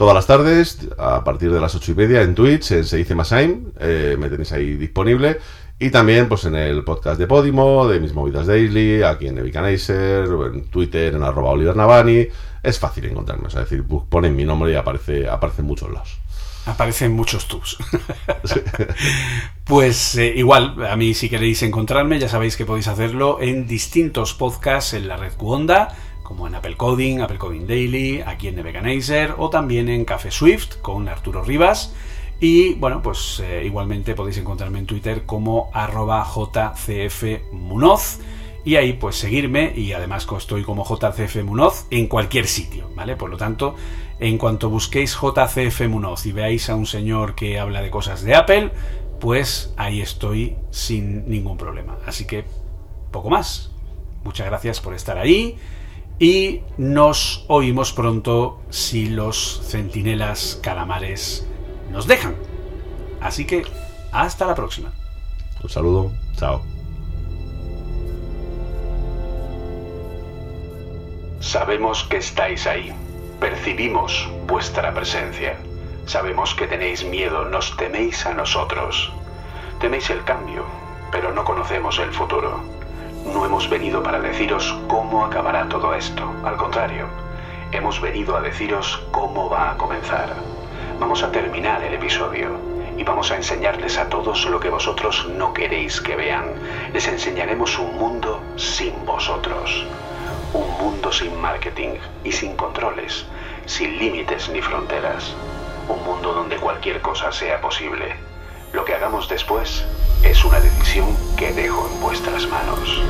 todas las tardes, a partir de las ocho y media, en Twitch, en Se dice Masaim, eh, me tenéis ahí disponible. Y también, pues en el podcast de Podimo, de Mis Movidas Daily, aquí en Evicanizer, o en Twitter, en arroba Oliver Navani. Es fácil encontrarme, o sea, es decir, ponen mi nombre y aparece, aparece en muchos lados. Aparecen muchos tubs. pues eh, igual, a mí si queréis encontrarme, ya sabéis que podéis hacerlo en distintos podcasts en la red Cuonda, como en Apple Coding, Apple Coding Daily, aquí en The o también en Café Swift con Arturo Rivas. Y bueno, pues eh, igualmente podéis encontrarme en Twitter como arroba jcfmunoz. Y ahí pues seguirme y además estoy como JCF Munoz en cualquier sitio, ¿vale? Por lo tanto, en cuanto busquéis JCF Munoz y veáis a un señor que habla de cosas de Apple, pues ahí estoy sin ningún problema. Así que poco más. Muchas gracias por estar ahí y nos oímos pronto si los centinelas calamares nos dejan. Así que hasta la próxima. Un saludo, chao. Sabemos que estáis ahí. Percibimos vuestra presencia. Sabemos que tenéis miedo, nos teméis a nosotros. Teméis el cambio, pero no conocemos el futuro. No hemos venido para deciros cómo acabará todo esto. Al contrario, hemos venido a deciros cómo va a comenzar. Vamos a terminar el episodio y vamos a enseñarles a todos lo que vosotros no queréis que vean. Les enseñaremos un mundo sin vosotros. Un mundo sin marketing y sin controles, sin límites ni fronteras. Un mundo donde cualquier cosa sea posible. Lo que hagamos después es una decisión que dejo en vuestras manos.